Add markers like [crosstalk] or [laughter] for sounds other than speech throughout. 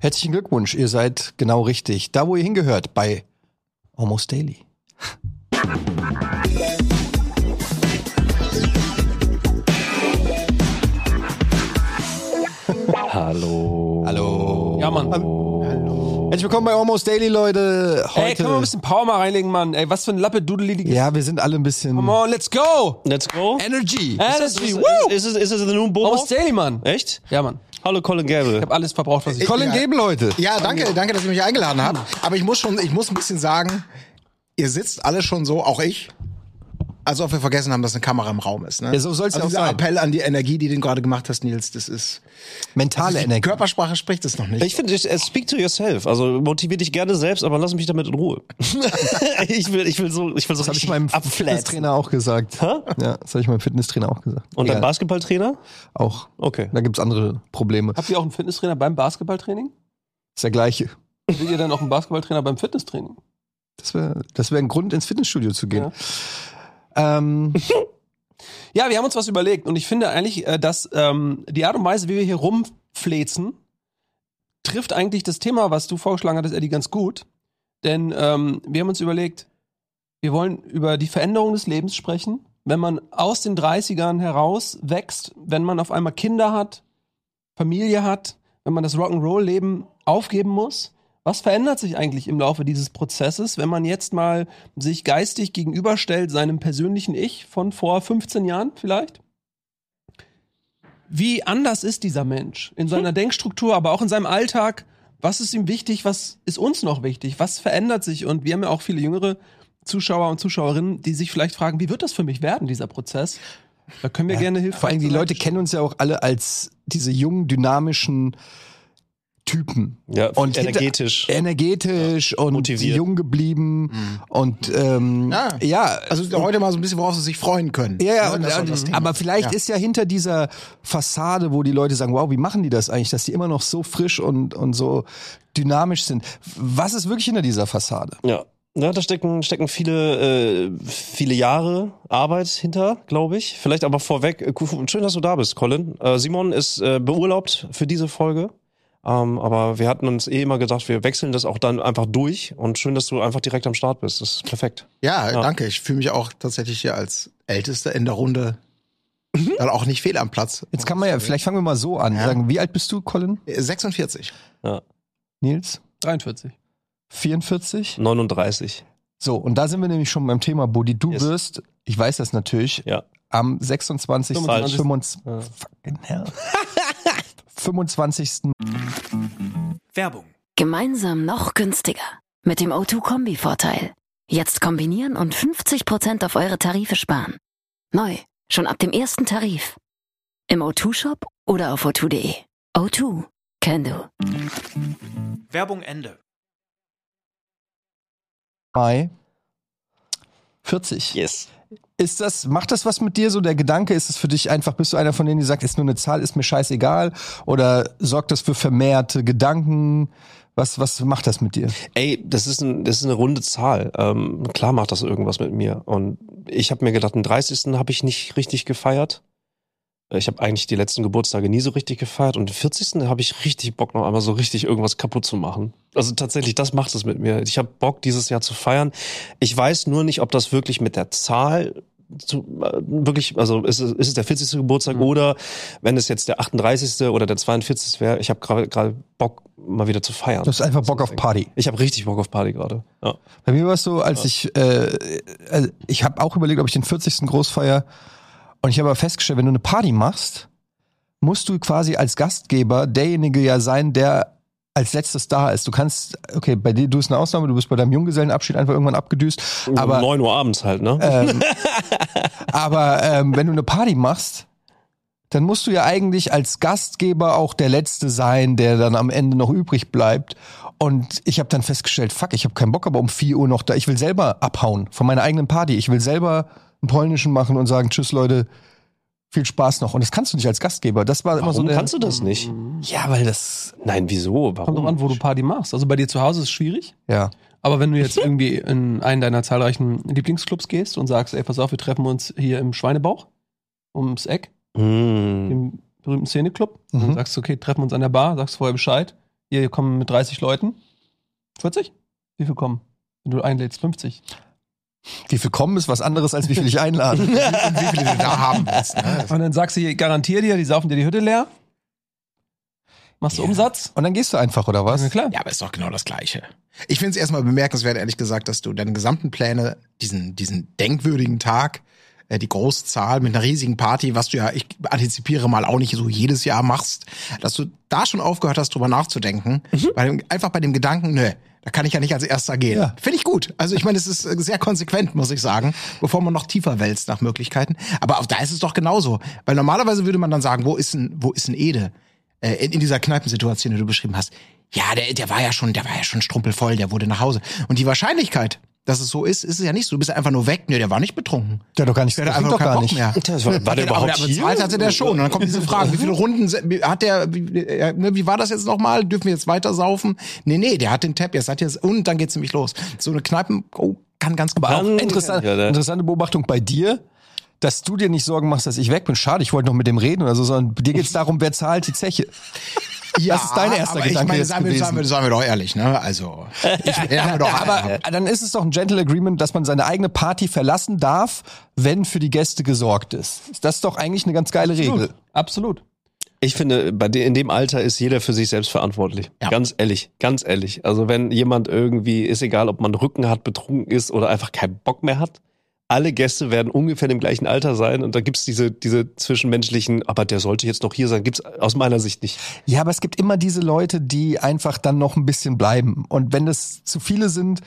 Herzlichen Glückwunsch, ihr seid genau richtig. Da, wo ihr hingehört, bei Almost Daily. [laughs] Hallo. Hallo. Ja, Mann. Herzlich willkommen bei Almost Daily, Leute. Heute. Ey, können wir ein bisschen Power mal reinlegen, Mann? Ey, was für ein Lappe Dudeliges. ja, wir sind alle ein bisschen Come on, let's go! Let's go. Energy. Energy, Ist, woo! ist, ist, ist es the new Bobo? Almost Daily, Mann. Echt? Ja, Mann. Hallo Colin Gable. Ich habe alles verbraucht, was ich... Colin Ja. Gable, Leute. Ja, danke, danke, dass ihr mich eingeladen habt. Aber ich muss schon, ich muss ein bisschen sagen, ihr sitzt alle schon so, auch ich, als ob wir vergessen haben, dass eine Kamera im Raum ist. Ne? Ja, so soll's ja also auch dieser sein. Appell an die Energie, die du gerade gemacht hast, Nils, das ist Mentale die Energie. Körpersprache spricht es noch nicht. Ich finde, äh, speak to yourself. Also motivier dich gerne selbst, aber lass mich damit in Ruhe. [laughs] ich will, ich will so, ich will so Das habe ich meinem. Fitnesstrainer auch gesagt. Hä? Ja, das habe ich meinem Fitnesstrainer auch gesagt. Und dein Egal, Basketballtrainer? auch. Okay. Da gibt's andere Probleme. Habt ihr auch einen Fitnesstrainer beim Basketballtraining? ist der gleiche. Will ihr dann auch einen Basketballtrainer beim Fitnesstraining? Das wäre das wär ein Grund, ins Fitnessstudio zu gehen. Ähm, [laughs] Ja, wir haben uns was überlegt und ich finde eigentlich, äh, dass ähm, die Art und Weise, wie wir hier rumflezen, trifft eigentlich das Thema, was du vorgeschlagen hattest, Eddie, ganz gut. Denn ähm, wir haben uns überlegt, wir wollen über die Veränderung des Lebens sprechen. Wenn man aus den 30ern heraus wächst, wenn man auf einmal Kinder hat, Familie hat, wenn man das Rock'n'Roll-Leben aufgeben muss, was verändert sich eigentlich im Laufe dieses Prozesses, wenn man jetzt mal sich geistig gegenüberstellt seinem persönlichen Ich von vor 15 Jahren vielleicht? Wie anders ist dieser Mensch in seiner Denkstruktur, aber auch in seinem Alltag? Was ist ihm wichtig? Was ist uns noch wichtig? Was verändert sich? Und wir haben ja auch viele jüngere Zuschauer und Zuschauerinnen, die sich vielleicht fragen, wie wird das für mich werden, dieser Prozess? Da können wir gerne Hilfe. vor allem die Leute kennen uns ja auch alle als diese jungen, dynamischen Typen. Ja, Und hinter- energetisch. Energetisch und Motiviert. jung geblieben. Und ähm, ja, Ja. ja Also heute mal so ein bisschen, worauf sie sich freuen können. Ja, ja, Ne, und, und, aber vielleicht Ja. ist ja hinter dieser Fassade, wo die Leute sagen, wow, wie machen die das eigentlich, dass die immer noch so frisch und, und so dynamisch sind. Was ist wirklich hinter dieser Fassade? Ja. Ja, da stecken, stecken viele, äh, viele Jahre Arbeit hinter, glaube ich. Vielleicht aber vorweg, äh, schön, dass du da bist, Colin. Äh, Simon ist äh, beurlaubt für diese Folge. Ähm, aber wir hatten uns eh immer gedacht, wir wechseln das auch dann einfach durch. Und schön, dass du einfach direkt am Start bist. Das ist perfekt. ja, Ja. danke. Ich fühle mich auch tatsächlich hier als Ältester in der Runde dann auch nicht fehl am Platz. Jetzt kann man ja, vielleicht fangen wir mal so an. Ja. Sagen, wie alt bist du, Colin? Äh, 46. Nils? 43. 44? 39. So, und da sind wir nämlich schon beim Thema, Bodi. Du Yes. wirst, ich weiß das natürlich, Ja. am 26. 25. 25. Ja. Fucking hell. [laughs] 25. Werbung. Gemeinsam noch günstiger. Mit dem O2-Kombi-Vorteil. Jetzt kombinieren und 50% auf eure Tarife sparen. Neu. Schon ab dem ersten Tarif. Im O2-Shop oder auf o2.de. O2. Can do. Werbung Ende. Mai 40. Yes. Ist das, macht das was mit dir so, der Gedanke? Ist es für dich einfach, bist du einer von denen, die sagt, ist nur eine Zahl, ist mir scheißegal? Oder sorgt das für vermehrte Gedanken? Was, was macht das mit dir? Ey, das ist, ein, das ist eine runde Zahl. Ähm, klar macht das irgendwas mit mir. Und ich habe mir gedacht, den 30. habe ich nicht richtig gefeiert. Ich habe eigentlich die letzten Geburtstage nie so richtig gefeiert. Und den 40. habe ich richtig Bock, noch einmal so richtig irgendwas kaputt zu machen. Also tatsächlich, das macht es mit mir. Ich habe Bock, dieses Jahr zu feiern. Ich weiß nur nicht, ob das wirklich mit der Zahl zu, äh, wirklich, also ist es, ist es der 40. Geburtstag oder wenn es jetzt der 38. oder der 42. wäre, ich habe gerade gerade Bock, mal wieder zu feiern. Du hast einfach Bock auf Party. Ich habe richtig Bock auf Party gerade. Ja. Bei mir war es so, als ich, äh, also ich habe auch überlegt, ob ich den 40. groß feier. Und ich habe aber festgestellt, wenn du eine Party machst, musst du quasi als Gastgeber derjenige ja sein, der als letztes da ist. Du kannst, okay, bei dir, du bist eine Ausnahme, du bist bei deinem Junggesellenabschied einfach irgendwann abgedüst. Aber um 9 Uhr abends halt, ne? Ähm, [laughs] aber ähm, wenn du eine Party machst, dann musst du ja eigentlich als Gastgeber auch der Letzte sein, der dann am Ende noch übrig bleibt. Und ich habe dann festgestellt, fuck, ich habe keinen Bock, aber um 4 Uhr noch da. Ich will selber abhauen von meiner eigenen Party. Ich will selber einen polnischen machen und sagen, tschüss Leute, viel Spaß noch. Und das kannst du nicht als Gastgeber. Das war immer so Warum der, kannst du das nicht? Ja, weil das, Nein, wieso? Warum? Kommt drauf an, wo du Party machst. Also bei dir zu Hause ist es schwierig. ja. Aber wenn du jetzt irgendwie in einen deiner zahlreichen Lieblingsclubs gehst und sagst, ey, pass auf, wir treffen uns hier im Schweinebauch ums Eck, Hm. im berühmten Szeneclub, Mhm. und sagst, okay, treffen wir uns an der Bar, sagst vorher Bescheid, ihr kommt mit 30 Leuten. 40? Wie viel kommen? Wenn du einlädst, 50. Wie viel kommen ist was anderes, als wie viel ich einlade. [laughs] Und wie viele du da haben willst. Ne? Und dann sagst du, ich garantiere dir, die saufen dir die Hütte leer. Machst du Ja. Umsatz? Und dann gehst du einfach, oder was? Na klar. Ja, aber ist doch genau das Gleiche. Ich finde es erstmal bemerkenswert, ehrlich gesagt, dass du deine gesamten Pläne, diesen, diesen denkwürdigen Tag, äh, die große Zahl mit einer riesigen Party, was du ja, ich antizipiere mal auch nicht so jedes Jahr machst, dass du da schon aufgehört hast, drüber nachzudenken. Bei dem, einfach bei dem Gedanken, nö, da kann ich ja nicht als erster gehen. Ja. Finde ich gut. Also ich meine, es ist äh, sehr konsequent, muss ich sagen, bevor man noch tiefer wälzt nach Möglichkeiten. Aber auch da ist es doch genauso. Weil normalerweise würde man dann sagen, wo ist ein, wo ist ein Ede? Äh, in, in dieser Kneipensituation, die du beschrieben hast. Ja, der, der war ja schon, der war ja schon strumpelvoll, der wurde nach Hause. Und die Wahrscheinlichkeit, dass es so ist, ist es ja nicht so. Du bist einfach nur weg. Nee, der war nicht betrunken. Der hat doch gar nicht, Der klingt einfach doch gar Bock nicht. mehr. Das war, war der Genau, überhaupt aber hier? bezahlt hatte der schon. Und dann kommt diese Frage, wie viele Runden hat der, wie, äh, ne, wie war das jetzt nochmal? Dürfen wir jetzt weiter saufen? Nee, nee, der hat den Tab, jetzt hat jetzt, und dann geht's nämlich los. So eine Kneipen, oh, kann ganz gut. Aber auch interessant, Ja, ne? interessante Beobachtung bei dir, dass du dir nicht Sorgen machst, dass ich weg bin. Schade, ich wollte noch mit dem reden oder so, sondern dir geht's [laughs] darum, wer zahlt die Zeche. Ja, das ist dein erster aber Gedanke Ich meine, sagen wir, wir, doch ehrlich, ne? Also, ich, ja, doch [laughs] Aber dann ist es doch ein Gentle Agreement, dass man seine eigene Party verlassen darf, wenn für die Gäste gesorgt ist. Das ist doch eigentlich eine ganz geile Regel. Absolut. Ich finde, bei de, in dem Alter ist jeder für sich selbst verantwortlich. Ja. Ganz ehrlich, ganz ehrlich. Also wenn jemand irgendwie, ist egal, ob man Rücken hat, betrunken ist oder einfach keinen Bock mehr hat, alle Gäste werden ungefähr im gleichen Alter sein und da gibt's diese, diese zwischenmenschlichen, aber der sollte jetzt noch hier sein, gibt's aus meiner Sicht nicht. Ja, aber es gibt immer diese Leute, die einfach dann noch ein bisschen bleiben. Und wenn das zu viele sind,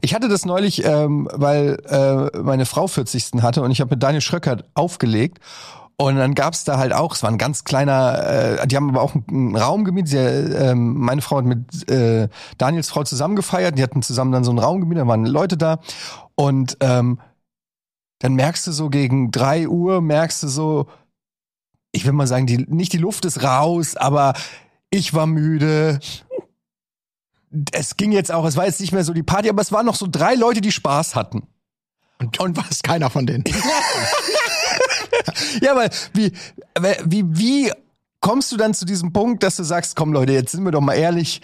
ich hatte das neulich, ähm, weil äh, meine Frau 40. hatte und ich habe mit Daniel Schröckert aufgelegt. Und dann gab's da halt auch, es war ein ganz kleiner, äh, die haben aber auch einen, Raum gemietet. Die, ähm, meine Frau hat mit äh, Daniels Frau zusammen gefeiert, die hatten zusammen dann so einen Raum gemietet, da waren Leute da. Und ähm, dann merkst du so gegen drei Uhr, merkst du so, ich will mal sagen, die, nicht die Luft ist raus, aber ich war müde. Es ging jetzt auch, es war jetzt nicht mehr so die Party, aber es waren noch so drei Leute, die Spaß hatten. Und du warst keiner von denen. [laughs] Ja, weil wie, wie, wie kommst du dann zu diesem Punkt, dass du sagst, komm Leute, jetzt sind wir doch mal ehrlich,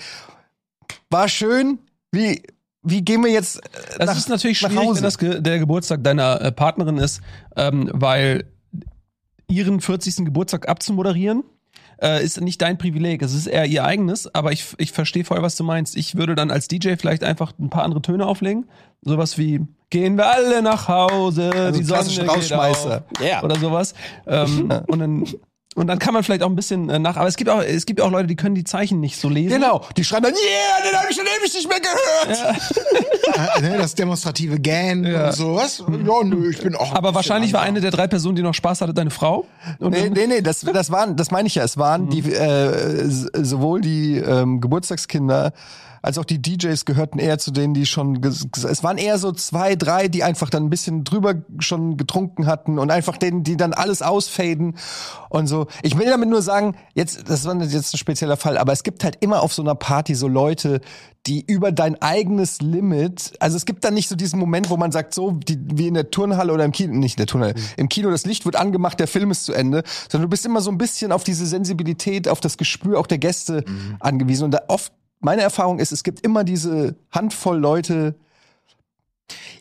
war schön, wie, wie gehen wir jetzt äh, Das nach, ist natürlich schwierig, wenn das ge der Geburtstag deiner äh, Partnerin ist, ähm, weil ihren 40. Geburtstag abzumoderieren äh, ist nicht dein Privileg. Es ist eher ihr eigenes, aber ich, ich verstehe voll, was du meinst. Ich würde dann als DJ vielleicht einfach ein paar andere Töne auflegen. Sowas wie Gehen wir alle nach Hause, Also die Sonne geht auf, Ja. oder sowas. Ähm, und dann und dann kann man vielleicht auch ein bisschen äh, nach. Aber es gibt auch es gibt auch Leute, die können die Zeichen nicht so lesen. Genau, die schreiben dann, yeah, den habe ich schon ewig nicht mehr gehört. äh, [laughs] ne, das demonstrative Gähnen und sowas. Ja, nö, ich bin auch. Aber wahrscheinlich war eine der drei Personen, die noch Spaß hatte, deine Frau. Und Nee, nee, nee, das, das waren, das meine ich ja. Es waren die, äh, sowohl die ähm, Geburtstagskinder als auch die DJs gehörten eher zu denen, die schon, es waren eher so zwei, drei, die einfach dann ein bisschen drüber schon getrunken hatten und einfach denen, die dann alles ausfaden und so. Ich will damit nur sagen, jetzt, das war jetzt ein spezieller Fall, aber es gibt halt immer auf so einer Party so Leute, die über dein eigenes Limit, also es gibt dann nicht so diesen Moment, wo man sagt, so die, wie in der Turnhalle oder im Kino, nicht in der Turnhalle, im Kino, das Licht wird angemacht, der Film ist zu Ende, sondern du bist immer so ein bisschen auf diese Sensibilität, auf das Gespür auch der Gäste angewiesen. Und da oft, meine Erfahrung ist, es gibt immer diese Handvoll Leute,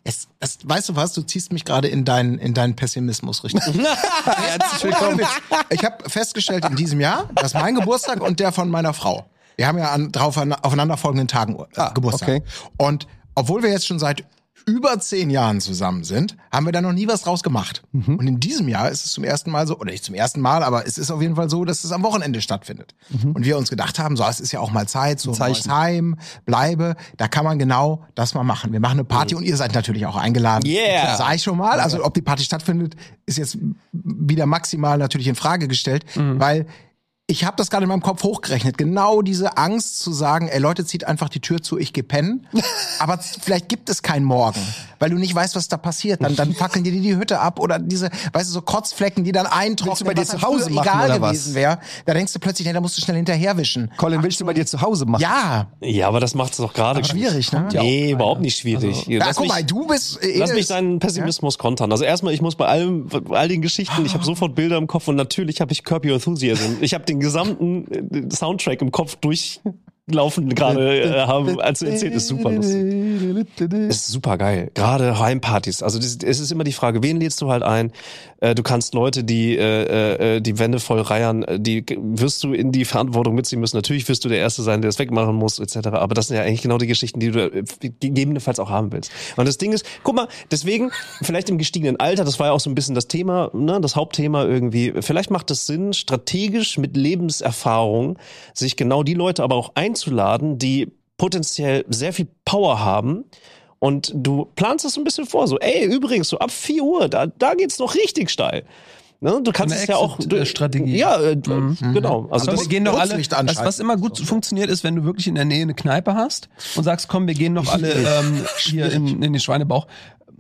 Es, das, weißt du was? Du ziehst mich gerade in deinen in deinen Pessimismus richtig. [laughs] Herzlich willkommen. Ich habe festgestellt in diesem Jahr, dass mein Geburtstag und der von meiner Frau, wir haben ja an drauf an, aufeinanderfolgenden Tagen äh, Ah, Geburtstag. okay. Und obwohl wir jetzt schon seit über zehn Jahren zusammen sind, haben wir da noch nie was draus gemacht. Mhm. Und in diesem Jahr ist es zum ersten Mal so, oder nicht zum ersten Mal, aber es ist auf jeden Fall so, dass es am Wochenende stattfindet. Und wir uns gedacht haben, so, es ist ja auch mal Zeit, so Mhm. Neues Heim, bleibe, da kann man genau das mal machen. Wir machen eine Party und ihr seid natürlich auch eingeladen. Yeah. Das sag ich schon mal. Also ob die Party stattfindet, ist jetzt wieder maximal natürlich in Frage gestellt, weil ich habe das gerade in meinem Kopf hochgerechnet. Genau diese Angst zu sagen, ey Leute, zieht einfach die Tür zu, ich geh pennen. [laughs] Aber vielleicht gibt es keinen Morgen, weil du nicht weißt, was da passiert. Dann, dann fackeln dir die, die Hütte ab oder diese, weißt du, so Kotzflecken, die dann eintrocknen, bei dir zu Hause machen, egal oder was? gewesen wäre. Da denkst du plötzlich, nee, da musst du schnell hinterherwischen. Colin, willst du bei dir zu Hause machen? Ja, Ja, aber das macht es doch gerade schwierig, ne? Nee, überhaupt nicht schwierig. Ja, Lass guck mich- mal, du bist äh, Lass mich deinen Pessimismus kontern. Also erstmal, ich muss bei allem, bei all den Geschichten, ich habe sofort Bilder im Kopf und natürlich habe ich Curb Your Enthusiasm. Ich habe den gesamten äh, Soundtrack im Kopf durch laufen gerade äh, haben, als du erzählt, ist super lustig. ist super geil. Gerade Heimpartys. Also es ist immer die Frage, wen lädst du halt ein? Äh, du kannst Leute, die äh, äh, die Wände voll reiern, äh, die wirst du in die Verantwortung mitziehen müssen. Natürlich wirst du der Erste sein, der es wegmachen muss, etc. Aber das sind ja eigentlich genau die Geschichten, die du äh, gegebenenfalls auch haben willst. Und das Ding ist, guck mal, deswegen, vielleicht im gestiegenen Alter, das war ja auch so ein bisschen das Thema, ne, das Hauptthema irgendwie, vielleicht macht es Sinn, strategisch mit Lebenserfahrung sich genau die Leute aber auch einzuladen, die potenziell sehr viel Power haben und du planst das ein bisschen vor, so, ey, übrigens, so ab 4 Uhr, da, da geht's noch richtig steil. Ne? Du kannst Eine es ja auch. Du, Exit-Strategie. Ja, äh, genau. Also Aber das, wir gehen doch alle. Kurzlicht Was, immer gut funktioniert, ist, wenn du wirklich in der Nähe eine Kneipe hast und sagst, komm, wir gehen noch alle [laughs] ähm, hier in, in den Schweinebauch.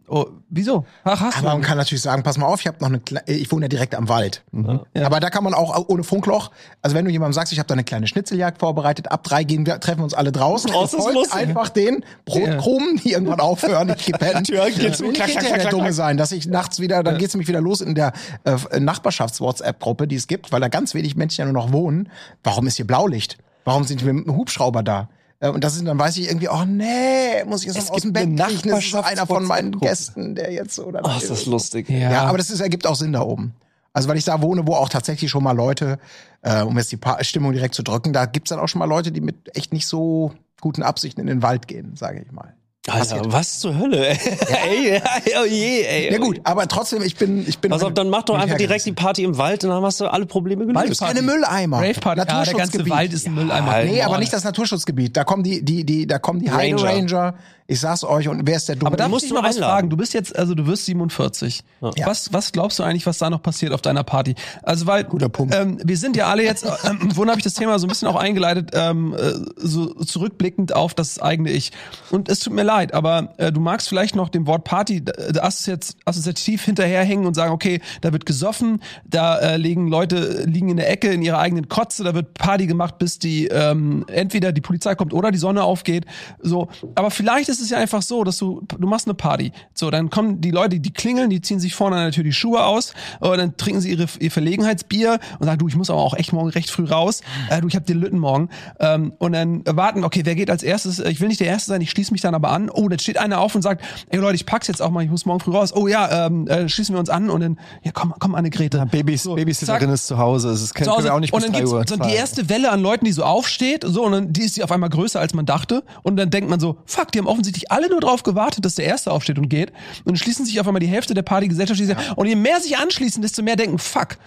Oh, wieso? Ach, hast Aber man kann natürlich sagen, pass mal auf, ich habe noch eine Kle ich wohne ja direkt am Wald. Ja. Aber da kann man auch ohne Funkloch, also wenn du jemandem sagst, ich habe da eine kleine Schnitzeljagd vorbereitet, ab drei gehen wir, treffen wir uns alle draußen, Draußen folgt einfach den Brotkrumen, die irgendwann aufhören, ich gepennt. Tür geht zu, klack, klack, klack, Dumme sein, dass ich nachts wieder, dann geht's nämlich wieder los in der äh, Nachbarschafts-WhatsApp-Gruppe, die es gibt, weil da ganz wenig Menschen ja nur noch wohnen. Warum ist hier Blaulicht? Warum sind wir mit einem Hubschrauber da? Äh, Und das ist, dann weiß ich irgendwie, oh nee, muss ich jetzt Es noch aus dem gibt Bett kriechen? Das ist einer von meinen. Gästen, der jetzt oder Ach, ist das lustig. Ja. ja, aber das ist, ergibt auch Sinn da oben. Also weil ich da wohne, wo auch tatsächlich schon mal Leute, äh, um jetzt die pa Stimmung direkt zu drücken, da gibt's dann auch schon mal Leute, die mit echt nicht so guten Absichten in den Wald gehen, sage ich mal. Alter, was zur Hölle? [laughs] ey, oh je, ey. Ja gut, aber trotzdem, ich bin, ich bin. Pass auf, dann mach doch einfach direkt die. Party im Wald und dann hast du alle Probleme gelöst. Das ist keine Mülleimer. Rave Party. Ja, der ganze Naturschutzgebiet. Wald ist ein Mülleimer. Nee, aber nicht das Naturschutzgebiet. Da kommen die, die, die, da kommen die Heide Ranger. Ich sag's euch und wer ist der Dumme? Aber darf musst du mal was fragen? Du bist jetzt, also du wirst 47. Ja. Was, was glaubst du eigentlich, was da noch passiert auf deiner Party? Also weil, Guter Punkt. Ähm, wir sind ja alle jetzt, [laughs] ähm, wohin habe ich das Thema so ein bisschen auch eingeleitet, ähm, äh, so zurückblickend auf das eigene Ich. Und es tut mir leid, aber äh, du magst vielleicht noch dem Wort Party äh, assoziat- assoziativ hinterherhängen und sagen, okay, da wird gesoffen, da äh, liegen Leute liegen in der Ecke in ihrer eigenen Kotze, da wird Party gemacht, bis die ähm, entweder die Polizei kommt oder die Sonne aufgeht. So, aber vielleicht ist es ja einfach so, dass du du machst eine Party. So, dann kommen die Leute, die klingeln, die ziehen sich vorne an der Tür die Schuhe aus und dann trinken sie ihre ihr Verlegenheitsbier und sagen, du, ich muss aber auch echt morgen recht früh raus. Äh, du, ich habe den Lütten morgen. Ähm, und dann warten, okay, wer geht als erstes? Ich will nicht der Erste sein, ich schließe mich dann aber an. Oh, dann steht einer auf und sagt, ey Leute, ich pack's jetzt auch mal, ich muss morgen früh raus. Oh ja, ähm, äh, schließen wir uns an und dann, ja komm, komm Annegret. Babys, Babysitterin ist zu Hause. Es ist kein, Hause. auch nicht und bis dann drei gibt's Uhr. so die erste Welle an Leuten, die so aufsteht, so und dann die ist sie auf einmal größer als man dachte und dann denkt man so, fuck, die haben offensichtlich alle nur drauf gewartet, dass der erste aufsteht und geht und dann schließen sich auf einmal die Hälfte der Partygesellschaft sagt- und je mehr sich anschließen, desto mehr denken, fuck,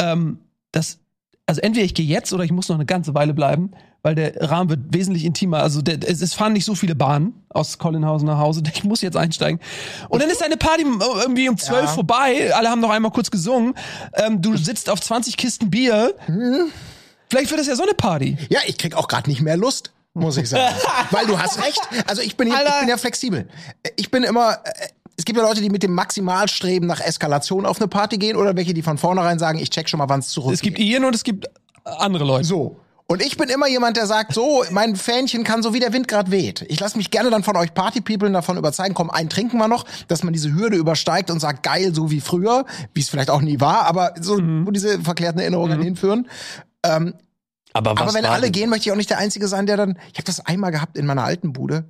ähm, das also entweder ich gehe jetzt oder ich muss noch eine ganze Weile bleiben, weil der Rahmen wird wesentlich intimer. Also der, es, es fahren nicht so viele Bahnen aus Collinhausen nach Hause. [laughs] Ich muss jetzt einsteigen. Und dann ist deine Party irgendwie um zwölf Ja. vorbei. Alle haben noch einmal kurz gesungen. Ähm, du sitzt auf 20 Kisten Bier. Vielleicht wird das ja so eine Party. Ja, ich krieg auch gerade nicht mehr Lust, muss ich sagen. [laughs] Weil du hast recht. Also ich bin, hier, ich bin ja flexibel. Ich bin immer. äh, Es gibt ja Leute, die mit dem Maximalstreben nach Eskalation auf eine Party gehen oder welche, die von vornherein sagen, ich check schon mal, wann es zurückgeht. Es gibt Ian und es gibt andere Leute. So. Und ich bin immer jemand, der sagt, so, mein Fähnchen kann so wie der Wind grad weht. Ich lasse mich gerne dann von euch Partypeople davon überzeugen, komm, einen trinken wir noch, dass man diese Hürde übersteigt und sagt, geil, so wie früher, wie es vielleicht auch nie war, aber so, wo diese verklärten Erinnerungen hinführen. Ähm, Aber, was aber wenn alle denn- gehen, möchte ich auch nicht der Einzige sein, der dann. Ich habe das einmal gehabt in meiner alten Bude.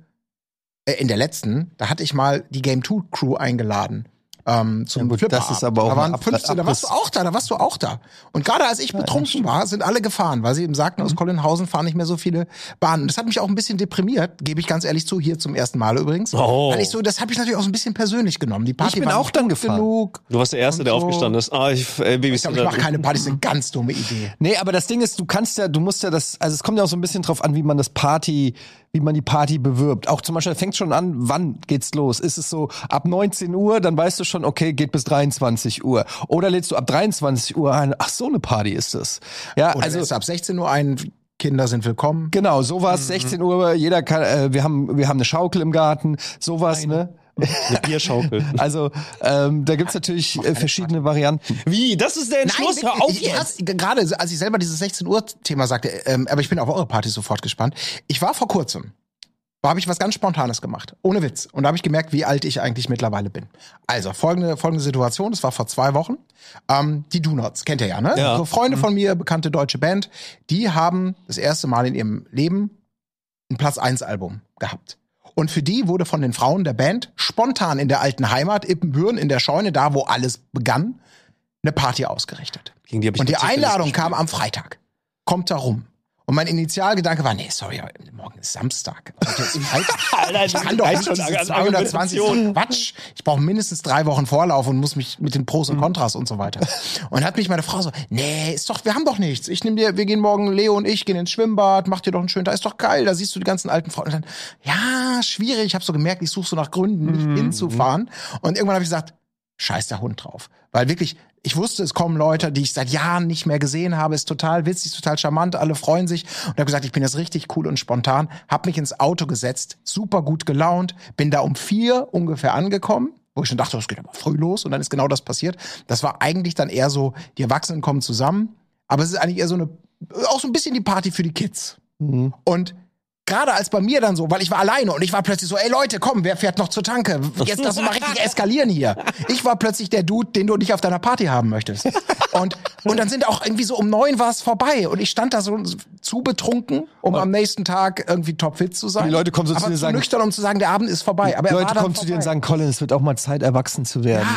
Äh, in der letzten, da hatte ich mal die Game 2 Crew eingeladen. Ähm, zum Ja gut, Flipper das ist aber auch da waren ein Ab- 15, da warst du auch da, da warst du auch da. Und gerade als ich betrunken war, sind alle gefahren, weil sie eben sagten, Mhm. aus Collinhausen fahren nicht mehr so viele Bahnen. Das hat mich auch ein bisschen deprimiert, gebe ich ganz ehrlich zu, hier zum ersten Mal übrigens. Oh. Weil ich so, das habe ich natürlich auch so ein bisschen persönlich genommen. Die Party Ich bin war auch dann gefahren. genug. Du warst der Erste, der so. aufgestanden ist. Ah, ich, äh, Ich Babys. glaube, ich mache keine Partys, eine ganz dumme Idee. Nee, aber das Ding ist, du kannst ja, du musst ja das, also es kommt ja auch so ein bisschen drauf an, wie man das Party, wie man die Party bewirbt. Auch zum Beispiel fängt schon an, wann geht's los? Ist es so ab 19 Uhr, dann weißt du schon, okay, geht bis 23 Uhr. Oder lädst du ab 23 Uhr ein, ach so eine Party ist es. Ja, Oder also ist ab 16 Uhr ein, Kinder sind willkommen. genau, sowas, 16 Uhr, jeder kann, äh, wir haben, wir haben eine Schaukel im Garten, sowas, ne? Eine Bierschaukel. [laughs] Also ähm, da gibt's natürlich äh, verschiedene Varianten. Wie? Das ist der Entschluss. Nein, Hör auf ich- jetzt. Gerade als ich selber dieses 16 Uhr Thema sagte, ähm, aber ich bin auf eure Party sofort gespannt. Ich war vor kurzem, da habe ich was ganz Spontanes gemacht, ohne Witz. Und da habe ich gemerkt, wie alt ich eigentlich mittlerweile bin. Also folgende folgende Situation, das war vor zwei Wochen. Ähm, die Donuts kennt ihr ja, ne? Ja. So Freunde von mir, bekannte deutsche Band, die haben das erste Mal in ihrem Leben ein Platz 1 Album gehabt. Und für die wurde von den Frauen der Band spontan in der alten Heimat Ippenbüren in der Scheune, da wo alles begann, eine Party ausgerichtet. Die Und die Einladung kam am Freitag. Kommt da rum. Und mein Initialgedanke war, nee, sorry, morgen ist Samstag. Heute ist Freitag. Alter, Ich kann doch nicht schon diese an 220 Argumentation. Quatsch. Ich brauche mindestens drei Wochen Vorlauf und muss mich mit den Pros und Mhm. Kontras und so weiter. Und hat mich meine Frau so, nee, ist doch, wir haben doch nichts. Ich nehme dir, wir gehen morgen, Leo und ich gehen ins Schwimmbad, mach dir doch einen schönen Tag, ist doch geil, da siehst du die ganzen alten Frauen. Und dann, ja, schwierig. Ich habe so gemerkt, ich suche so nach Gründen, nicht Mhm. hinzufahren. Und irgendwann habe ich gesagt, scheiß der Hund drauf. Weil wirklich, ich wusste, es kommen Leute, die ich seit Jahren nicht mehr gesehen habe, ist total witzig, total charmant, alle freuen sich. Und habe gesagt, ich bin jetzt richtig cool und spontan, habe mich ins Auto gesetzt, super gut gelaunt, bin da um vier ungefähr angekommen, wo ich schon dachte, das geht aber früh los. Und dann ist genau das passiert. Das war eigentlich dann eher so, die Erwachsenen kommen zusammen, aber es ist eigentlich eher so eine, auch so ein bisschen die Party für die Kids. Und Gerade als bei mir dann so, weil ich war alleine und ich war plötzlich so, ey Leute, komm, wer fährt noch zur Tanke? Jetzt lass uns mal richtig eskalieren hier. Ich war plötzlich der Dude, den du nicht auf deiner Party haben möchtest. Und, und dann sind auch irgendwie so um neun war es vorbei und ich stand da so zu betrunken, um am nächsten Tag irgendwie topfit zu sein. Die Leute kommen so zu dir und zu sagen- nüchtern, um zu sagen, der Abend ist vorbei. Aber er Leute kommen zu dir und sagen, Colin, es wird auch mal Zeit, erwachsen zu werden.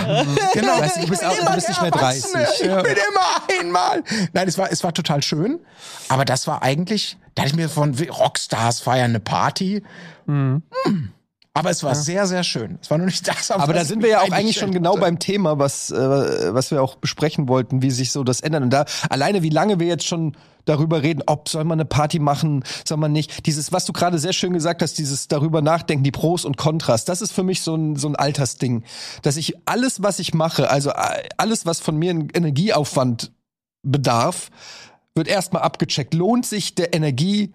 Genau. Weißt du, bist, Ich bin auch, du immer bist nicht mehr 30. Erwachsene. Ich bin immer einmal. Nein, es war, es war total schön. Aber das war eigentlich, da hatte ich mir von Rockstars feiern eine Party. Hm. Aber es war sehr, sehr schön. Es war nur nicht das. Aber da sind wir ja auch eigentlich schon genau beim Thema, was, äh, was wir auch besprechen wollten, wie sich so das ändert. Und da alleine, wie lange wir jetzt schon darüber reden, ob soll man eine Party machen, soll man nicht. Dieses, was du gerade sehr schön gesagt hast, dieses darüber nachdenken, die Pros und Kontras, das ist für mich so ein, so ein Altersding. Dass ich alles, was ich mache, also äh, alles, was von mir einen Energieaufwand bedarf, wird erstmal abgecheckt. Lohnt sich der Energie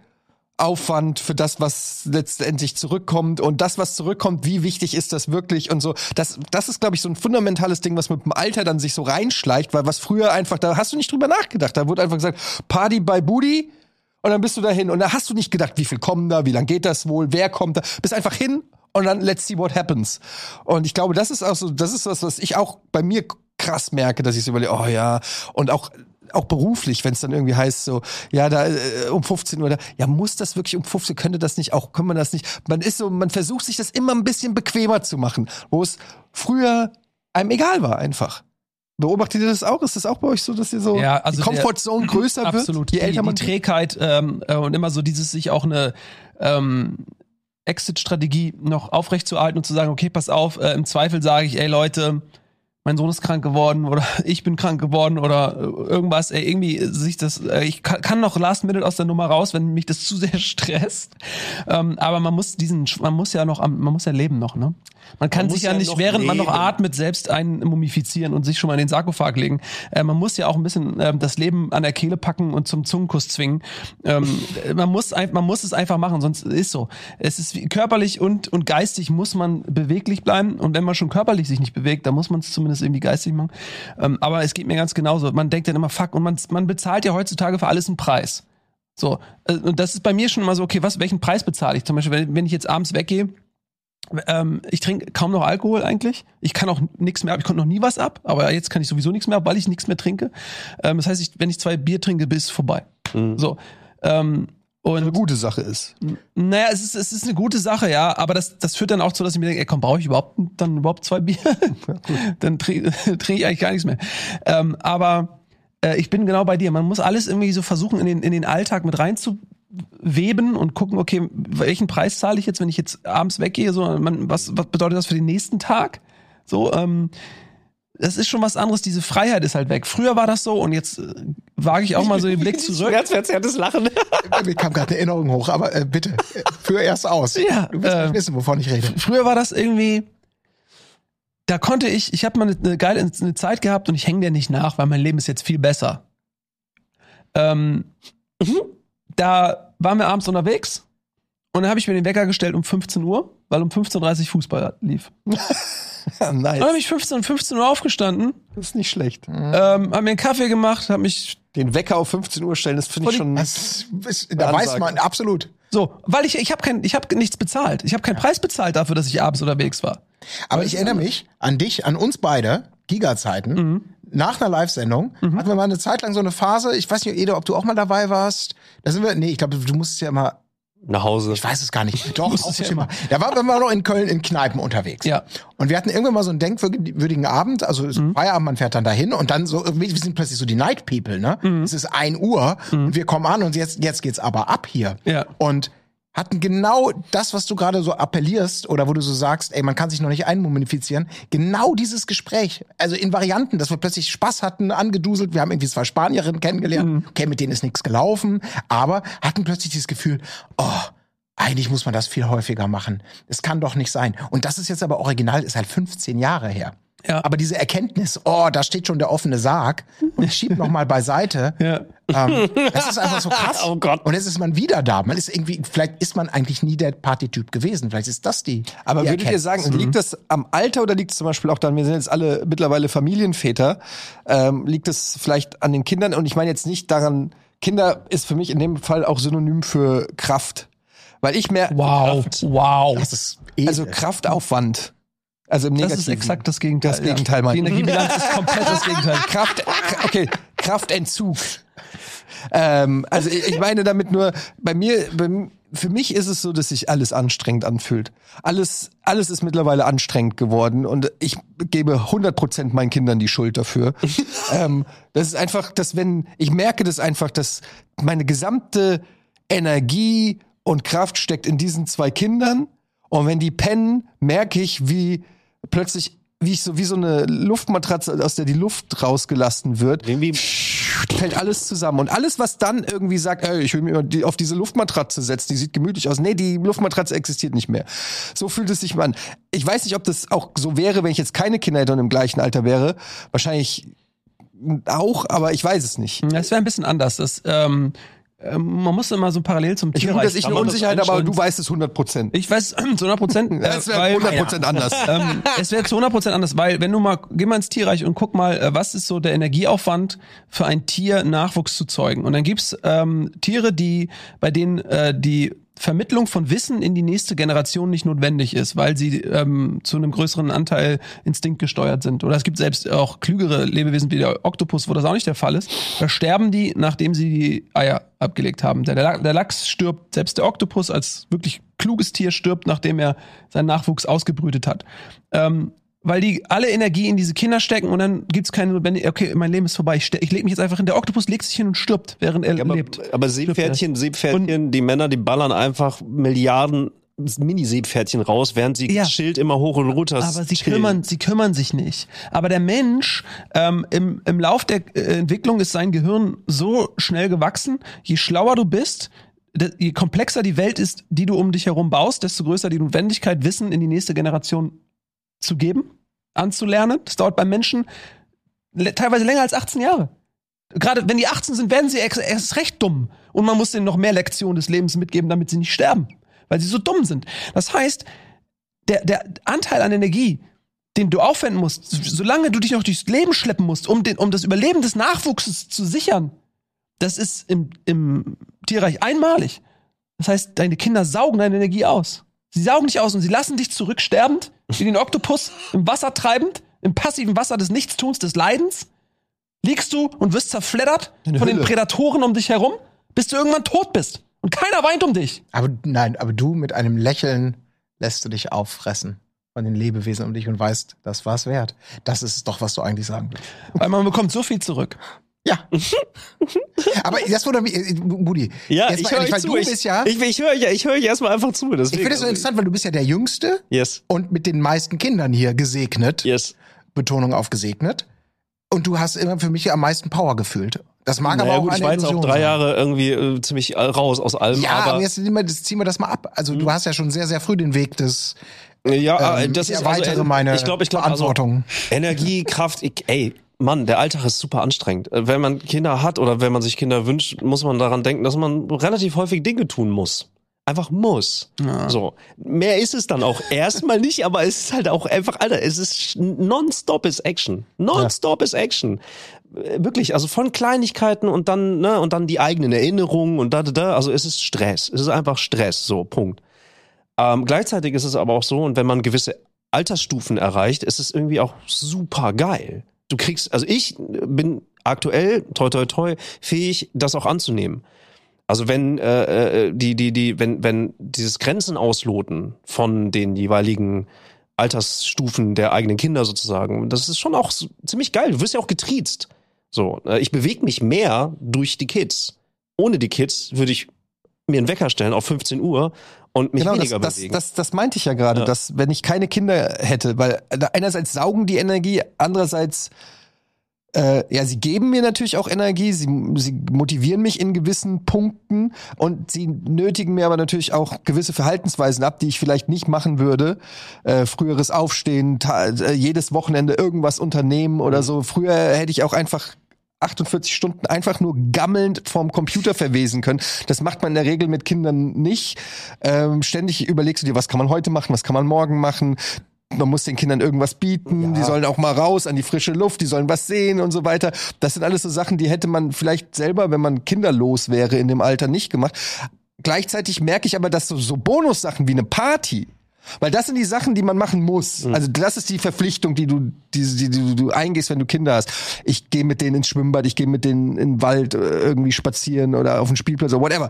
Aufwand für das, was letztendlich zurückkommt und das, was zurückkommt, wie wichtig ist das wirklich und so. Das, das ist, glaube ich, so ein fundamentales Ding, was mit dem Alter dann sich so reinschleicht, weil was früher einfach, da hast du nicht drüber nachgedacht. Da wurde einfach gesagt, Party bei Booty und dann bist du dahin und da hast du nicht gedacht, wie viel kommen da, wie lang geht das wohl, wer kommt da. Bist einfach hin und dann let's see what happens. Und ich glaube, das ist auch so, das ist was, was ich auch bei mir krass merke, dass ich so überlege, oh ja, und auch auch beruflich, wenn es dann irgendwie heißt so, ja, da äh, um 15 Uhr, da, ja, muss das wirklich um 15 könnte das nicht auch, kann man das nicht, man ist so, man versucht sich das immer ein bisschen bequemer zu machen, wo es früher einem egal war einfach. Beobachtet ihr das auch? Ist das auch bei euch so, dass ihr so Ja, also die Comfortzone [clears throat] größer wird, Absolut. je die, älter man die wird? Trägheit ähm, äh, und immer so dieses sich auch eine ähm, Exit-Strategie noch aufrechtzuerhalten und zu sagen, okay, pass auf, äh, im Zweifel sage ich, ey Leute, mein Sohn ist krank geworden oder [laughs] ich bin krank geworden oder äh, irgendwas, ey, irgendwie sich das, äh, ich kann, noch Last Minute aus der Nummer raus, wenn mich das [laughs] zu sehr stresst. Ähm, aber man muss diesen, man muss ja noch, man muss ja leben noch, ne? Man kann Man sich ja, ja nicht, während man noch leben. atmet, selbst einen mumifizieren und sich schon mal in den Sarkophag legen. Äh, man muss ja auch ein bisschen ähm, das Leben an der Kehle packen und zum Zungenkuss zwingen. Ähm, man, muss man muss es einfach machen, sonst ist so. Es ist wie, körperlich und, und geistig muss man beweglich bleiben. Und wenn man schon körperlich sich nicht bewegt, dann muss man es zumindest irgendwie geistig machen. Ähm, aber es geht mir ganz genauso. Man denkt dann immer, fuck, und man, man bezahlt ja heutzutage für alles einen Preis. So, äh, und das ist bei mir schon immer so, okay, was, welchen Preis bezahle ich? Zum Beispiel, wenn, wenn ich jetzt abends weggehe, ähm, ich trinke kaum noch Alkohol eigentlich. Ich kann auch nichts mehr ab. Ich konnte noch nie was ab, aber jetzt kann ich sowieso nichts mehr ab, weil ich nichts mehr trinke. Ähm, das heißt, ich, wenn ich zwei Bier trinke, bis es vorbei. So. Ähm, eine und gute Sache ist. naja, es ist, es ist eine gute Sache, ja, aber das, das führt dann auch zu, dass ich mir denke, ey, komm, brauche ich überhaupt dann überhaupt zwei Bier? [laughs] dann trinke [laughs] trink ich eigentlich gar nichts mehr. Ähm, aber äh, ich bin genau bei dir. Man muss alles irgendwie so versuchen, in den, in den Alltag mit reinzuweben und gucken, okay, welchen Preis zahle ich jetzt, wenn ich jetzt abends weggehe? So, man, was, was bedeutet das für den nächsten Tag? So, ähm, das ist schon was anderes. Diese Freiheit ist halt weg. Früher war das so und jetzt äh, wage ich auch mal so den Blick [laughs] zurück. Schmerzverzerrtes Lachen. Mir kam gerade eine Erinnerung hoch, aber äh, bitte, äh, führ erst aus. Ja, du wirst äh, nicht wissen, wovon ich rede. Früher war das irgendwie, da konnte ich, ich habe mal eine, eine geile eine Zeit gehabt und ich hänge der nicht nach, weil mein Leben ist jetzt viel besser. Ähm, Da waren wir abends unterwegs und dann habe ich mir den Wecker gestellt um 15 Uhr, weil um 15.30 Uhr Fußball lief. Ja, [laughs] nice. Dann habe ich 15 um 15 Uhr aufgestanden, Das ist nicht schlecht. ähm, habe mir einen Kaffee gemacht, habe mich Den Wecker auf 15 Uhr stellen, das finde ich schon. Das ist, da weiß Ansage. man absolut. so, weil ich ich habe kein ich habe nichts bezahlt. Ich habe keinen Preis bezahlt dafür, dass ich abends unterwegs war. Aber ich erinnere mich an dich, an uns beide, Giga-Zeiten. Mhm. Nach einer Live-Sendung hatten wir mal eine Zeit lang so eine Phase, ich weiß nicht, Ede, ob du auch mal dabei warst. Da sind wir, nee, ich glaube, du musstest ja immer nach Hause. Ich weiß es gar nicht. Doch, auch Thema. Da waren wir mal noch in Köln in Kneipen unterwegs. Ja. Und wir hatten irgendwann mal so einen denkwürdigen Abend, also es ist Feierabend, man fährt dann dahin und dann so irgendwie, wir sind plötzlich so die Night People, ne? Es ist ein Uhr und wir kommen an und jetzt, jetzt geht's aber ab hier. Ja. Und hatten genau das, was du gerade so appellierst oder wo du so sagst, ey, man kann sich noch nicht einmumifizieren, genau dieses Gespräch, also in Varianten, dass wir plötzlich Spaß hatten, angeduselt, wir haben irgendwie zwei Spanierinnen kennengelernt, okay, mit denen ist nichts gelaufen, aber hatten plötzlich dieses Gefühl, oh, eigentlich muss man das viel häufiger machen. Es kann doch nicht sein. Und das ist jetzt aber original, ist halt 15 Jahre her. Ja. Aber diese Erkenntnis, oh, da steht schon der offene Sarg, ich schieb noch mal beiseite. [laughs] Ja. Ähm, das ist einfach so krass. [laughs] Oh Gott. Und jetzt ist man wieder da. Man ist irgendwie, vielleicht ist man eigentlich nie der Partytyp gewesen. Vielleicht ist das die. Aber die würdet ihr sagen, liegt das am Alter oder liegt es zum Beispiel auch dann, wir sind jetzt alle mittlerweile Familienväter, ähm, liegt es vielleicht an den Kindern? Und ich meine jetzt nicht daran, Kinder ist für mich in dem Fall auch synonym für Kraft. Weil ich mehr, Wow. Wow. das ist edel. also Kraftaufwand. Also im Das Negativen. ist exakt das Gegenteil. Das Gegenteil, mein Die Energiebilanz [laughs] ist komplett das Gegenteil. Kraft, okay, Kraftentzug. Ähm, also ich meine damit nur, bei mir, bei, für mich ist es so, dass sich alles anstrengend anfühlt. Alles, alles ist mittlerweile anstrengend geworden und ich gebe 100% meinen Kindern die Schuld dafür. [laughs] ähm, das ist einfach, dass wenn, ich merke das einfach, dass meine gesamte Energie und Kraft steckt in diesen zwei Kindern und wenn die pennen, merke ich, wie plötzlich wie ich so wie so eine Luftmatratze, aus der die Luft rausgelassen wird, Irgendwie fällt alles zusammen. Und alles, was dann irgendwie sagt, ey, ich will mir die, auf diese Luftmatratze setzen, die sieht gemütlich aus. Nee, die Luftmatratze existiert nicht mehr. So fühlt es sich mal an. Ich weiß nicht, ob das auch so wäre, wenn ich jetzt keine Kinder hätte und im gleichen Alter wäre. Wahrscheinlich auch, aber ich weiß es nicht. Das wäre ein bisschen anders. Das, ähm, man muss immer so parallel zum Ich Tierreich. vermute, dass ich eine Unsicherheit, aber du weißt es 100 Prozent. Ich weiß [clears throat] zu 100 Prozent. [laughs] Äh, Das wäre weil- 100 Prozent anders. [laughs] ähm, es wäre zu 100% anders, weil wenn du mal, geh mal ins Tierreich und guck mal, äh, was ist so der Energieaufwand für ein Tier, Nachwuchs zu zeugen. Und dann gibt's ähm, Tiere, die, bei denen äh, die Vermittlung von Wissen in die nächste Generation nicht notwendig ist, weil sie ähm, zu einem größeren Anteil instinktgesteuert sind. Oder es gibt selbst auch klügere Lebewesen wie der Oktopus, wo das auch nicht der Fall ist. Da sterben die, nachdem sie die Eier abgelegt haben. Der, der, Lachs stirbt, selbst der Oktopus als wirklich kluges Tier stirbt, nachdem er seinen Nachwuchs ausgebrütet hat. Ähm, weil die alle Energie in diese Kinder stecken und dann gibt's keine notwendige, okay, mein Leben ist vorbei, ich, ich lege mich jetzt einfach hin. Der Oktopus legt sich hin und stirbt, während er aber, lebt. aber Seepferdchen, Seepferdchen, die Männer, die ballern einfach Milliarden Mini-Seepferdchen raus, während sie Ja. Schild immer hoch und runter Aber sie chillen. kümmern, sie kümmern sich nicht. Aber der Mensch, ähm, im, im Lauf der äh, Entwicklung ist sein Gehirn so schnell gewachsen, je schlauer du bist, je komplexer die Welt ist, die du um dich herum baust, desto größer die Notwendigkeit, Wissen in die nächste Generation zu geben, anzulernen. Das dauert beim Menschen teilweise länger als 18 Jahre. Gerade wenn die 18 sind, werden sie erst recht dumm. Und man muss ihnen noch mehr Lektionen des Lebens mitgeben, damit sie nicht sterben. Weil sie so dumm sind. Das heißt, der, der Anteil an Energie, den du aufwenden musst, so- solange du dich noch durchs Leben schleppen musst, um, den, um das Überleben des Nachwuchses zu sichern, das ist im, im Tierreich einmalig. Das heißt, deine Kinder saugen deine Energie aus. Sie saugen dich aus und sie lassen dich zurücksterbend, wie den Oktopus, im Wasser treibend, im passiven Wasser des Nichtstuns, des Leidens. Liegst du und wirst zerfleddert Eine von den Hülle. Prädatoren um dich herum, bis du irgendwann tot bist. Und keiner weint um dich. Aber nein, aber du mit einem Lächeln lässt du dich auffressen von den Lebewesen um dich und weißt, das war's wert. Das ist doch, was du eigentlich sagen willst. Weil man bekommt so viel zurück. Ja. aber das wurde mich, äh, Budi. Ja, ich höre euch zu. du Ich, bist ja, ich, ich höre ja, ich höre euch erstmal einfach zu. Deswegen, ich finde das so interessant, weil du bist ja der Jüngste Yes, und mit den meisten Kindern hier gesegnet. yes. Betonung auf gesegnet. Und du hast immer für mich am meisten Power gefühlt. Das mag Naja, aber auch gut, ich eine war jetzt auch drei sein. Jahre irgendwie äh, ziemlich äh, raus aus allem. Ja, aber jetzt ziehen wir, das, ziehen wir das mal ab. Also du hast ja schon sehr, sehr früh den Weg des ja, ähm, das ich ist erweitere also, äh, meine ich glaube, ich glaube, also, Verantwortung. Energie, Kraft, ich, ey, Mann, der Alltag ist super anstrengend. Äh, Wenn man Kinder hat oder wenn man sich Kinder wünscht, muss man daran denken, dass man relativ häufig Dinge tun muss. Einfach muss. So. Mehr ist es dann auch erstmal nicht, aber es ist halt auch einfach, Alter, es ist nonstop ist Action. Nonstop ist Action. Äh, Wirklich, also von Kleinigkeiten und dann, ne, und dann die eigenen Erinnerungen und da, da, da. Also es ist Stress. Es ist einfach Stress. So, Punkt. Ähm, gleichzeitig ist es aber auch so, und wenn man gewisse Altersstufen erreicht, ist es irgendwie auch super geil. Du kriegst, also ich bin aktuell, toi toi toi, fähig, das auch anzunehmen. Also wenn äh, äh, die die die wenn wenn dieses Grenzen ausloten von den jeweiligen Altersstufen der eigenen Kinder sozusagen, das ist schon auch ziemlich geil. Du wirst ja auch getriezt. So, äh, ich bewege mich mehr durch die Kids. Ohne die Kids würde ich mir einen Wecker stellen auf 15 Uhr und mich Genau, das, weniger das, bewegen. das, das meinte ich ja gerade, Ja. dass wenn ich keine Kinder hätte, weil äh, einerseits saugen die Energie, andererseits äh, ja, sie geben mir natürlich auch Energie, sie, sie motivieren mich in gewissen Punkten und sie nötigen mir aber natürlich auch gewisse Verhaltensweisen ab, die ich vielleicht nicht machen würde. Äh, früheres Aufstehen, äh, jedes Wochenende irgendwas unternehmen oder so. Früher hätte ich auch einfach 48 Stunden einfach nur gammelnd vorm Computer verwesen können. Das macht man in der Regel mit Kindern nicht. Ähm, ständig überlegst du dir, was kann man heute machen, was kann man morgen machen. Man muss den Kindern irgendwas bieten, die sollen auch mal raus an die frische Luft, die sollen was sehen und so weiter. Das sind alles so Sachen, die hätte man vielleicht selber, wenn man kinderlos wäre in dem Alter, nicht gemacht. Gleichzeitig merke ich aber, dass so, so Bonussachen wie eine Party, weil das sind die Sachen, die man machen muss. Also das ist die Verpflichtung, die du, die, die, die du eingehst, wenn du Kinder hast. Ich gehe mit denen ins Schwimmbad, ich gehe mit denen in den Wald äh, irgendwie spazieren oder auf den Spielplatz oder whatever.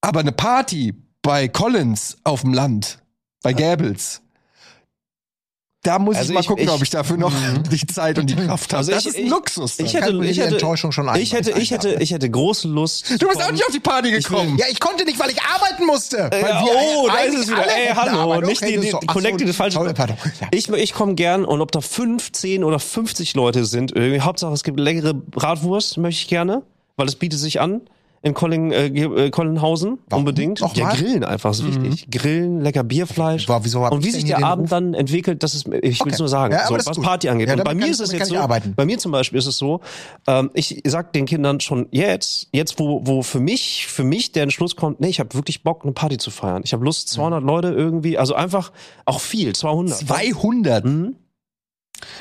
Aber eine Party bei Collins auf dem Land, bei Gäbels, da muss Also ich mal ich- gucken, ich- ob ich dafür noch [laughs] die Zeit und die [laughs] Kraft habe. Also das ich- ist ein Luxus. ich dann. hätte, ich die hätte, Enttäuschung schon ich hätte, ich hätte, ich hätte große Lust. du bist auch nicht auf die Party gekommen. Ja, ich konnte nicht, weil ich arbeiten musste. Weil Ja, wir oh, da ist es wieder. Ey, hallo, Arbeit. nicht Okay, die, die so, Connected ist falsch. sorry. Ja. Ich, ich komme gern und ob da fünf, zehn oder 50 Leute sind, irgendwie, Hauptsache es gibt leckere Bratwurst, möchte ich gerne, weil es bietet sich an. In Colling, äh, äh, Collinghausen unbedingt. Noch ja, grillen einfach ist wichtig. Grillen, lecker Bierfleisch. Boah, wieso und wie ich sich der Abend Ruf? dann entwickelt, das ist, ich will es Okay. nur sagen, Ja, so, was gut. Party angeht. Ja, und bei mir ist es jetzt so, arbeiten. bei mir zum Beispiel ist es so, ähm, ich sag den Kindern schon jetzt, jetzt wo, wo für mich, für mich der Entschluss kommt, nee, ich habe wirklich Bock, eine Party zu feiern. Ich habe Lust, 200 Leute irgendwie, also einfach auch viel, 200. 200.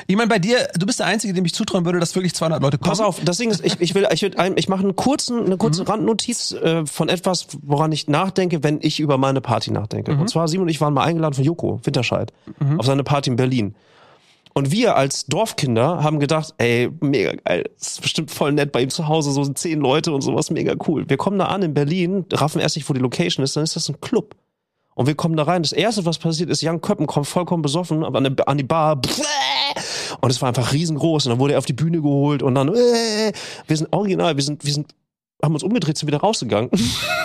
Ich meine, bei dir, du bist der Einzige, dem ich zutrauen würde, dass wirklich 200 Leute kommen. Pass auf, das Ding ist, ich, ich will, ich, will ein- ich mache einen kurzen, eine kurze Randnotiz äh, von etwas, woran ich nachdenke, wenn ich über meine Party nachdenke. Und zwar Simon und ich waren mal eingeladen von Joko Winterscheid auf seine Party in Berlin. Und wir als Dorfkinder haben gedacht, ey, mega geil, das ist bestimmt voll nett bei ihm zu Hause, so sind zehn Leute und sowas, mega cool. Wir kommen da an in Berlin, raffen erst nicht, wo die Location ist, dann ist das ein Club. Und wir kommen da rein. Das erste, was passiert ist, Jan Köppen kommt vollkommen besoffen aber an, die- an die Bar. Und es war einfach riesengroß. Und dann wurde er auf die Bühne geholt und dann, äh, wir sind original, wir sind, wir sind, haben uns umgedreht, sind wieder rausgegangen.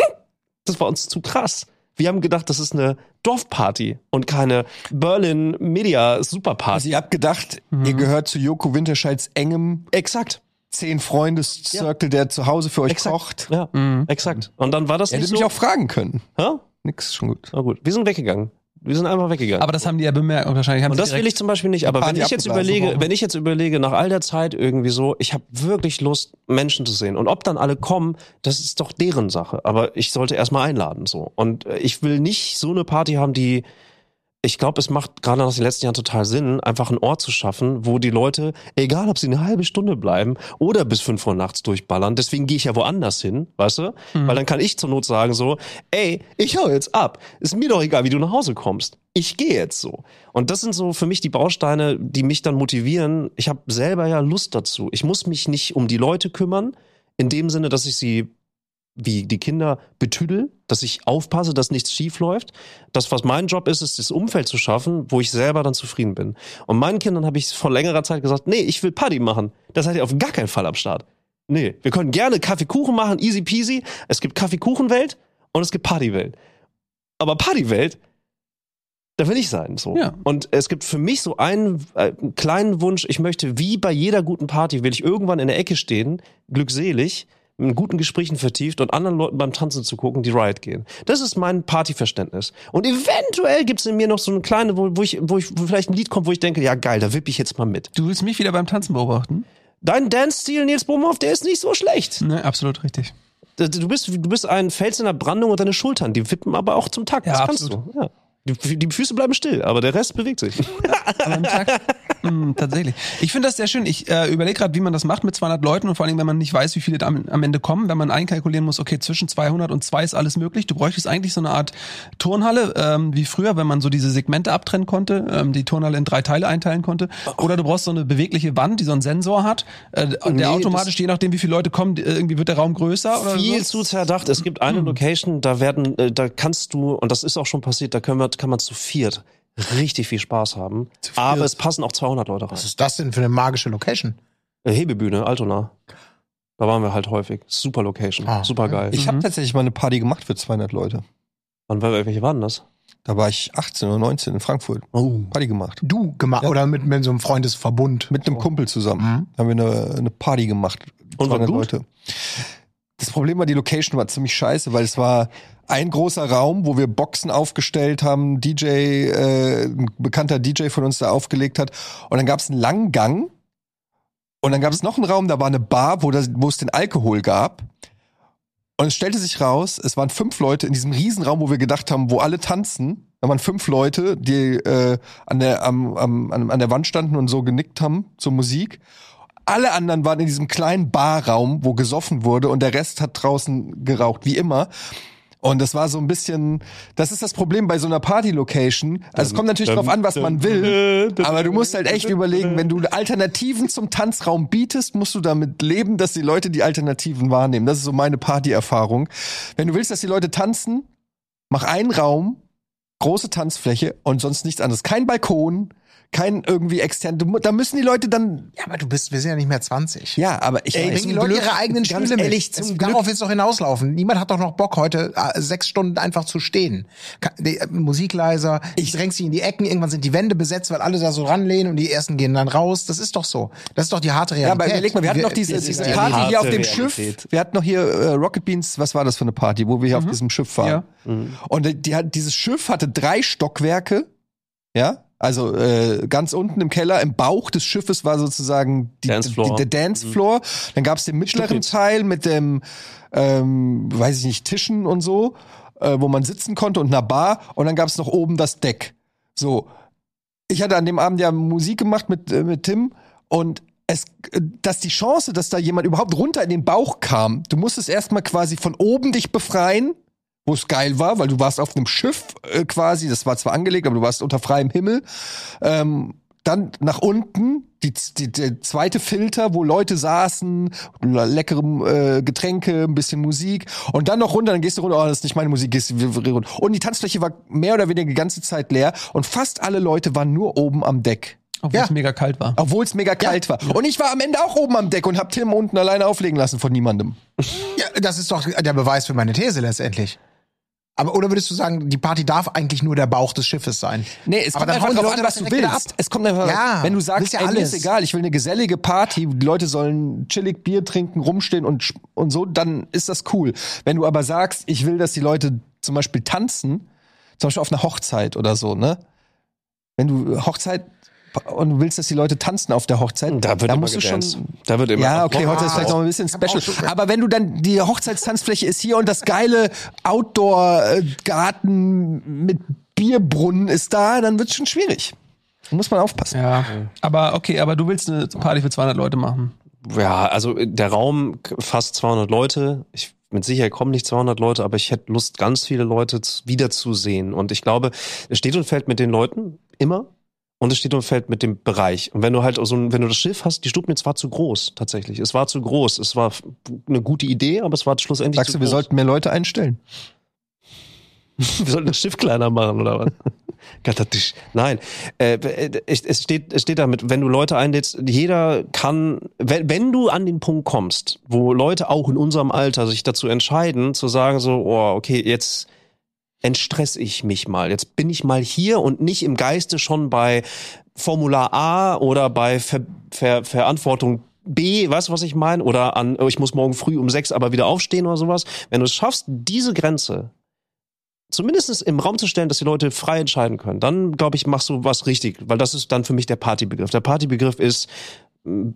[laughs] das war uns zu krass. Wir haben gedacht, das ist eine Dorfparty und keine Berlin Media Superparty. Also ihr habt gedacht, ihr gehört zu Joko Winterscheids engem Exakt. zehn Freundes Circle, der zu Hause für euch Exakt. kocht. Ja, exakt. Und dann war das nicht hättet so. mich auch fragen können. Hä? Nix, schon gut. Na gut, wir sind weggegangen. Wir sind einfach weggegangen. Aber das haben die ja bemerkt und wahrscheinlich haben Und das will ich zum Beispiel nicht. Aber wenn ich jetzt überlege, wenn ich jetzt überlege, nach all der Zeit irgendwie so, ich habe wirklich Lust, Menschen zu sehen. Und ob dann alle kommen, das ist doch deren Sache. Aber ich sollte erstmal einladen so. Und äh, ich will nicht so eine Party haben, die ich glaube, es macht gerade nach den letzten Jahren total Sinn, einfach einen Ort zu schaffen, wo die Leute, egal ob sie eine halbe Stunde bleiben oder bis fünf Uhr nachts durchballern, deswegen gehe ich ja woanders hin, weißt du? Weil dann kann ich zur Not sagen so, ey, ich hau jetzt ab. Ist mir doch egal, wie du nach Hause kommst. Ich gehe jetzt so. Und das sind so für mich die Bausteine, die mich dann motivieren. Ich habe selber ja Lust dazu. Ich muss mich nicht um die Leute kümmern, in dem Sinne, dass ich sie wie die Kinder betüdel, dass ich aufpasse, dass nichts schief läuft. Das, was mein Job ist, ist das Umfeld zu schaffen, wo ich selber dann zufrieden bin. Und meinen Kindern habe ich vor längerer Zeit gesagt, nee, ich will Party machen. Das seid ihr auf gar keinen Fall am Start. Nee, wir können gerne Kaffeekuchen machen, easy peasy. Es gibt Kaffeekuchenwelt und es gibt Partywelt. Aber Partywelt, da will ich sein, so. Ja. Und es gibt für mich so einen, äh, einen kleinen Wunsch, ich möchte, wie bei jeder guten Party, will ich irgendwann in der Ecke stehen, glückselig, mit guten Gesprächen vertieft und anderen Leuten beim Tanzen zu gucken, die Riot gehen. Das ist mein Partyverständnis. Und eventuell gibt's in mir noch so eine kleine, wo, wo ich, wo ich, wo vielleicht ein Lied kommt, wo ich denke, ja geil, da wipp ich jetzt mal mit. Du willst mich wieder beim Tanzen beobachten? Dein Dance-Stil, Nils Bohmhoff, der ist nicht so schlecht. Ne, absolut richtig. Du bist, du bist ein Fels in der Brandung und deine Schultern, die wippen aber auch zum Takt. Ja, das kannst absolut. du. Ja. Die, die Füße bleiben still, aber der Rest bewegt sich. Tag, mm, tatsächlich. Ich finde das sehr schön. Ich äh, überlege gerade, wie man das macht mit 200 Leuten und vor allem, wenn man nicht weiß, wie viele da am, am Ende kommen, wenn man einkalkulieren muss, okay, zwischen 200 und 2 ist alles möglich. Du bräuchtest eigentlich so eine Art Turnhalle, ähm, wie früher, wenn man so diese Segmente abtrennen konnte, ähm, die Turnhalle in drei Teile einteilen konnte. Oder du brauchst so eine bewegliche Wand, die so einen Sensor hat, äh, der Nee, automatisch, je nachdem, wie viele Leute kommen, irgendwie wird der Raum größer oder Viel so. zu zerdacht. Es gibt eine Location, da werden, äh, da kannst du, und das ist auch schon passiert, da können wir, kann man zu viert richtig viel Spaß haben. Aber es passen auch 200 Leute rein. Was ist das denn für eine magische Location? Hebebühne, Altona. Da waren wir halt häufig. Super Location. Ah, Super geil. Ich habe tatsächlich mal eine Party gemacht für 200 Leute. Wann, welche waren das? Da war ich 18 oder 19 in Frankfurt. Oh. Party gemacht. Du gemacht oder mit, mit so einem Freundesverbund? Mit einem Kumpel zusammen. Haben wir eine, eine Party gemacht. Und war 200 gut? Leute. Das Problem war, die Location war ziemlich scheiße, weil es war ein großer Raum, wo wir Boxen aufgestellt haben, DJ, äh, ein bekannter DJ von uns da aufgelegt hat. Und dann gab es einen langen Gang. Und dann gab es noch einen Raum, da war eine Bar, wo, das, wo es den Alkohol gab. Und es stellte sich raus, es waren fünf Leute in diesem Riesenraum, wo wir gedacht haben, wo alle tanzen. Da waren fünf Leute, die äh, an, der, am, am, an an der Wand standen und so genickt haben zur Musik. Alle anderen waren in diesem kleinen Barraum, wo gesoffen wurde und der Rest hat draußen geraucht, wie immer. Und das war so ein bisschen, das ist das Problem bei so einer Party-Location. Also es kommt natürlich drauf an, was man will, aber du musst halt echt überlegen, wenn du Alternativen zum Tanzraum bietest, musst du damit leben, dass die Leute die Alternativen wahrnehmen. Das ist so meine Party-Erfahrung. Wenn du willst, dass die Leute tanzen, mach einen Raum, große Tanzfläche und sonst nichts anderes. Kein Balkon, kein irgendwie extern. Du, da müssen die Leute dann, Ja, aber du bist, wir sind ja nicht mehr 20. ja, aber ich Ey, bringen die Leute ihre eigenen Stühle ehrlich, mit. zum Es- Glück Darauf wird es doch hinauslaufen. Niemand hat doch noch Bock, heute äh, sechs Stunden einfach zu stehen. Die, äh, Musik leiser, ich drängst sie in die Ecken, irgendwann sind die Wände besetzt, weil alle da so ranlehnen und die ersten gehen dann raus. Das ist doch so. Das ist doch die harte Ja, Realität. aber überleg mal, wir hatten noch diese, diese eine Party hier auf dem Realität. Schiff. Wir hatten noch hier äh, Rocket Beans, was war das für eine Party, wo wir hier auf diesem Schiff waren. Ja. Und die, die hat, dieses Schiff hatte drei Stockwerke, ja, also äh, ganz unten im Keller, im Bauch des Schiffes war sozusagen die, Dancefloor. die, der Dancefloor. Dann gab es den mittleren Stücknitz. Teil mit dem, ähm, weiß ich nicht, Tischen und so, äh, wo man sitzen konnte und einer Bar. Und dann gab es noch oben das Deck. So, ich hatte an dem Abend ja Musik gemacht mit, äh, mit Tim und es, äh, dass die Chance, dass da jemand überhaupt runter in den Bauch kam, du musstest erstmal quasi von oben dich befreien, wo es geil war, weil du warst auf einem Schiff äh, quasi, das war zwar angelegt, aber du warst unter freiem Himmel. Ähm, dann nach unten, die, die, der zweite Filter, wo Leute saßen, leckere äh, Getränke, ein bisschen Musik und dann noch runter, dann gehst du runter, oh, das ist nicht meine Musik, gehst du runter. Und die Tanzfläche war mehr oder weniger die ganze Zeit leer und fast alle Leute waren nur oben am Deck. Obwohl Ja. es mega kalt war. Obwohl es mega kalt war. Und ich war am Ende auch oben am Deck und hab Tim unten alleine auflegen lassen von niemandem. Ja, das ist doch der Beweis für meine These letztendlich. Aber oder würdest du sagen, die Party darf eigentlich nur der Bauch des Schiffes sein? Nee, es Aber kommt dann einfach drauf Leute an, was du willst. ab. Es kommt einfach, Ja, wenn du sagst, ja ey, mir ist alles. egal, ich will eine gesellige Party, die Leute sollen chillig Bier trinken, rumstehen und, und so, dann ist das cool. Wenn du aber sagst, ich will, dass die Leute zum Beispiel tanzen, zum Beispiel auf einer Hochzeit oder so, ne? Wenn du Hochzeit und du willst, dass die Leute tanzen auf der Hochzeit, Da wird da immer musst du schon gedanced. Da wird immer ja, okay, heute ist vielleicht noch ein bisschen special. Aber wenn du dann, die Hochzeitstanzfläche ist hier und das geile Outdoor-Garten mit Bierbrunnen ist da, dann wird's schon schwierig. Da muss man aufpassen. Ja. Aber okay, aber du willst eine Party für 200 Leute machen. Ja, also der Raum fast 200 Leute. Ich mit Sicherheit kommen nicht 200 Leute, aber ich hätte Lust, ganz viele Leute wiederzusehen. Und ich glaube, es steht und fällt mit den Leuten immer. Und es steht und fällt mit dem Bereich. Und wenn du halt so ein, wenn du das Schiff hast, die Stubnitz war zu groß, tatsächlich. Es war zu groß. Es war eine gute Idee, aber es war schlussendlich Sagst zu du, wir groß. sollten mehr Leute einstellen? [laughs] Wir sollten das Schiff kleiner machen, oder was? [laughs] Nein, äh, es es steht, es steht damit, wenn du Leute einlädst, jeder kann, wenn, wenn du an den Punkt kommst, wo Leute auch in unserem Alter sich dazu entscheiden, zu sagen so, oh, okay, jetzt entstress ich mich mal. Jetzt bin ich mal hier und nicht im Geiste schon bei Formular A oder bei Ver, Ver, Verantwortung B, weißt du, was ich meine? Oder an, oh, ich muss morgen früh um sechs aber wieder aufstehen oder sowas. Wenn du es schaffst, diese Grenze zumindest im Raum zu stellen, dass die Leute frei entscheiden können, dann, glaube ich, machst du was richtig, weil das ist dann für mich der Partybegriff. Der Partybegriff ist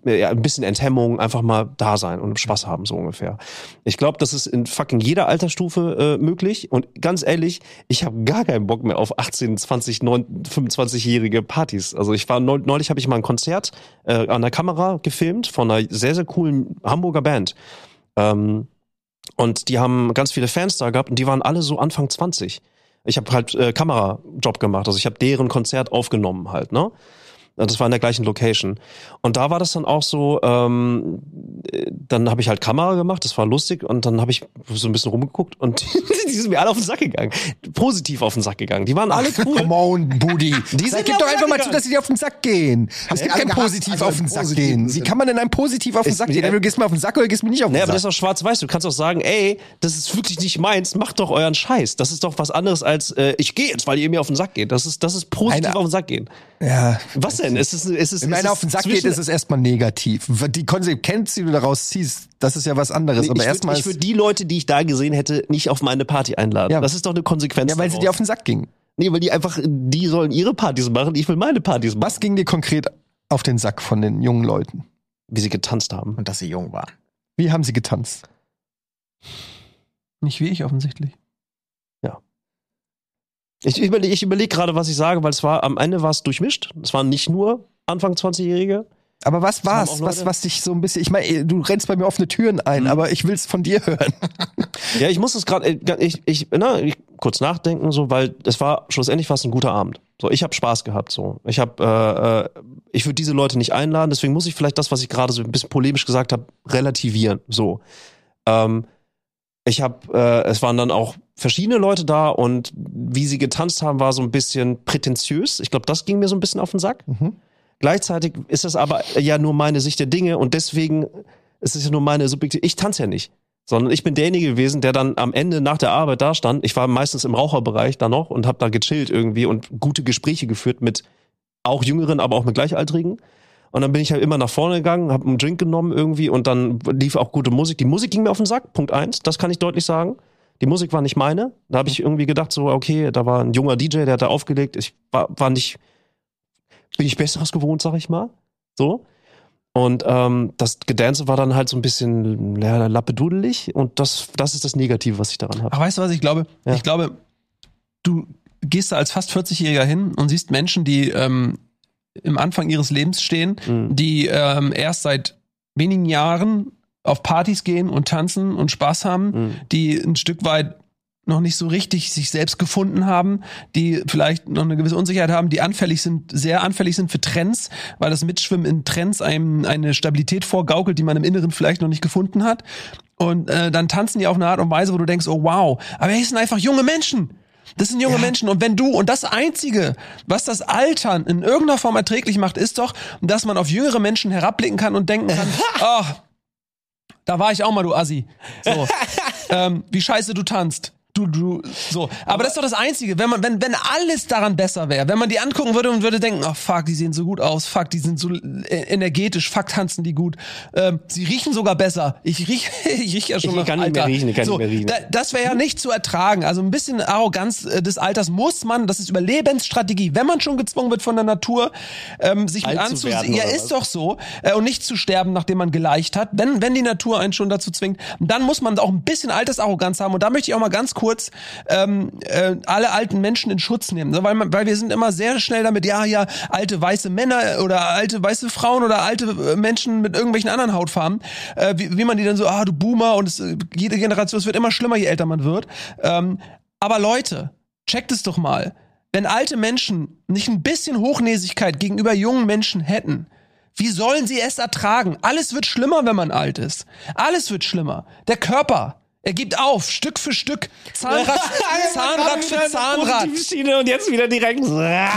ja, ein bisschen Enthemmung, einfach mal da sein und Spaß haben, so ungefähr. Ich glaube, das ist in fucking jeder Altersstufe äh, möglich. Und ganz ehrlich, ich habe gar keinen Bock mehr auf 18, 20, 9, 25-jährige Partys. Also ich war neu- neulich habe ich mal ein Konzert äh, an der Kamera gefilmt von einer sehr, sehr coolen Hamburger Band. Ähm, und die haben ganz viele Fans da gehabt und die waren alle so Anfang 20. Ich habe halt äh, Kamerajob gemacht, also ich habe deren Konzert aufgenommen halt, ne? Das war in der gleichen Location. Und da war das dann auch so, ähm, äh, dann habe ich halt Kamera gemacht, das war lustig und dann habe ich so ein bisschen rumgeguckt und [laughs] die sind mir alle auf den Sack gegangen. Positiv auf den Sack gegangen. Die waren alle cool. Come on, Budi. [laughs] Die sind gib doch einfach mal Sack zu, dass sie dir auf den Sack gehen. Es gibt kein positiv also auf den Sack gehen. Wie kann man denn einem positiv auf den Sack gehen? Entweder du gehst mir auf den Sack oder gehst mir nicht auf den Naja, aber das Sack. ist doch schwarz-weiß. Du kannst doch sagen, ey, das ist wirklich nicht meins, macht doch euren Scheiß. Das ist doch was anderes als, äh, ich gehe jetzt, weil ihr mir auf den Sack geht. Das ist, das ist positiv Eine- auf den Sack gehen. Ja. Was denn? Es ist, es ist, Wenn es einer auf den Sack geht, ist es erstmal negativ. Die Konsequenz, die du daraus ziehst, das ist ja was anderes. Nee, Aber ich erstmal würde ist, würd die Leute, die ich da gesehen hätte, nicht auf meine Party einladen. Ja. Das ist doch eine Konsequenz. ja, weil sie daraus. dir auf den Sack gingen. Nee, weil die einfach, die sollen ihre Partys machen, ich will meine Partys machen. Was ging dir konkret auf den Sack von den jungen Leuten? Wie sie getanzt haben. Und dass sie jung waren. Wie haben sie getanzt? Nicht wie ich offensichtlich. Ich überlege ich überleg gerade, was ich sage, weil es war, am Ende war es durchmischt. Es waren nicht nur Anfang 20-Jährige. Aber was war's? Was, was dich so ein bisschen, ich meine, du rennst bei mir offene Türen ein, Mhm. aber ich will's von dir hören. Ja, ich muss es gerade, ich, ich, na, ich kurz nachdenken, so, weil es war schlussendlich es ein guter Abend. So, ich habe Spaß gehabt, so. Ich habe, äh, äh, ich würde diese Leute nicht einladen, deswegen muss ich vielleicht das, was ich gerade so ein bisschen polemisch gesagt habe, relativieren. So, ähm, ich habe, äh, es waren dann auch verschiedene Leute da und wie sie getanzt haben, war so ein bisschen prätentiös. Ich glaube, das ging mir so ein bisschen auf den Sack. Mhm. Gleichzeitig ist das aber ja nur meine Sicht der Dinge und deswegen ist es ja nur meine subjektive. Ich tanze ja nicht, sondern ich bin derjenige gewesen, der dann am Ende nach der Arbeit da stand. Ich war meistens im Raucherbereich da noch und habe da gechillt irgendwie und gute Gespräche geführt mit auch Jüngeren, aber auch mit Gleichaltrigen. Und dann bin ich halt immer nach vorne gegangen, habe einen Drink genommen irgendwie und dann lief auch gute Musik. Die Musik ging mir auf den Sack, Punkt eins, das kann ich deutlich sagen. Die Musik war nicht meine. Da habe ich irgendwie gedacht, so, okay, da war ein junger DJ, der hat da aufgelegt. Ich war, war nicht, bin ich Besseres gewohnt, sag ich mal. So. Und ähm, das Gedance war dann halt so ein bisschen ja, lappedudelig und das, das ist das Negative, was ich daran habe. Ach, weißt du was, ich glaube? Ja. Ich glaube, du gehst da als fast 40-Jähriger hin und siehst Menschen, die ähm, im Anfang ihres Lebens stehen, Mhm. die ähm, erst seit wenigen Jahren auf Partys gehen und tanzen und Spaß haben, Mhm. die ein Stück weit noch nicht so richtig sich selbst gefunden haben, die vielleicht noch eine gewisse Unsicherheit haben, die anfällig sind, sehr anfällig sind für Trends, weil das Mitschwimmen in Trends einem eine Stabilität vorgaukelt, die man im Inneren vielleicht noch nicht gefunden hat. Und äh, dann tanzen die auf eine Art und Weise, wo du denkst, oh wow, aber hier sind einfach junge Menschen. Das sind junge Menschen. Und wenn du, und das Einzige, was das Altern in irgendeiner Form erträglich macht, ist doch, dass man auf jüngere Menschen herabblicken kann und denken kann, [laughs] oh, da war ich auch mal, du Assi. So. [laughs] ähm, wie scheiße du tanzt. Du, du, so. Aber, das ist doch das Einzige. Wenn man, wenn, wenn alles daran besser wäre, wenn man die angucken würde und würde denken, oh fuck, die sehen so gut aus, fuck, die sind so äh, energetisch, fuck, tanzen die gut. Ähm, sie riechen sogar besser. Ich riech, [laughs] ich riech ja schon Ich nach kann nicht mehr Alter. riechen, ich kann so, nicht mehr riechen. Da, das wäre ja nicht zu ertragen. Also ein bisschen Arroganz äh, des Alters muss man, das ist Überlebensstrategie, wenn man schon gezwungen wird von der Natur, ähm, sich mit Alt anzusehen. Ja, ist was? doch so. Äh, und nicht zu sterben, nachdem man geleicht hat. Wenn, wenn die Natur einen schon dazu zwingt, dann muss man auch ein bisschen Altersarroganz haben. Und da möchte ich auch mal ganz kurz ähm, äh, alle alten Menschen in Schutz nehmen. So, weil, man, weil wir sind immer sehr schnell damit, ja, ja, alte weiße Männer oder alte weiße Frauen oder alte äh, Menschen mit irgendwelchen anderen Hautfarben, äh, wie, wie man die dann so, ah, du Boomer und es, äh, jede Generation, es wird immer schlimmer, je älter man wird. Ähm, aber Leute, checkt es doch mal. Wenn alte Menschen nicht ein bisschen Hochnäsigkeit gegenüber jungen Menschen hätten, wie sollen sie es ertragen? Alles wird schlimmer, wenn man alt ist. Alles wird schlimmer. Der Körper, er gibt auf, Stück für Stück. Zahnrad, [laughs] Zahnrad für Zahnrad. Schiene und jetzt wieder direkt.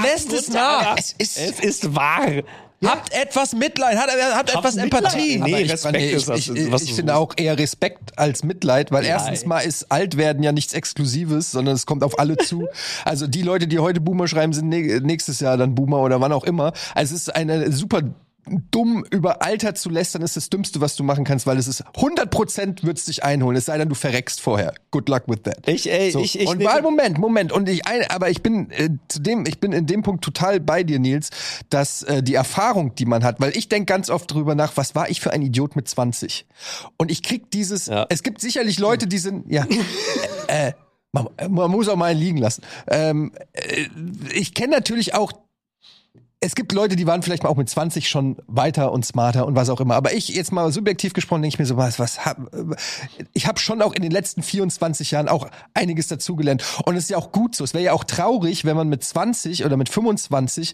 Lässt es nach. Es ist, es ist wahr. Habt etwas Mitleid, habt, habt etwas Mitleid. Empathie. Nee, Aber ich, Respekt nee, ist das, ich, ich, was ich du- finde auch eher Respekt als Mitleid, weil erstens ey. mal ist Altwerden ja nichts Exklusives, sondern es kommt auf alle zu. [laughs] Also die Leute, die heute Boomer schreiben, sind nä- nächstes Jahr dann Boomer oder wann auch immer. Also es ist eine super dumm über Alter zu lästern ist das Dümmste, was du machen kannst, weil es ist 100% wird's dich einholen, es sei denn, du verreckst vorher. Good luck with that. Ich, ey, So. ich, ich und weil, Moment, Moment. Und ich, ein, aber ich bin äh, zu dem, ich bin in dem Punkt total bei dir, Nils, dass äh, die Erfahrung, die man hat, weil ich denke ganz oft drüber nach, was war ich für ein Idiot mit 20? Und ich krieg dieses, Ja. es gibt sicherlich Leute, die sind, ja, [laughs] äh, man, man muss auch mal einen liegen lassen. Ähm, äh, ich kenne natürlich auch es gibt Leute, die waren vielleicht mal auch mit 20 schon weiter und smarter und was auch immer. Aber ich jetzt mal subjektiv gesprochen denke ich mir so, was, was hab, ich habe schon auch in den letzten 24 Jahren auch einiges dazugelernt. Und es ist ja auch gut so. Es wäre ja auch traurig, wenn man mit 20 oder mit 25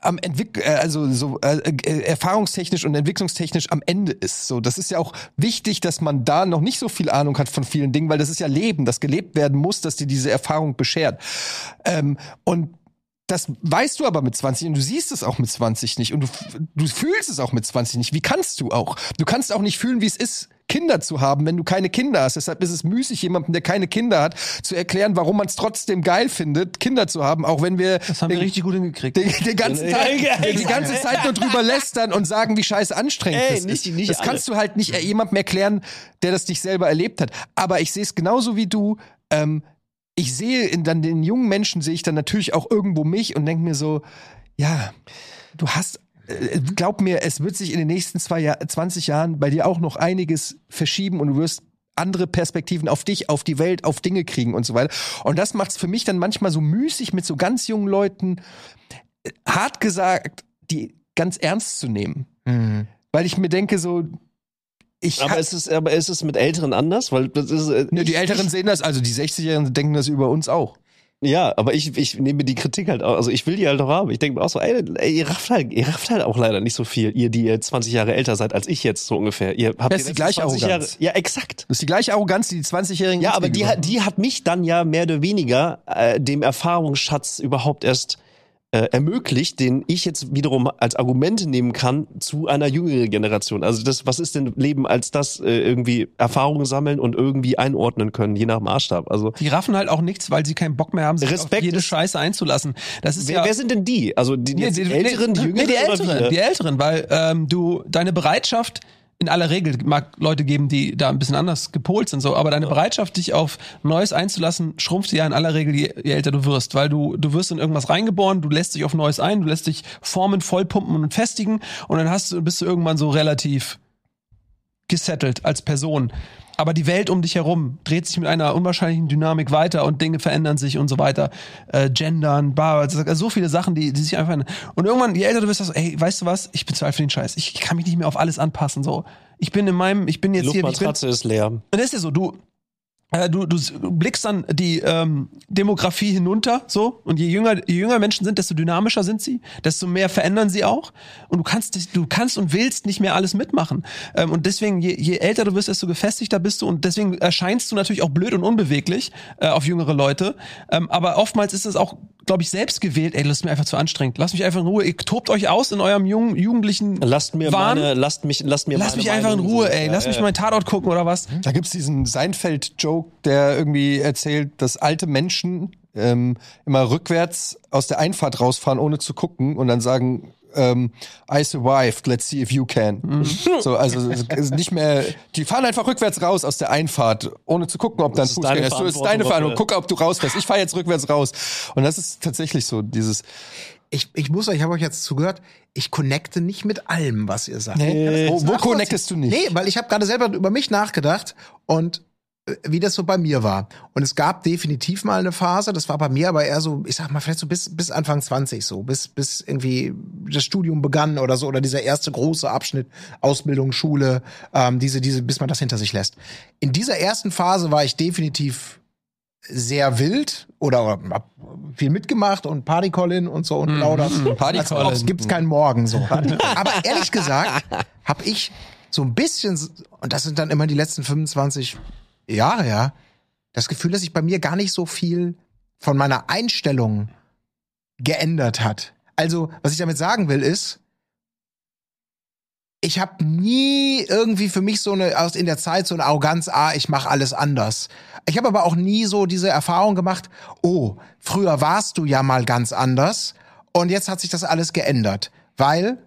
am Entwick äh, also so äh, äh, erfahrungstechnisch und entwicklungstechnisch am Ende ist. So, das ist ja auch wichtig, dass man da noch nicht so viel Ahnung hat von vielen Dingen, weil das ist ja Leben, das gelebt werden muss, dass dir diese Erfahrung beschert. Ähm, und das weißt du aber mit 20 und du siehst es auch mit 20 nicht und du, du fühlst es auch mit 20 nicht. Wie kannst du auch? Du kannst auch nicht fühlen, wie es ist, Kinder zu haben, wenn du keine Kinder hast. Deshalb ist es müßig, jemandem, der keine Kinder hat, zu erklären, warum man es trotzdem geil findet, Kinder zu haben, auch wenn wir Das haben wir den, richtig gut hingekriegt. den, den ganzen Tag, ja. die ganze Zeit nur drüber lästern und sagen, wie scheiße anstrengend Ey, das nicht- ist. nicht das alle. kannst du halt nicht jemandem erklären, der das nicht selber erlebt hat. Aber ich sehe es genauso wie du. Ähm, ich sehe in dann den jungen Menschen sehe ich dann natürlich auch irgendwo mich und denke mir so, ja, du hast äh, glaub mir, es wird sich in den nächsten zwei Jahr, 20 Jahren bei dir auch noch einiges verschieben und du wirst andere Perspektiven auf dich, auf die Welt, auf Dinge kriegen und so weiter. Und das macht es für mich dann manchmal so müßig mit so ganz jungen Leuten, äh, hart gesagt, die ganz ernst zu nehmen. Mhm. Weil ich mir denke, so, ich aber ist es, aber ist es mit Älteren anders? Weil das ist, äh, Nö, die Älteren sehen das, also die 60-Jährigen denken das über uns auch. Ja, aber ich, ich nehme die Kritik halt auch, also ich will die halt auch haben. Ich denke mir auch so, ey, ey, ihr rafft halt, ihr rafft halt auch leider nicht so viel, ihr, die ihr 20 Jahre älter seid als ich jetzt so ungefähr. Ihr habt Das ist die gleiche 20 Jahre, Arroganz. Ja, exakt. Das ist die gleiche Arroganz, die die 20-Jährigen Ja, aber die die hat mich dann ja mehr oder weniger äh, dem Erfahrungsschatz überhaupt erst äh, ermöglicht, den ich jetzt wiederum als Argument nehmen kann zu einer jüngeren Generation. Also das, was ist denn Leben als das äh, irgendwie Erfahrungen sammeln und irgendwie einordnen können, je nach Maßstab. Also Die raffen halt auch nichts, weil sie keinen Bock mehr haben, sich Respekt auf jede Scheiße einzulassen. Das ist wer, ja wer sind denn die? Also die, Nee, jetzt die, älteren, nee, jüngeren nee, die Älteren, die Älteren, weil ähm, du deine Bereitschaft in aller Regel mag Leute geben, die da ein bisschen anders gepolt sind, so, aber deine Bereitschaft, dich auf Neues einzulassen, schrumpft ja in aller Regel, je, je älter du wirst, weil du du wirst in irgendwas reingeboren, du lässt dich auf Neues ein, du lässt dich formen, vollpumpen und festigen. Und dann hast du bist du irgendwann so relativ gesettelt als Person. Aber die Welt um dich herum dreht sich mit einer unwahrscheinlichen Dynamik weiter und Dinge verändern sich und so weiter. Äh, gendern, bar, also so viele Sachen, die, die sich einfach ändern. Und irgendwann, je älter du wirst, sagst du, ey, weißt du was? Ich bezweifle den Scheiß. Ich kann mich nicht mehr auf alles anpassen. So, ich bin in meinem, ich bin Die jetzt hier, ich bin, Luftmatratze ist leer. und das ist ja so, du, du, du s- blickst dann die ähm, Demografie hinunter, so, und je jünger, je jünger Menschen sind, desto dynamischer sind sie, desto mehr verändern sie auch. Und du kannst, du kannst und willst nicht mehr alles mitmachen. Ähm, und deswegen, je, je älter du wirst, desto gefestigter bist du. Und deswegen erscheinst du natürlich auch blöd und unbeweglich äh, auf jüngere Leute. Ähm, aber oftmals ist es auch, glaube ich, selbst gewählt, ey, das ist mir einfach zu anstrengend. Lasst mich einfach in Ruhe. Ihr tobt euch aus in eurem jungen, jugendlichen Lasst mir Wahn. meine, lasst mich, lasst mir Lass meine mich einfach in Ruhe, so. ey. Ja, Lass ja, mich meinen Tatort gucken oder was? Da gibt's diesen Seinfeld-Joke, der irgendwie erzählt, dass alte Menschen ähm, immer rückwärts aus der Einfahrt rausfahren, ohne zu gucken und dann sagen, ähm, I survived, let's see if you can. [laughs] So, also nicht mehr, die fahren einfach rückwärts raus aus der Einfahrt, ohne zu gucken, ob da ein Das ist deine Fußgänger ist. So ist deine Verantwortung. Leute. Guck, ob du rausfährst. Ich fahre jetzt rückwärts raus. Und das ist tatsächlich so, dieses, Ich, ich muss euch, ich habe euch jetzt zugehört, ich connecte nicht mit allem, was ihr sagt. nee, wo, wo connectest du nicht? Nee, weil ich habe gerade selber über mich nachgedacht und wie das so bei mir war. Und es gab definitiv mal eine Phase, das war bei mir aber eher so, ich sag mal, vielleicht so bis, bis Anfang 20 so, bis, bis irgendwie das Studium begann oder so, oder dieser erste große Abschnitt, Ausbildung, Schule, ähm, diese, diese, bis man das hinter sich lässt. In dieser ersten Phase war ich definitiv sehr wild oder, oder hab viel mitgemacht und Party Colin und so und genau das. Party Als Colin. ob's gibt's keinen Morgen so. [laughs] Aber ehrlich gesagt habe ich so ein bisschen und das sind dann immer die letzten 25 Jahre, ja, das Gefühl, dass sich bei mir gar nicht so viel von meiner Einstellung geändert hat. Also, was ich damit sagen will, ist, ich habe nie irgendwie für mich so eine aus in der Zeit so eine Arroganz, ah, ich mache alles anders. Ich habe aber auch nie so diese Erfahrung gemacht, oh, früher warst du ja mal ganz anders und jetzt hat sich das alles geändert, weil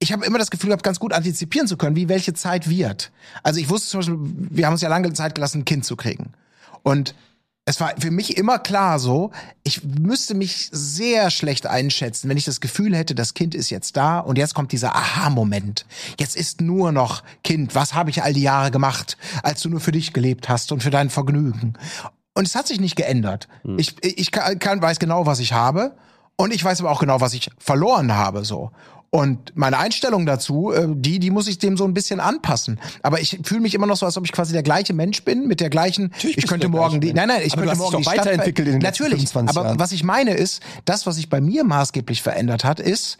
ich habe immer das Gefühl gehabt, ganz gut antizipieren zu können, wie welche Zeit wird. Also ich wusste zum Beispiel, wir haben uns ja lange Zeit gelassen, ein Kind zu kriegen. Und es war für mich immer klar so, ich müsste mich sehr schlecht einschätzen, wenn ich das Gefühl hätte, das Kind ist jetzt da und jetzt kommt dieser Aha-Moment. Jetzt ist nur noch Kind, was habe ich all die Jahre gemacht, als du nur für dich gelebt hast und für dein Vergnügen. Und es hat sich nicht geändert. Ich, ich kann, kann, weiß genau, was ich habe und ich weiß aber auch genau, was ich verloren habe, so. Und meine Einstellung dazu, äh, die, die muss ich dem so ein bisschen anpassen. Aber ich fühle mich immer noch so, als ob ich quasi der gleiche Mensch bin, mit der gleichen. Natürlich ich könnte morgen die. Nein, nein, ich Aber könnte morgen die Stadt weiterentwickelt in den Natürlich. 25 aber Jahren. was ich meine ist, das, was sich bei mir maßgeblich verändert hat, ist,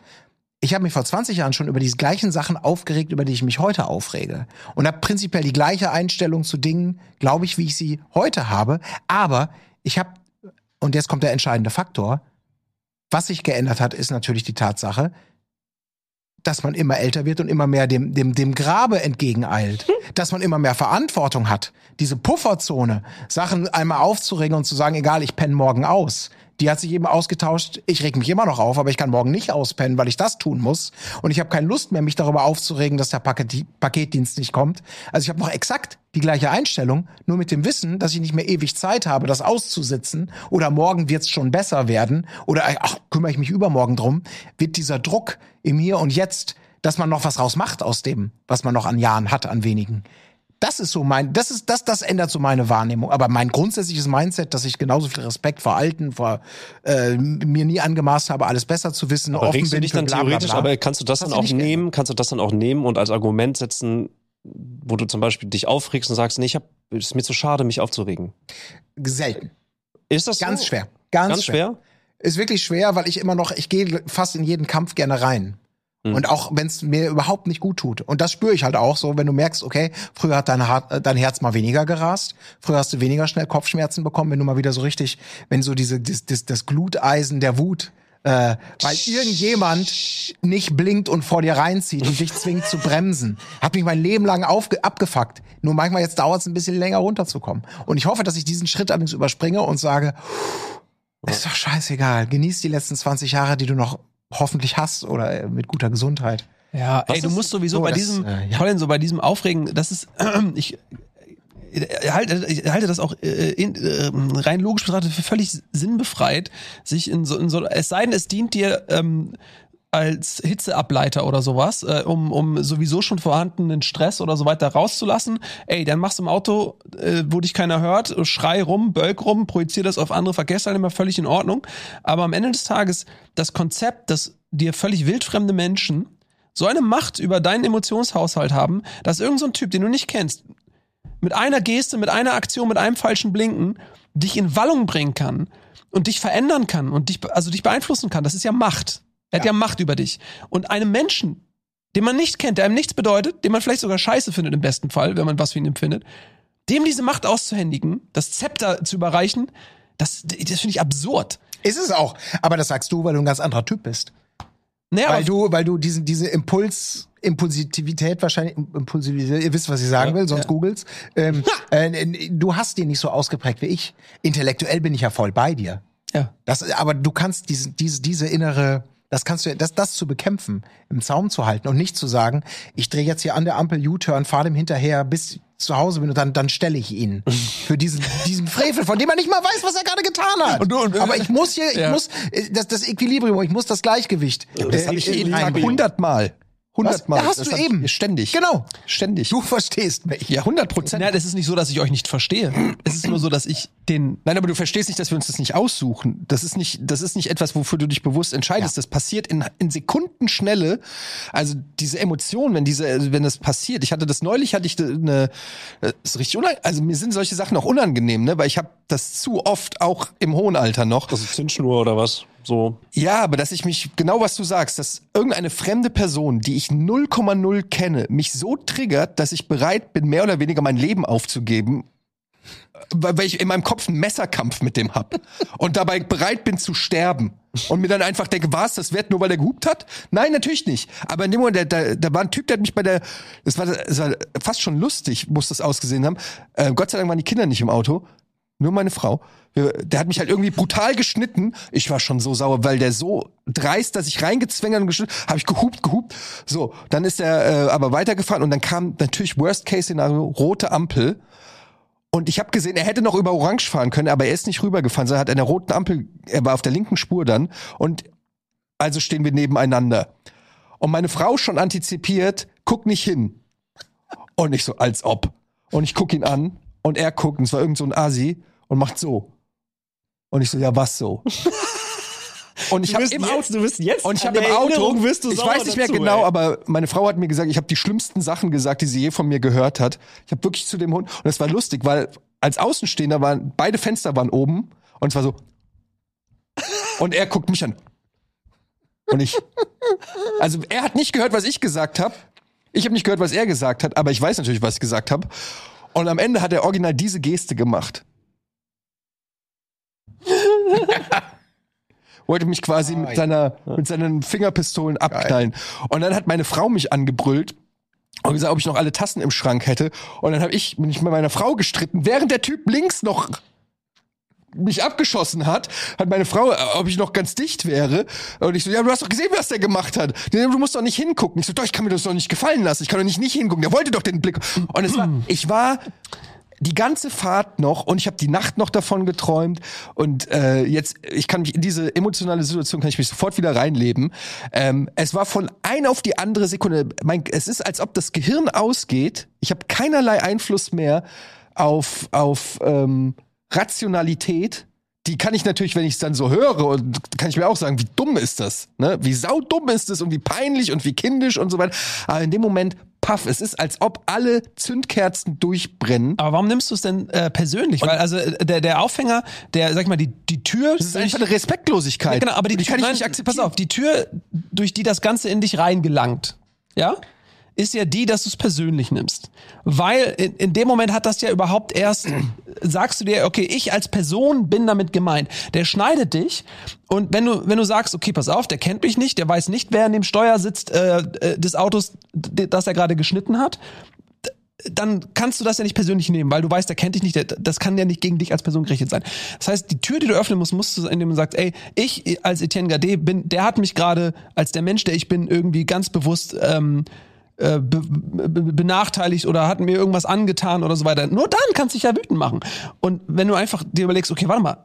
ich habe mich vor 20 Jahren schon über diese gleichen Sachen aufgeregt, über die ich mich heute aufrege. Und habe prinzipiell die gleiche Einstellung zu Dingen, glaube ich, wie ich sie heute habe. Aber ich habe, und jetzt kommt der entscheidende Faktor, was sich geändert hat, ist natürlich die Tatsache, dass man immer älter wird und immer mehr dem, dem, dem Grabe entgegeneilt. Dass man immer mehr Verantwortung hat. Diese Pufferzone, Sachen einmal aufzuregen und zu sagen, egal, ich penne morgen aus. Die hat sich eben ausgetauscht. Ich reg mich immer noch auf, aber ich kann morgen nicht auspennen, weil ich das tun muss. Und ich habe keine Lust mehr, mich darüber aufzuregen, dass der Paket, Paketdienst nicht kommt. Also ich habe noch exakt die gleiche Einstellung, nur mit dem Wissen, dass ich nicht mehr ewig Zeit habe, das auszusitzen. Oder morgen wird es schon besser werden. Oder ach, kümmere ich mich übermorgen drum. Wird dieser Druck im Hier und Jetzt, dass man noch was raus macht aus dem, was man noch an Jahren hat, an wenigen. Das ist so mein, das ist, das, das ändert so meine Wahrnehmung. Aber mein grundsätzliches Mindset, dass ich genauso viel Respekt vor Alten, vor äh, mir nie angemaßt habe, alles besser zu wissen, Aber du bin für dann bla, bla, theoretisch, bla. aber kannst du das, Das dann auch nehmen, kannst du das dann auch nehmen und als Argument setzen, wo du zum Beispiel dich aufregst und sagst, nee, ich hab, es ist mir zu schade, mich aufzuregen. selten. Ist das Ganz so? schwer. Ganz, Ganz schwer. schwer? Ist wirklich schwer, weil ich immer noch, ich gehe fast in jeden Kampf gerne rein. Mhm. Und auch wenn es mir überhaupt nicht gut tut. Und das spüre ich halt auch so, wenn du merkst, okay, früher hat dein, Hart, äh, dein Herz mal weniger gerast, früher hast du weniger schnell Kopfschmerzen bekommen, wenn du mal wieder so richtig, wenn so diese, das, das, das Gluteisen der Wut, äh, weil irgendjemand nicht blinkt und vor dir reinzieht und dich zwingt zu bremsen. Hat mich mein Leben lang aufge abgefuckt. Nur manchmal jetzt dauert es ein bisschen länger runterzukommen. Und ich hoffe, dass ich diesen Schritt allerdings überspringe und sage, ist doch scheißegal. Genieß die letzten 20 Jahre, die du noch hoffentlich hast oder äh, mit guter Gesundheit. Ja, ey, Was du ist- musst sowieso so, bei das, diesem, äh, ja. Colin, so bei diesem Aufregen, das ist, [clears throat] ich, ich halte, ich halte das auch äh, in, äh, rein logisch betrachtet für völlig sinnbefreit, sich in so, in so es sei denn, es dient dir ähm, als Hitzeableiter oder sowas, äh, um, um sowieso schon vorhandenen Stress oder so weiter rauszulassen. Ey, dann machst du im Auto, äh, wo dich keiner hört, schrei rum, bölk rum, projizier das auf andere Verkehrsteilnehmer, völlig in Ordnung. Aber am Ende des Tages, das Konzept, dass dir völlig wildfremde Menschen so eine Macht über deinen Emotionshaushalt haben, dass irgendein so Typ, den du nicht kennst, mit einer Geste, mit einer Aktion, mit einem falschen Blinken dich in Wallung bringen kann und dich verändern kann und dich, also dich beeinflussen kann. Das ist ja Macht. Er hat ja Macht über dich. Und einem Menschen, den man nicht kennt, der einem nichts bedeutet, den man vielleicht sogar scheiße findet im besten Fall, wenn man was für ihn empfindet, dem diese Macht auszuhändigen, das Zepter zu überreichen, das, das finde ich absurd. Ist es auch. Aber das sagst du, weil du ein ganz anderer Typ bist. Naja, Weil du, weil du diesen, diese Impuls, Impulsivität wahrscheinlich, Impulsivität, ihr wisst, was ich sagen Ja, will, sonst ja. googelt's. Ähm, äh, du hast die nicht so ausgeprägt wie ich. Intellektuell bin ich ja voll bei dir. ja. Das, aber du kannst diese, diese, diese innere, das kannst du, das, das zu bekämpfen, im Zaum zu halten und nicht zu sagen, ich drehe jetzt hier an der Ampel U-Turn, fahre dem hinterher, bis ich zu Hause bin und dann, dann stelle ich ihn [laughs] für diesen, diesen Frevel, von dem man nicht mal weiß, was er gerade getan hat. Und und- aber ich muss hier, ich Ja. muss, äh, das, das Equilibrium, ich muss das Gleichgewicht. Das äh, habe ich äh, jeden Tag hundertmal. Hundertmal. Ja, hast Das du eben. Ständig. Genau. Ständig. Du verstehst mich. Ja, 100 Prozent. Nein, es ist nicht so, dass ich euch nicht verstehe. Es ist nur so, dass ich den Nein, aber du verstehst nicht, dass wir uns das nicht aussuchen. Das ist nicht, das ist nicht etwas, wofür du dich bewusst entscheidest. Das passiert in, in Sekundenschnelle. Also diese Emotionen, wenn diese, wenn das passiert. Ich hatte das neulich, hatte ich eine, das ist richtig unangenehm. Also mir sind solche Sachen auch unangenehm, ne, weil ich habe das zu oft auch im hohen Alter noch. Also Zündschnur oder was? So. Ja, aber dass ich mich, genau was du sagst, dass irgendeine fremde Person, die ich 0,0 kenne, mich so triggert, dass ich bereit bin, mehr oder weniger mein Leben aufzugeben, weil weil ich in meinem Kopf einen Messerkampf mit dem hab [laughs] und dabei bereit bin zu sterben und mir dann einfach denke, war es das wert, nur weil er gehupt hat? Nein, natürlich nicht. Aber in dem Moment, da, da, da war ein Typ, der hat mich bei der, das war, das war fast schon lustig, muss das ausgesehen haben. Äh, Gott sei Dank waren die Kinder nicht im Auto. Nur meine Frau. Der hat mich halt irgendwie brutal geschnitten. Ich war schon so sauer, weil der so dreist, dass ich reingezwängert und geschnitten, habe ich gehupt, gehupt. So, dann ist er äh, aber weitergefahren und dann kam natürlich Worst Case Szenario rote Ampel. Und ich habe gesehen, er hätte noch über Orange fahren können, aber er ist nicht rübergefahren, sondern hat an der roten Ampel, er war auf der linken Spur dann und also stehen wir nebeneinander. Und meine Frau schon antizipiert, guck nicht hin. Und ich so, als ob. Und ich guck ihn an und er guckt, und es war irgend so ein Asi und macht so. Und ich so, ja, was so? [laughs] Und ich habe im Auto, du bist jetzt und ich habe im Auto, ich weiß nicht mehr dazu, genau, ey. aber meine Frau hat mir gesagt, ich habe die schlimmsten Sachen gesagt, die sie je von mir gehört hat. Ich habe wirklich zu dem Hund und es war lustig, weil als Außenstehender waren beide Fenster waren oben und es war so und er guckt mich an und ich also er hat nicht gehört, was ich gesagt habe. Ich habe nicht gehört, was er gesagt hat, aber ich weiß natürlich, was ich gesagt habe. Und am Ende hat er original diese Geste gemacht. [laughs] Wollte mich quasi mit seiner mit seinen Fingerpistolen abknallen. Und dann hat meine Frau mich angebrüllt und gesagt, ob ich noch alle Tassen im Schrank hätte. Und dann habe ich mich mit meiner Frau gestritten, während der Typ links noch mich abgeschossen hat, hat meine Frau, äh, ob ich noch ganz dicht wäre. Und ich so, ja, du hast doch gesehen, was der gemacht hat. Du musst doch nicht hingucken. Ich so, doch, ich kann mir das doch nicht gefallen lassen. Ich kann doch nicht nicht hingucken. Der wollte doch den Blick. Und es war, ich war die ganze Fahrt noch und ich habe die Nacht noch davon geträumt und äh, jetzt ich kann mich in diese emotionale Situation kann ich mich sofort wieder reinleben. Ähm, es war von ein auf die andere Sekunde. Mein, es ist als ob das Gehirn ausgeht. Ich habe keinerlei Einfluss mehr auf auf ähm, Rationalität. Die kann ich natürlich, wenn ich es dann so höre, und kann ich mir auch sagen, wie dumm ist das? Ne? Wie saudumm ist es und wie peinlich und wie kindisch und so weiter. Aber in dem Moment, paff, es ist, als ob alle Zündkerzen durchbrennen. Aber warum nimmst du es denn äh, persönlich? Weil also äh, der, der Aufhänger, der, sag ich mal, die, die Tür. Das ist einfach eine Respektlosigkeit. Ja, genau, aber die, die kann ich nein, nicht akzeptieren. Pass auf, die Tür, durch die das Ganze in dich reingelangt, ja, ist ja die, dass du es persönlich nimmst. Weil in, in dem Moment hat das ja überhaupt erst, [clears throat] sagst du dir, okay, ich als Person bin damit gemeint. Der schneidet dich und wenn du, wenn du sagst, okay, pass auf, der kennt mich nicht, der weiß nicht, wer an dem Steuer sitzt äh, äh, des Autos, das er gerade geschnitten hat, dann kannst du das ja nicht persönlich nehmen, weil du weißt, der kennt dich nicht, der, das kann ja nicht gegen dich als Person gerichtet sein. Das heißt, die Tür, die du öffnen musst, musst du, indem du sagst, ey, ich als Etienne Gade bin, der hat mich gerade als der Mensch, der ich bin, irgendwie ganz bewusst ähm, äh, be be benachteiligt oder hat mir irgendwas angetan oder so weiter. Nur dann kannst du dich ja wütend machen. Und wenn du einfach dir überlegst, okay, warte mal,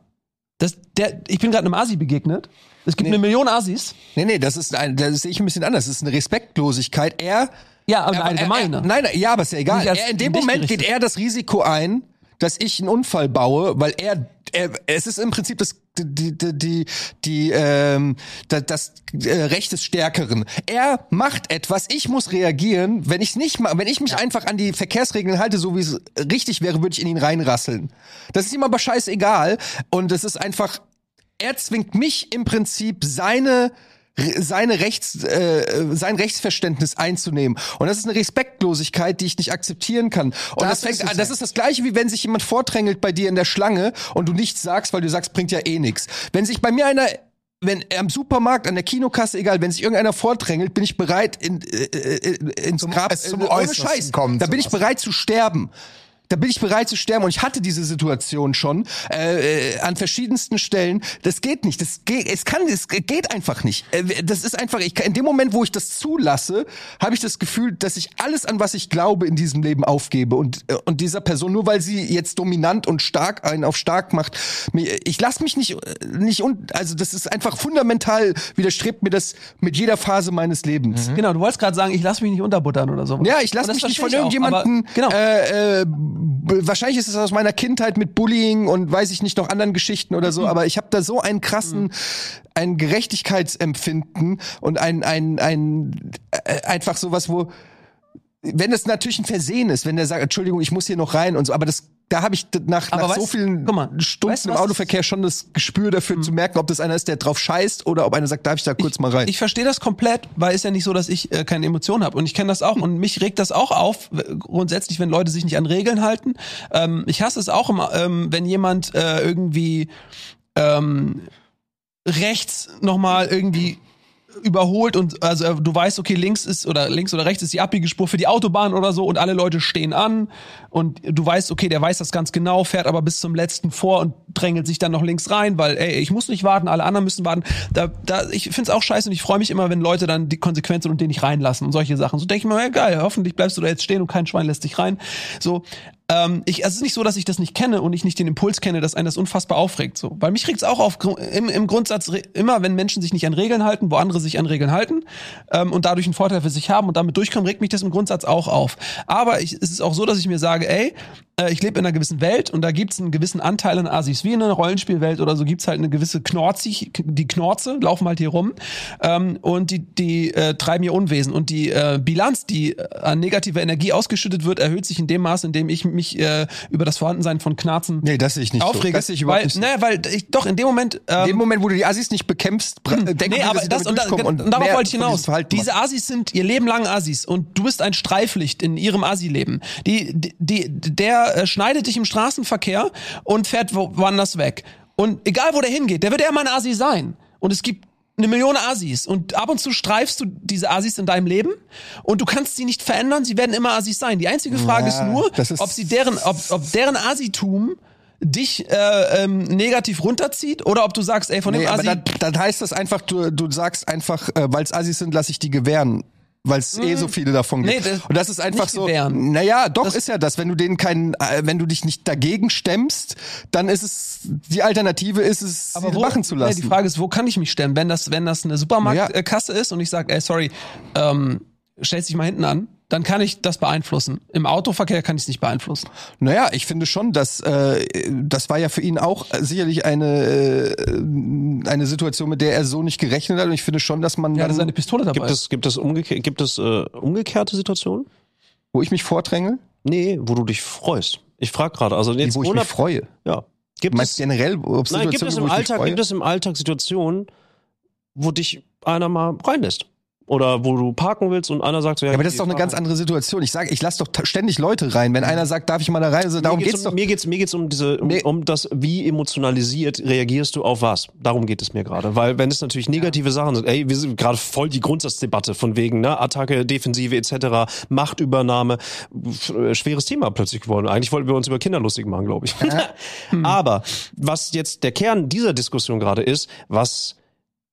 das, der, ich bin gerade einem Asi begegnet. Es gibt eine Million Asis. Nee, nee, das ist ein, das sehe ich ein bisschen anders. Das ist eine Respektlosigkeit. Er Ja, aber Aber allgemeine. Er, er, nein, nein, ja, aber ist ja egal. Er, in dem Moment geht er das Risiko ein, dass ich einen Unfall baue, weil er, er es ist im Prinzip das die die die, die ähm, das, das äh, Recht des Stärkeren. Er macht etwas, ich muss reagieren. Wenn ich nicht wenn ich mich einfach an die Verkehrsregeln halte, so wie es richtig wäre, würde ich in ihn reinrasseln. Das ist ihm aber scheißegal und es ist einfach er zwingt mich im Prinzip seine seine Rechts, äh, sein Rechtsverständnis einzunehmen. Und das ist eine Respektlosigkeit, die ich nicht akzeptieren kann. Und das, Das fängt an, das ist das gleiche, wie wenn sich jemand vordrängelt bei dir in der Schlange und du nichts sagst, weil du sagst, bringt ja eh nichts. Wenn sich bei mir einer wenn am Supermarkt, an der Kinokasse, egal, wenn sich irgendeiner vordrängelt, bin ich bereit, in, äh, äh, ins Grab, zum äh, ohne Scheiß, kommen da bin ich bereit zu sterben. Da bin ich bereit zu sterben und ich hatte diese Situation schon äh, äh, an verschiedensten Stellen. Das geht nicht. Das geht. Es kann. Es geht einfach nicht. Äh, das ist einfach. Ich kann, in dem Moment, wo ich das zulasse, habe ich das Gefühl, dass ich alles an was ich glaube in diesem Leben aufgebe und äh, und dieser Person nur weil sie jetzt dominant und stark einen auf stark macht. Ich lasse mich nicht nicht und also das ist einfach fundamental widerstrebt mir das mit jeder Phase meines Lebens. Genau, du wolltest gerade sagen, ich lasse mich nicht unterbuttern oder so. Ja, ich lasse mich nicht von irgendjemandem. Genau. Äh, äh, wahrscheinlich ist es aus meiner Kindheit mit Bullying und weiß ich nicht noch anderen Geschichten oder so. Mhm. Aber ich habe da so einen krassen, ein Gerechtigkeitsempfinden und ein ein ein äh, einfach sowas, wo wenn es natürlich ein Versehen ist, wenn der sagt, Entschuldigung, ich muss hier noch rein und so, aber das, da habe ich nach, nach so weißt- vielen guck mal, Stunden weißt im Autoverkehr schon das Gespür dafür zu merken, ob das einer ist, der drauf scheißt oder ob einer sagt, darf ich da kurz mal rein. Ich verstehe das komplett, weil ist ja nicht so, dass ich äh, keine Emotionen habe. Und ich kenne das auch. Und mich regt das auch auf, grundsätzlich, wenn Leute sich nicht an Regeln halten. Ähm, ich hasse es auch immer, ähm, wenn jemand äh, irgendwie ähm, rechts nochmal irgendwie überholt und also äh, du weißt, okay, links ist oder links oder rechts ist die Abbiegespur für die Autobahn oder so und alle Leute stehen an und du weißt, okay, der weiß das ganz genau, fährt aber bis zum letzten vor und drängelt sich dann noch links rein, weil ey, ich muss nicht warten, alle anderen müssen warten. Da, da ich find's auch scheiße und ich freue mich immer, wenn Leute dann die konsequent sind und den nicht reinlassen und solche Sachen. So denke ich mir, ja geil, hoffentlich bleibst du da jetzt stehen und kein Schwein lässt dich rein. So, ähm, ich, es ist nicht so, dass ich das nicht kenne und ich nicht den Impuls kenne, dass einen das unfassbar aufregt. So, weil mich regt's auch auf im, im Grundsatz immer, wenn Menschen sich nicht an Regeln halten, wo andere sich an Regeln halten ähm, und dadurch einen Vorteil für sich haben und damit durchkommen, regt mich das im Grundsatz auch auf. Aber ich, es ist auch so, dass ich mir sage, ey, äh, ich lebe in einer gewissen Welt und da gibt's einen gewissen Anteil an Asis. Wie in einer Rollenspielwelt oder so gibt's halt eine gewisse Knorzig, die Knorze laufen halt hier rum ähm, und die, die äh, treiben ihr Unwesen. Und die äh, Bilanz, die äh, an negativer Energie ausgeschüttet wird, erhöht sich in dem Maß, in dem ich mich äh, über das Vorhandensein von Knarzen Nee, das sehe ich nicht so. aufrege. Das sehe ich überhaupt weil, nicht so. naja, weil ich doch in dem Moment. Ähm, In dem Moment, wo du die Assis nicht bekämpfst, bra- äh, denken nee, wir, aber das und, da, durchkommen und darauf wollte ich hinaus. Diese. Assis sind ihr Leben lang Assis und du bist ein Streiflicht in ihrem Assi-Leben. Die, die, der äh, schneidet dich im Straßenverkehr und fährt wo, woanders weg. Und egal wo der hingeht, der wird ja immer ein Assi sein. Und es gibt eine Million Assis und ab und zu streifst du diese Assis in deinem Leben und du kannst sie nicht verändern, sie werden immer Assis sein. Die einzige Frage Ja, ist nur, ist- ob sie deren, ob, ob deren Asitum dich äh, ähm, negativ runterzieht oder ob du sagst, ey, von Nee, dem Assi dann, dann heißt das einfach, du, du sagst einfach, äh, weil es Assis sind, lass ich die gewähren. Weil es eh so viele davon gibt. Hm. Nee, das- und das ist einfach so. gewähren. Naja, doch Das- ist ja das. Wenn du denen keinen, äh, wenn du dich nicht dagegen stemmst, dann ist es die Alternative ist es, sie wo, machen zu Nee, lassen. die Frage ist, wo kann ich mich stellen? Wenn das, wenn das eine Supermarktkasse ist und ich sage, ey, sorry, ähm, stellst dich mal hinten an, dann kann ich das beeinflussen. Im Autoverkehr kann ich es nicht beeinflussen. Naja, ich finde schon, dass äh, das war ja für ihn auch äh, sicherlich eine äh, eine Situation, mit der er so nicht gerechnet hat. Und ich finde schon, dass man Ja, dann, da ist eine Pistole dabei. Gibt es, gibt es, umgeke gibt es äh, umgekehrte Situationen? wo ich mich vordränge, Nee, wo du dich freust. Ich frage gerade, also jetzt wo ich mich freue. ja. Gibt Du meinst es, generell, ob nein, gibt es im Alltag, gibt es im Alltag Situationen, wo dich einer mal reinlässt? Oder wo du parken willst und einer sagt so, ja, Ja, aber das ist doch eine ganz andere Situation. Ich sage, ich lasse doch ständig Leute rein. Wenn einer sagt, darf ich mal da rein, also darum mir geht's, geht's doch. um, mir geht's mir geht's um diese um, um das wie emotionalisiert reagierst du auf was? Darum geht es mir gerade. Weil wenn es natürlich negative Sachen sind ey wir sind gerade voll die Grundsatzdebatte von wegen ne Attacke Defensive etc Machtübernahme äh, schweres Thema plötzlich geworden. Eigentlich wollten wir uns über Kinder lustig machen glaube ich. [laughs] Aber was jetzt der Kern dieser Diskussion gerade ist was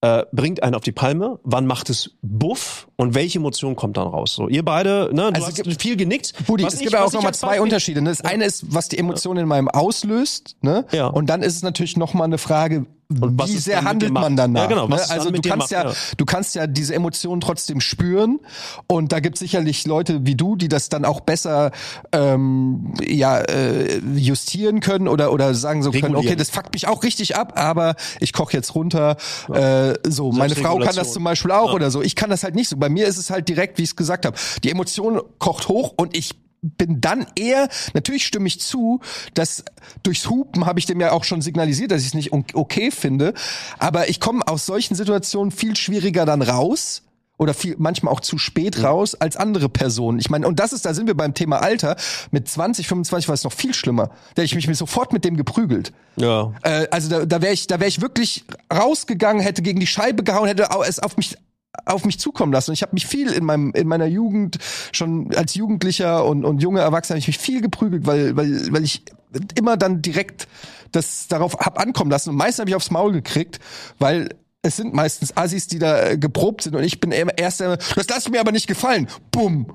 äh, bringt einen auf die Palme, wann macht es Buff und welche Emotion kommt dann raus? So, ihr beide, ne, du Also hast gibt- viel genickt. Budi, es gibt ja auch nochmal zwei Unterschiede. ne? Das eine ist, was die Emotion in meinem auslöst, ne? Ja. Und dann ist es natürlich nochmal eine Frage, was wie sehr handelt man danach? Ja, genau, ne? Also du kannst ja, ja. du kannst ja diese Emotionen trotzdem spüren. Und da gibt es sicherlich Leute wie du, die das dann auch besser ähm, ja, äh, justieren können oder, oder sagen so können, Regulieren. okay, das fuckt mich auch richtig ab, aber ich koche jetzt runter. Äh, so, meine Frau kann das zum Beispiel auch Ja. oder so. Ich kann das halt nicht so. Bei mir ist es halt direkt, wie ich es gesagt habe. Die Emotion kocht hoch und ich bin dann eher, natürlich stimme ich zu, dass durchs Hupen habe ich dem ja auch schon signalisiert, dass ich es nicht okay finde. Aber ich komme aus solchen Situationen viel schwieriger dann raus. Oder viel, manchmal auch zu spät raus als andere Personen. Ich meine, und das ist, da sind wir beim Thema Alter. Mit 20, 25 war es noch viel schlimmer. Da hätte ich mich sofort mit dem geprügelt. Ja. Äh, also da, da wäre ich, da wäre ich wirklich rausgegangen, hätte gegen die Scheibe gehauen, hätte es auf mich auf mich zukommen lassen. Und ich habe mich viel in meinem in meiner Jugend schon als Jugendlicher und und junge Erwachsener habe ich mich viel geprügelt, weil weil weil ich immer dann direkt das darauf hab ankommen lassen und meistens habe ich aufs Maul gekriegt, weil es sind meistens Assis, die da äh, geprobt sind und ich bin immer erst der, das lass mir aber nicht gefallen. Bumm.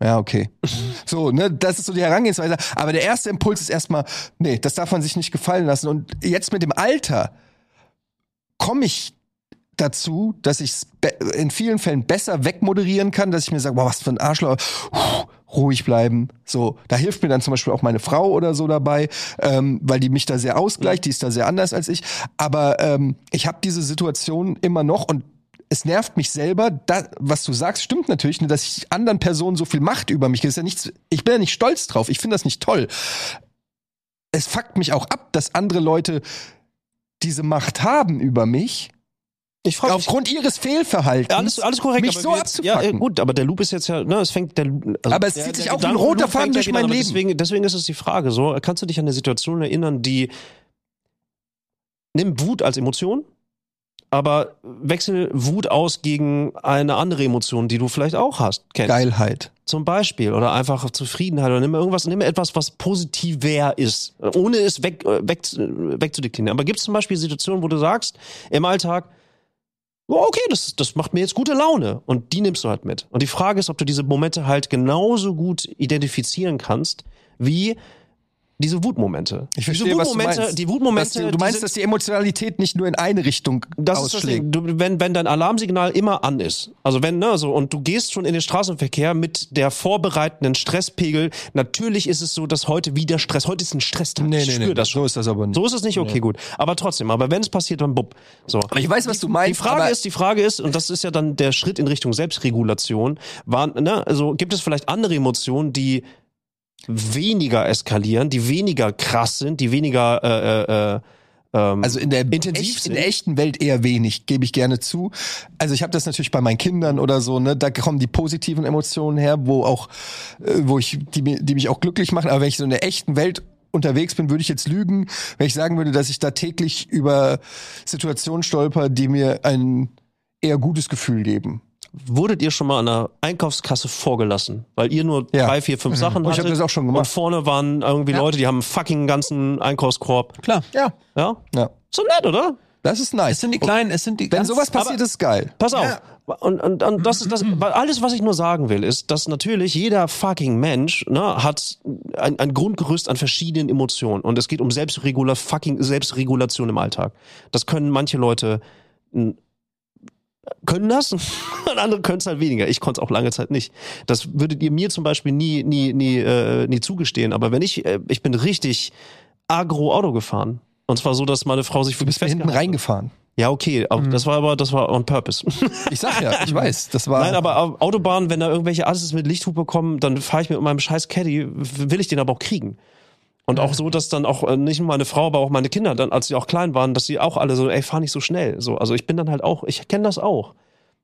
Ja, okay. [laughs] So, ne, das ist so die Herangehensweise. Aber der erste Impuls ist erstmal, nee, das darf man sich nicht gefallen lassen. Und jetzt mit dem Alter komme ich dazu, dass ich es in vielen Fällen besser wegmoderieren kann, dass ich mir sage, boah, was für ein Arschloch, Puh, ruhig bleiben. So, da hilft mir dann zum Beispiel auch meine Frau oder so dabei, ähm, weil die mich da sehr ausgleicht, die ist da sehr anders als ich. Aber ähm, ich habe diese Situation immer noch und es nervt mich selber, da, was du sagst, stimmt natürlich, dass ich anderen Personen so viel Macht über mich, das ist ja nichts, ich bin ja nicht stolz drauf, ich finde das nicht toll. Es fuckt mich auch ab, dass andere Leute diese Macht haben über mich, Ich frage aufgrund ihres Fehlverhaltens. Alles, alles korrekt. Mich aber so jetzt, ja, äh, gut, aber der Loop ist jetzt ja, ne, es fängt der, also Aber es der, zieht sich der auch ein roter Faden durch ja mein an. Leben. Deswegen, deswegen ist es die Frage, so, kannst du dich an eine Situation erinnern, die, nimm Wut als Emotion aber wechsel Wut aus gegen eine andere Emotion, die du vielleicht auch hast. Kennst. Geilheit. Zum Beispiel. Oder einfach Zufriedenheit. Oder nimm irgendwas, nimm etwas, was positiver ist. Ohne es weg, äh, weg, wegzudeklinieren. Aber gibt es zum Beispiel Situationen, wo du sagst, im Alltag, okay, das, das macht mir jetzt gute Laune. Und die nimmst du halt mit. Und die Frage ist, ob du diese Momente halt genauso gut identifizieren kannst, wie diese Wutmomente. Ich diese verstehe, was du Wutmomente, meinst. die Wutmomente, Dass du, meinst, sind- dass die Emotionalität nicht nur in eine Richtung das ist das ausschlägt. Ding. Du, wenn, wenn dein Alarmsignal immer an ist, also wenn, ne, so, und du gehst schon in den Straßenverkehr mit der vorbereitenden Stresspegel, natürlich ist es so, dass heute wieder Stress, heute ist ein Stresstag. Nee, ich nee, spür nee, das schon. so ist das aber nicht. So ist es nicht, okay, gut. Aber trotzdem, aber wenn es passiert, dann bupp. So. Aber ich weiß, was du meinst. Die Frage ist, die Frage ist, und das ist ja dann der Schritt in Richtung Selbstregulation, war, ne, also gibt es vielleicht andere Emotionen, die weniger eskalieren, die weniger krass sind, die weniger äh, äh, äh, ähm, Also in der, intensiv in der echten Welt eher wenig, gebe ich gerne zu. Also ich habe das natürlich bei meinen Kindern oder so, ne, da kommen die positiven Emotionen her, wo auch, äh, wo ich, die, die mich auch glücklich machen. Aber wenn ich so in der echten Welt unterwegs bin, würde ich jetzt lügen, wenn ich sagen würde, dass ich da täglich über Situationen stolper, die mir ein eher gutes Gefühl geben. Wurdet ihr schon mal an einer Einkaufskasse vorgelassen? Weil ihr nur Ja. drei, vier, fünf Sachen Und ich hattet. hab das auch schon gemacht. Und vorne waren irgendwie Leute, die haben einen fucking ganzen Einkaufskorb. Klar. Ja, Ja? ja. So nett, oder? Das ist nice. Es sind die kleinen, es sind die Wenn sowas passiert, ist geil. Pass auf. Und, und, und das ist das, weil alles, was ich nur sagen will, ist, dass natürlich jeder fucking Mensch ne, hat ein, ein Grundgerüst an verschiedenen Emotionen. Und es geht um Selbstregula, fucking Selbstregulation im Alltag. Das können manche Leute können das [laughs] und andere können es halt weniger. Ich konnte es auch lange Zeit nicht. Das würdet ihr mir zum Beispiel nie, nie, nie, äh, nie zugestehen. Aber wenn ich, äh, ich bin richtig agro Auto gefahren. Und zwar so, dass meine Frau sich bist mir hinten reingefahren. Ja, okay, aber das war aber, das war on purpose. [laughs] Ich sag ja, ich weiß, das war. Nein, aber Autobahn, wenn da irgendwelche Asses mit Lichthupe kommen, dann fahre ich mit meinem scheiß Caddy, will ich den aber auch kriegen. Und auch so, dass dann auch äh, nicht nur meine Frau, aber auch meine Kinder, dann, als sie auch klein waren, dass sie auch alle so, ey, fahr nicht so schnell. So, also ich bin dann halt auch, ich kenne das auch.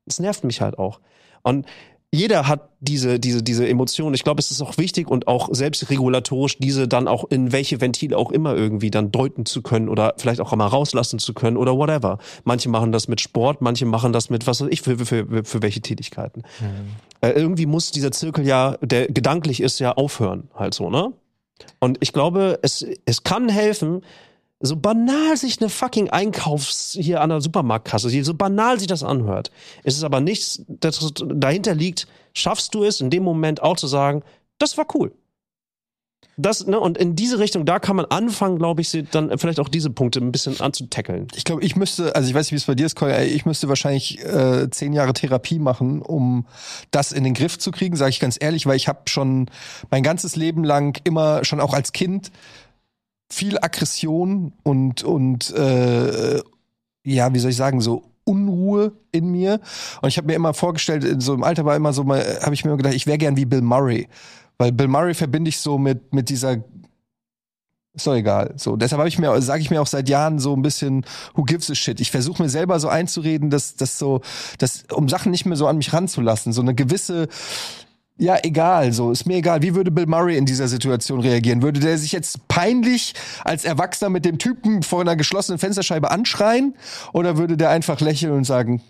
Es nervt mich halt auch. Und jeder hat diese, diese, diese Emotionen. Ich glaube, es ist auch wichtig und auch selbstregulatorisch, diese dann auch in welche Ventile auch immer irgendwie dann deuten zu können oder vielleicht auch mal rauslassen zu können oder whatever. Manche machen das mit Sport, manche machen das mit was weiß ich für, für, für, für welche Tätigkeiten. Äh, irgendwie muss dieser Zirkel ja, der gedanklich ist, ja aufhören, halt so, ne? Und ich glaube, es, es kann helfen, so banal sich eine fucking Einkaufs hier an der Supermarktkasse, so banal sich das anhört, ist es aber nichts, das dahinter liegt, schaffst du es in dem Moment auch zu sagen, das war cool. Das, ne, und in diese Richtung, da kann man anfangen, glaube ich, dann vielleicht auch diese Punkte ein bisschen anzutackeln. Ich glaube, ich müsste, also ich weiß nicht, wie es bei dir ist, Koya, ich müsste wahrscheinlich äh, zehn Jahre Therapie machen, um das in den Griff zu kriegen, sage ich ganz ehrlich, weil ich habe schon mein ganzes Leben lang immer, schon auch als Kind, viel Aggression und, und äh, ja, wie soll ich sagen, so Unruhe in mir. Und ich habe mir immer vorgestellt, in so im Alter war immer so habe ich mir immer gedacht, ich wäre gern wie Bill Murray. Weil Bill Murray verbinde ich so mit, mit dieser ist doch egal. So, deshalb habe ich mir, sage ich mir auch seit Jahren so ein bisschen, who gives a shit. Ich versuche mir selber so einzureden, dass das so, dass um Sachen nicht mehr so an mich ranzulassen, so eine gewisse, ja egal, so ist mir egal. Wie würde Bill Murray in dieser Situation reagieren? Würde der sich jetzt peinlich als Erwachsener mit dem Typen vor einer geschlossenen Fensterscheibe anschreien oder würde der einfach lächeln und sagen,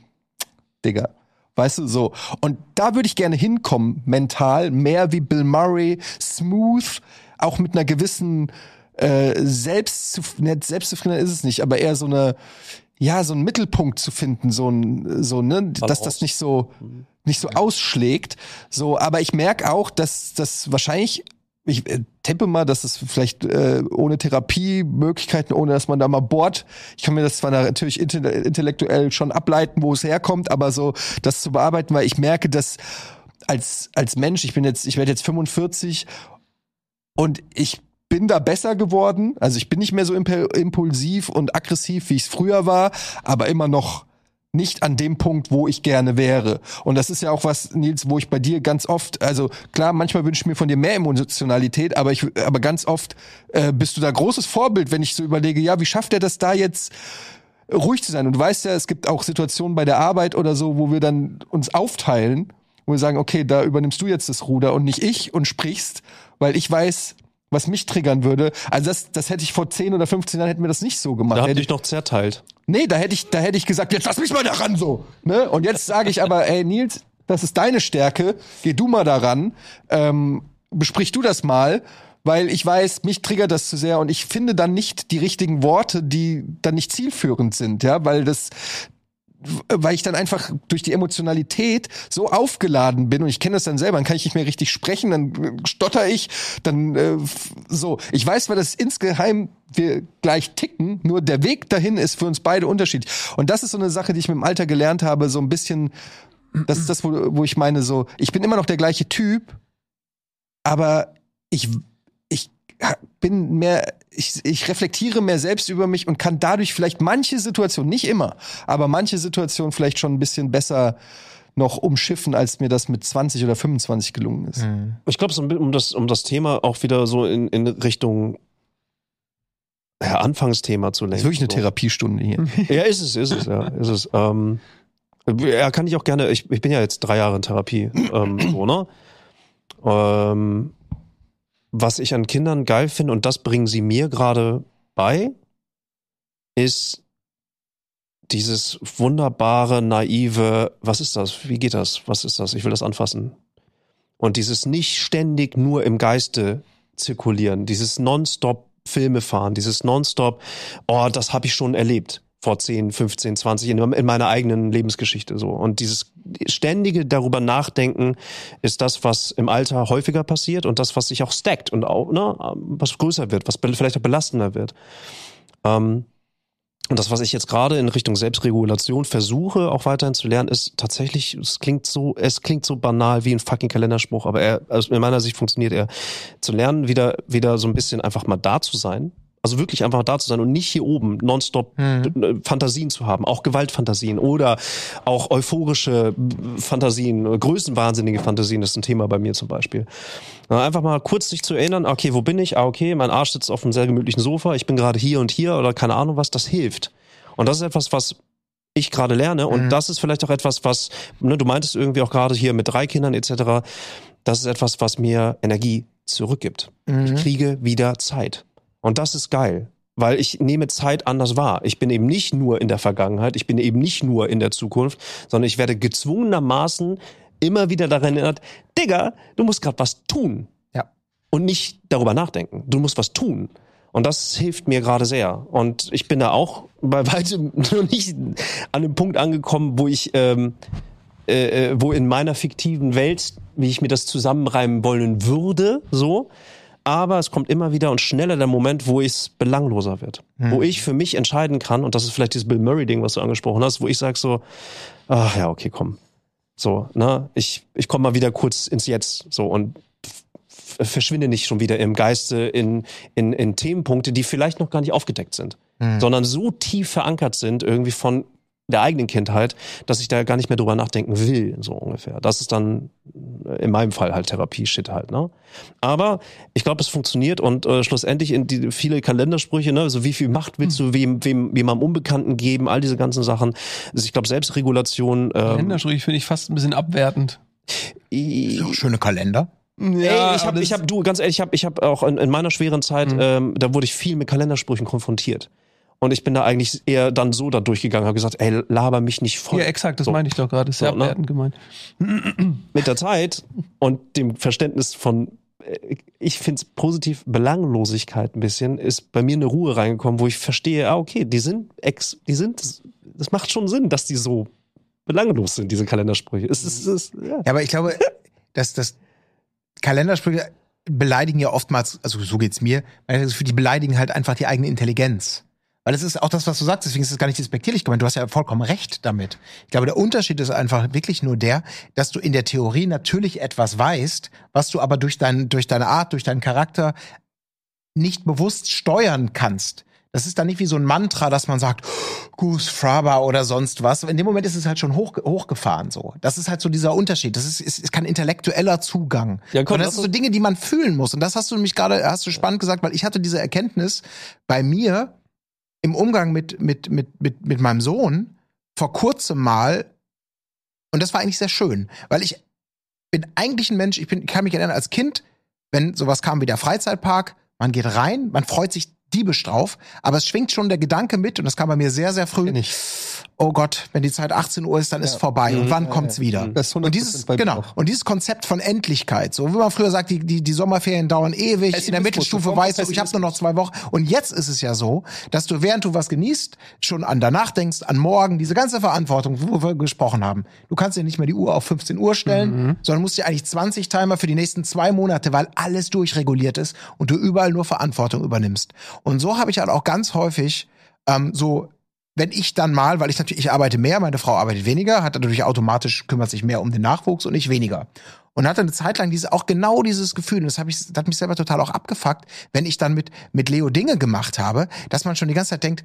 Digga. Weißt du, so. Und da würde ich gerne hinkommen, mental, mehr wie Bill Murray, smooth, auch mit einer gewissen äh, Selbst, ne, Selbstzufriedenheit ist es nicht, aber eher so eine, ja, so einen Mittelpunkt zu finden, so ein, so, ne, dass das nicht so, nicht so ausschlägt. So, aber ich merke auch, dass das wahrscheinlich ich äh, tippe mal, dass es vielleicht äh, ohne Therapiemöglichkeiten, ohne dass man da mal bohrt. Ich kann mir das zwar natürlich inte- intellektuell schon ableiten, wo es herkommt, aber so das zu bearbeiten, weil ich merke, dass als als Mensch, ich bin jetzt, ich werde jetzt 45 und ich bin da besser geworden. Also ich bin nicht mehr so imp impulsiv und aggressiv, wie ich es früher war, aber immer noch nicht an dem Punkt, wo ich gerne wäre. Und das ist ja auch was, Nils, wo ich bei dir ganz oft, also klar, manchmal wünsche ich mir von dir mehr Emotionalität, aber ich, aber ganz oft äh, bist du da großes Vorbild, wenn ich so überlege, ja, wie schafft er das da jetzt ruhig zu sein? Und du weißt ja, es gibt auch Situationen bei der Arbeit oder so, wo wir dann uns aufteilen, wo wir sagen, okay, da übernimmst du jetzt das Ruder und nicht ich und sprichst, weil ich weiß, was mich triggern würde. Also das, das hätte ich vor 10 oder 15 Jahren hätten wir das nicht so gemacht. Da Hätte euch noch zerteilt. Nee, da hätte ich, da hätte ich gesagt, jetzt lass mich mal daran so. Ne? Und jetzt sage ich aber, ey Nils, das ist deine Stärke, geh du mal daran, ähm, besprich du das mal, weil ich weiß, mich triggert das zu sehr und ich finde dann nicht die richtigen Worte, die dann nicht zielführend sind, ja, weil das, weil ich dann einfach durch die Emotionalität so aufgeladen bin und ich kenne das dann selber, dann kann ich nicht mehr richtig sprechen, dann stotter ich, dann äh, so. Ich weiß zwar, dass insgeheim wir gleich ticken, nur der Weg dahin ist für uns beide unterschiedlich. Und das ist so eine Sache, die ich mit dem Alter gelernt habe, so ein bisschen, das ist das, wo, wo ich meine, so, ich bin immer noch der gleiche Typ, aber ich bin mehr, ich, ich reflektiere mehr selbst über mich und kann dadurch vielleicht manche Situationen, nicht immer, aber manche Situationen vielleicht schon ein bisschen besser noch umschiffen, als mir das mit 20 oder 25 gelungen ist. Ich glaube, so ein bisschen, um das, um das Thema auch wieder so in, in Richtung ja, Anfangsthema zu Das lenken. ist wirklich eine so. Therapiestunde hier. [laughs] Ja, ist es, ist es, ja, ist es. Ähm, ja, kann ich auch gerne, ich, ich bin ja jetzt drei Jahre in Therapie, ähm, so, ne? Ähm, was ich an Kindern geil finde, und das bringen sie mir gerade bei, ist dieses wunderbare, naive, was ist das? Wie geht das? Was ist das? Ich will das anfassen. Und dieses nicht ständig nur im Geiste zirkulieren, dieses nonstop Filme fahren, dieses nonstop, oh, das habe ich schon erlebt vor 10, 15, 20 in, in meiner eigenen Lebensgeschichte so. Und dieses ständige darüber nachdenken ist das, was im Alter häufiger passiert und das, was sich auch stackt und auch, ne, was größer wird, was vielleicht auch belastender wird. Ähm, und das, was ich jetzt gerade in Richtung Selbstregulation versuche, auch weiterhin zu lernen, ist tatsächlich, es klingt so, es klingt so banal wie ein fucking Kalenderspruch, aber er, also in meiner Sicht funktioniert er, zu lernen, wieder, wieder so ein bisschen einfach mal da zu sein. Also wirklich einfach da zu sein und nicht hier oben nonstop äh, Fantasien zu haben, auch Gewaltfantasien oder auch euphorische äh, Fantasien, äh, größenwahnsinnige Fantasien, das ist ein Thema bei mir zum Beispiel. Einfach mal kurz sich zu erinnern, okay, wo bin ich? Ah, okay, mein Arsch sitzt auf einem sehr gemütlichen Sofa, ich bin gerade hier und hier oder keine Ahnung was, das hilft. Und das ist etwas, was ich gerade lerne und das ist vielleicht auch etwas, was, ne, du meintest irgendwie auch gerade hier mit drei Kindern etc., das ist etwas, was mir Energie zurückgibt. Ich kriege wieder Zeit. Und das ist geil, weil ich nehme Zeit anders wahr. Ich bin eben nicht nur in der Vergangenheit, ich bin eben nicht nur in der Zukunft, sondern ich werde gezwungenermaßen immer wieder daran erinnert, Digga, du musst gerade was tun. Ja. Und nicht darüber nachdenken. Du musst was tun. Und das hilft mir gerade sehr. Und ich bin da auch bei [laughs] weitem noch nicht an dem Punkt angekommen, wo ich, ähm, äh, äh, wo in meiner fiktiven Welt, wie ich mir das zusammenreimen wollen würde, so. Aber es kommt immer wieder und schneller der Moment, wo es belangloser wird. Wo ich für mich entscheiden kann, und das ist vielleicht dieses Bill Murray-Ding, was du angesprochen hast, wo ich sage so, ach ja, okay, komm. So, ne, ich, ich komme mal wieder kurz ins Jetzt, so, und verschwinde nicht schon wieder im Geiste in, in, in Themenpunkte, die vielleicht noch gar nicht aufgedeckt sind, sondern so tief verankert sind irgendwie von der eigenen Kindheit, dass ich da gar nicht mehr drüber nachdenken will, so ungefähr. Das ist dann äh, in meinem Fall halt Therapie-Shit halt, ne? Aber ich glaube, es funktioniert und äh, schlussendlich in die viele Kalendersprüche, ne, also wie viel Macht willst du wem, wem, wem am Unbekannten geben, all diese ganzen Sachen. Also ich glaube, Selbstregulation, ähm, Länderstrich finde ich fast ein bisschen abwertend. Auch schöne Kalender. Ja, Ey, ich habe, ich habe, du, ganz ehrlich, ich habe, ich habe auch in, in meiner schweren Zeit, Mhm. ähm, da wurde ich viel mit Kalendersprüchen konfrontiert. Und ich bin da eigentlich eher dann so da durchgegangen, habe gesagt, ey, laber mich nicht voll. Ja, exakt, das So. meine ich doch gerade. Ist sehr So, ne? abwertend gemeint. [clears throat] Mit der Zeit und dem Verständnis von, äh, ich find's positiv, Belanglosigkeit ein bisschen, ist bei mir eine Ruhe reingekommen, wo ich verstehe, ah, okay, die sind ex, die sind, das macht schon Sinn, dass die so belanglos sind, diese Kalendersprüche. Es es ist, ja. Ja, aber ich glaube, dass das Kalendersprüche beleidigen ja oftmals, also so geht's mir, weil für die beleidigen halt einfach die eigene Intelligenz. Weil es ist auch das, was du sagst, deswegen ist es gar nicht despektierlich gemeint. Du hast ja vollkommen recht damit. Ich glaube, der Unterschied ist einfach wirklich nur der, dass du in der Theorie natürlich etwas weißt, was du aber durch, dein, durch deine Art, durch deinen Charakter nicht bewusst steuern kannst. Das ist dann nicht wie so ein Mantra, dass man sagt, Goose Fraba oder sonst was. In dem Moment ist es halt schon hoch, hochgefahren so. Das ist halt so dieser Unterschied. Das ist, ist, ist kein intellektueller Zugang. Ja, komm, und das sind so Dinge, die man fühlen muss. Und das hast du nämlich gerade, hast du spannend gesagt, weil ich hatte diese Erkenntnis bei mir im Umgang mit, mit, mit, mit, mit meinem Sohn vor kurzem mal. Und das war eigentlich sehr schön, weil ich bin eigentlich ein Mensch, ich bin, kann mich erinnern, als Kind, wenn sowas kam wie der Freizeitpark, man geht rein, man freut sich diebisch drauf, aber es schwingt schon der Gedanke mit und das kam bei mir sehr, sehr früh. Oh Gott, wenn die Zeit 18 Uhr ist, dann ist vorbei und wann kommt's wieder? 100% und dieses genau und dieses Konzept von Endlichkeit, so wie man früher sagt, die die, die Sommerferien dauern ewig, in der Mittelstufe weißt du, ich habe nur noch zwei Wochen. Und jetzt ist es ja so, dass du während du was genießt, schon an danach denkst, an morgen, diese ganze Verantwortung, wo wir gesprochen haben. Du kannst dir nicht mehr die Uhr auf 15 Uhr stellen, sondern musst dir eigentlich 20 Timer für die nächsten zwei Monate, weil alles durchreguliert ist und du überall nur Verantwortung übernimmst. Und so habe ich halt auch ganz häufig ähm, so wenn ich dann mal, weil ich natürlich, ich arbeite mehr, meine Frau arbeitet weniger, hat natürlich automatisch, kümmert sich mehr um den Nachwuchs und ich weniger. Und hatte eine Zeit lang diese, auch genau dieses Gefühl, und das, hab ich, das hat mich selber total auch abgefuckt, wenn ich dann mit, mit Leo Dinge gemacht habe, dass man schon die ganze Zeit denkt,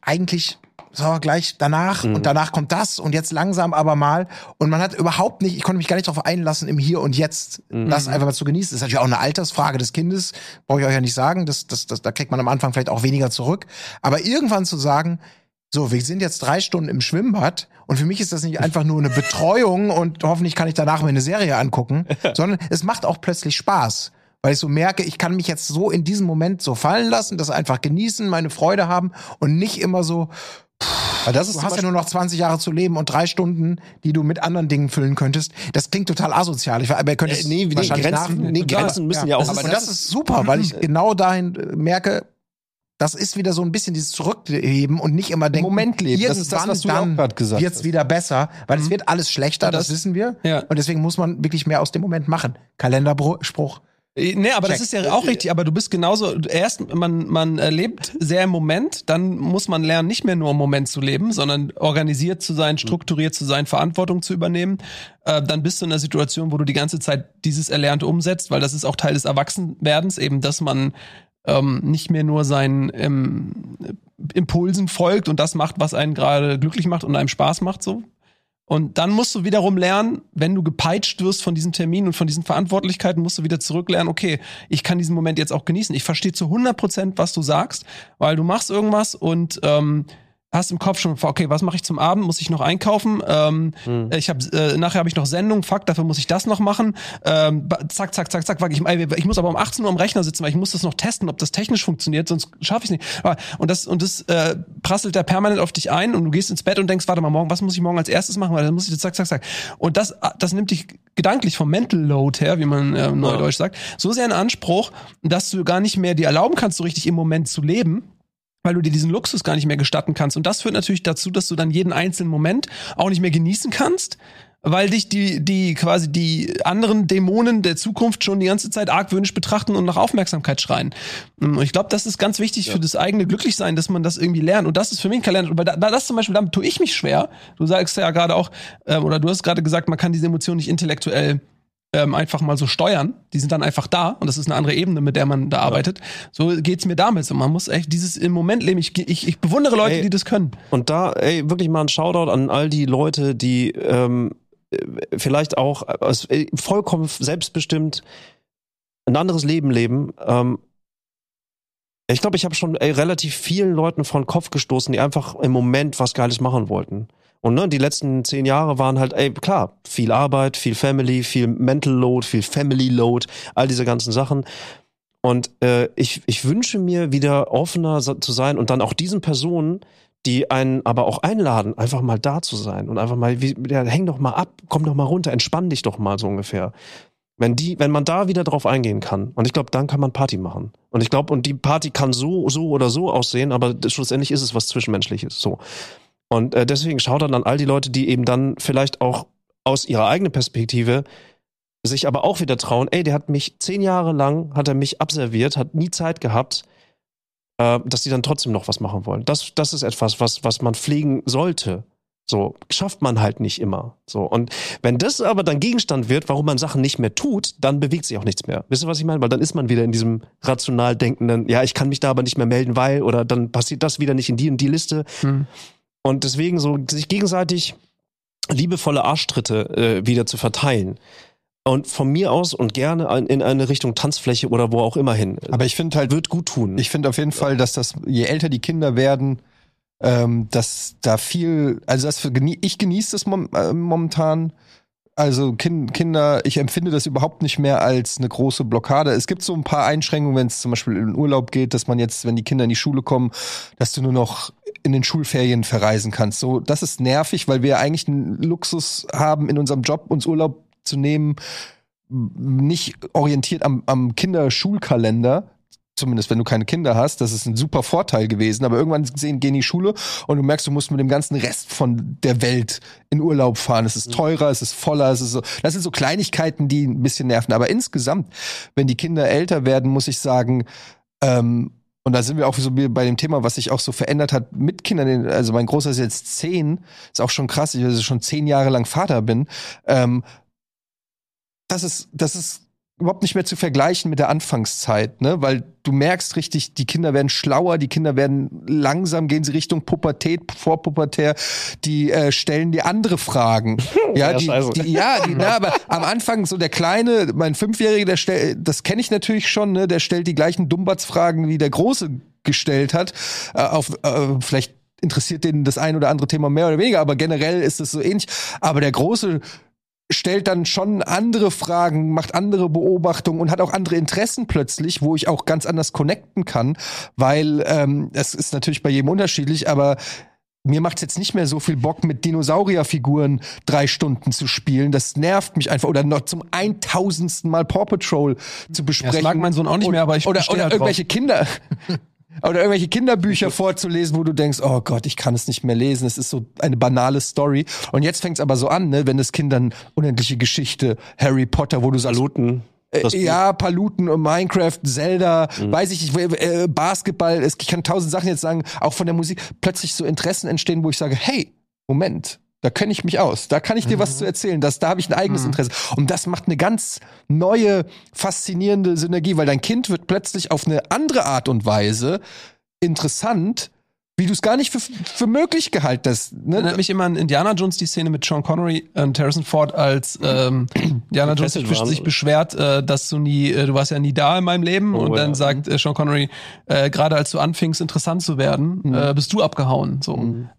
eigentlich so gleich danach und danach kommt das und jetzt langsam aber mal. Und man hat überhaupt nicht, ich konnte mich gar nicht darauf einlassen im Hier und Jetzt, das einfach mal zu genießen. Das ist natürlich auch eine Altersfrage des Kindes, brauche ich euch ja nicht sagen, das, das, das, da kriegt man am Anfang vielleicht auch weniger zurück, aber irgendwann zu sagen, so, wir sind jetzt drei Stunden im Schwimmbad und für mich ist das nicht [laughs] einfach nur eine Betreuung und hoffentlich kann ich danach mir eine Serie angucken, [laughs] sondern es macht auch plötzlich Spaß. Weil ich so merke, ich kann mich jetzt so in diesem Moment so fallen lassen, das einfach genießen, meine Freude haben und nicht immer so, Aber das ist du hast ja nur noch 20 Jahre zu leben und drei Stunden, die du mit anderen Dingen füllen könntest. Das klingt total asozial. Ich, aber ihr könnt es Äh, nee, nee, wahrscheinlich Grenzen- nach- nee, Grenzen müssen ja auch- Aber aber das, ist super, weil ich [clears throat] genau dahin äh, merke, das ist wieder so ein bisschen dieses Zurückheben und nicht immer denken, Moment leben. Das ist das, was du ja dann gesagt wird's hast. wieder besser, weil es wird alles schlechter, das, das- wissen wir. Ja. Und deswegen muss man wirklich mehr aus dem Moment machen. Kalenderspruch. Äh, Nee, aber das Check. ist ja auch richtig, aber du bist genauso, erst man, man äh, lebt sehr im Moment, dann muss man lernen, nicht mehr nur im Moment zu leben, sondern organisiert zu sein, strukturiert zu sein, Verantwortung zu übernehmen. Äh, dann bist du in einer Situation, wo du die ganze Zeit dieses Erlernte umsetzt, weil das ist auch Teil des Erwachsenwerdens, eben, dass man ähm, nicht mehr nur seinen ähm, Impulsen folgt und das macht, was einen gerade glücklich macht und einem Spaß macht, so. Und dann musst du wiederum lernen, wenn du gepeitscht wirst von diesen Terminen und von diesen Verantwortlichkeiten, musst du wieder zurücklernen, okay, ich kann diesen Moment jetzt auch genießen. Ich verstehe zu 100 Prozent, was du sagst, weil du machst irgendwas und ähm, hast im Kopf schon, okay, was mache ich zum Abend? Muss ich noch einkaufen? Ähm, Ich habe äh, nachher habe ich noch Sendung, fuck, dafür muss ich das noch machen. Ähm, zack, zack, zack, zack, ich, ich muss aber um 18 Uhr am Rechner sitzen, weil ich muss das noch testen, ob das technisch funktioniert, sonst schaffe ich nicht. Aber- Und das und das äh, prasselt da permanent auf dich ein und du gehst ins Bett und denkst, warte mal, morgen, was muss ich morgen als erstes machen? Weil dann muss ich das zack, zack, zack. Und das das nimmt dich gedanklich vom Mental Load her, wie man äh, neudeutsch sagt, so sehr in Anspruch, dass du gar nicht mehr dir erlauben kannst, so richtig im Moment zu leben weil du dir diesen Luxus gar nicht mehr gestatten kannst. Und das führt natürlich dazu, dass du dann jeden einzelnen Moment auch nicht mehr genießen kannst, weil dich die, die quasi die anderen Dämonen der Zukunft schon die ganze Zeit argwöhnisch betrachten und nach Aufmerksamkeit schreien. Und ich glaube, das ist ganz wichtig für das eigene Glücklichsein, dass man das irgendwie lernt. Und das ist für mich ein Kalender. Weil da, da, das zum Beispiel, damit tue ich mich schwer. Du sagst ja gerade auch, ähm, oder du hast gerade gesagt, man kann diese Emotionen nicht intellektuell ähm, einfach mal so steuern. Die sind dann einfach da und das ist eine andere Ebene, mit der man da arbeitet. So geht's mir damit. So, man muss echt dieses im Moment leben. Ich, ich, ich bewundere Leute, Ey. die das können. Und da, ey, wirklich mal ein Shoutout an all die Leute, die ähm, äh, vielleicht auch äh, vollkommen selbstbestimmt ein anderes Leben leben. Ähm, ich glaube, ich habe schon ey, relativ vielen Leuten vor den Kopf gestoßen, die einfach im Moment was Geiles machen wollten. Und ne, die letzten zehn Jahre waren halt, ey, klar, viel Arbeit, viel Family, viel Mental Load, viel Family Load, all diese ganzen Sachen. Und äh, ich, ich wünsche mir wieder offener zu sein und dann auch diesen Personen, die einen aber auch einladen, einfach mal da zu sein und einfach mal, wie, ja, häng doch mal ab, komm doch mal runter, entspann dich doch mal so ungefähr. Wenn die, wenn man da wieder drauf eingehen kann, und ich glaube, dann kann man Party machen. Und ich glaube, und die Party kann so, so oder so aussehen, aber schlussendlich ist es was Zwischenmenschliches. So. Und äh, deswegen schaut dann an all die Leute, die eben dann vielleicht auch aus ihrer eigenen Perspektive sich aber auch wieder trauen, ey, der hat mich zehn Jahre lang, hat er mich abserviert, hat nie Zeit gehabt, äh, dass die dann trotzdem noch was machen wollen. Das, das ist etwas, was, was man pflegen sollte. So, schafft man halt nicht immer. So. Und wenn das aber dann Gegenstand wird, warum man Sachen nicht mehr tut, dann bewegt sich auch nichts mehr. Wisst ihr, was ich meine? Weil dann ist man wieder in diesem rational denkenden, ja, ich kann mich da aber nicht mehr melden, weil, oder dann passiert das wieder nicht in die und die Liste. Und deswegen so sich gegenseitig liebevolle Arschtritte äh, wieder zu verteilen. Und von mir aus und gerne in eine Richtung Tanzfläche oder wo auch immer hin. Aber ich finde halt, wird gut tun. ich finde auf jeden Fall, dass das, je älter die Kinder werden, ähm, dass da viel, also das für, ich genieße das äh, momentan Also kind, Kinder, ich empfinde das überhaupt nicht mehr als eine große Blockade. Es gibt so ein paar Einschränkungen, wenn es zum Beispiel in den Urlaub geht, dass man jetzt, wenn die Kinder in die Schule kommen, dass du nur noch in den Schulferien verreisen kannst. So, das ist nervig, weil wir eigentlich einen Luxus haben, in unserem Job uns Urlaub zu nehmen, nicht orientiert am, am Kinderschulkalender, zumindest wenn du keine Kinder hast, das ist ein super Vorteil gewesen. Aber irgendwann sehen, gehen die Schule und du merkst, du musst mit dem ganzen Rest von der Welt in Urlaub fahren. Es ist teurer, es ist voller, es ist so. Das sind so Kleinigkeiten, die ein bisschen nerven. Aber insgesamt, wenn die Kinder älter werden, muss ich sagen, ähm, und da sind wir auch so bei dem Thema, was sich auch so verändert hat mit Kindern. Also mein Großer ist jetzt zehn, ist auch schon krass, ich also schon zehn Jahre lang Vater bin. Ähm, das ist, das ist überhaupt nicht mehr zu vergleichen mit der Anfangszeit, ne? Weil du merkst richtig, die Kinder werden schlauer, die Kinder werden langsam, gehen sie Richtung Pubertät, Vorpubertär, die äh, stellen dir andere Fragen. [laughs] ja, Ja, die, die, ja, die, [laughs] na, aber am Anfang so der Kleine, mein Fünfjähriger, der stellt, das kenne ich natürlich schon, ne? Der stellt die gleichen Dummbatzfragen, wie der Große gestellt hat. Äh, auf äh, vielleicht interessiert den das ein oder andere Thema mehr oder weniger, aber generell ist es so ähnlich. Aber der Große stellt dann schon andere Fragen, macht andere Beobachtungen und hat auch andere Interessen plötzlich, wo ich auch ganz anders connecten kann, weil ähm, es ist natürlich bei jedem unterschiedlich, aber mir macht jetzt nicht mehr so viel Bock, mit Dinosaurierfiguren drei Stunden zu spielen. Das nervt mich einfach. Oder noch zum eintausendsten Mal Paw Patrol zu besprechen. mag mein Sohn auch nicht mehr, aber ich Oder, oder halt irgendwelche Kinder. [laughs] Oder irgendwelche Kinderbücher [laughs] vorzulesen, wo du denkst, oh Gott, ich kann es nicht mehr lesen. Es ist so eine banale Story. Und jetzt fängt es aber so an, ne, wenn das Kind dann unendliche Geschichte, Harry Potter, wo du. Das äh, ja, Paluten und Minecraft, Zelda, Mhm. weiß ich nicht, äh, Basketball, es, ich kann tausend Sachen jetzt sagen, auch von der Musik, plötzlich so Interessen entstehen, wo ich sage, hey, Moment, da kenne ich mich aus, da kann ich dir Mhm. was zu erzählen, das, da habe ich ein eigenes Interesse. Und das macht eine ganz neue, faszinierende Synergie, weil dein Kind wird plötzlich auf eine andere Art und Weise interessant, wie du es gar nicht für, für möglich gehalten hast. Ne? Erinnert mich immer an Indiana Jones, die Szene mit Sean Connery und Harrison Ford, als ähm, [clears throat] Indiana Jones sich, sich beschwert, äh, dass du nie, äh, du warst ja nie da in meinem Leben Oh, und dann ja. sagt äh, Sean Connery, äh, gerade als du anfingst interessant zu werden, Mhm. äh, bist du abgehauen. So.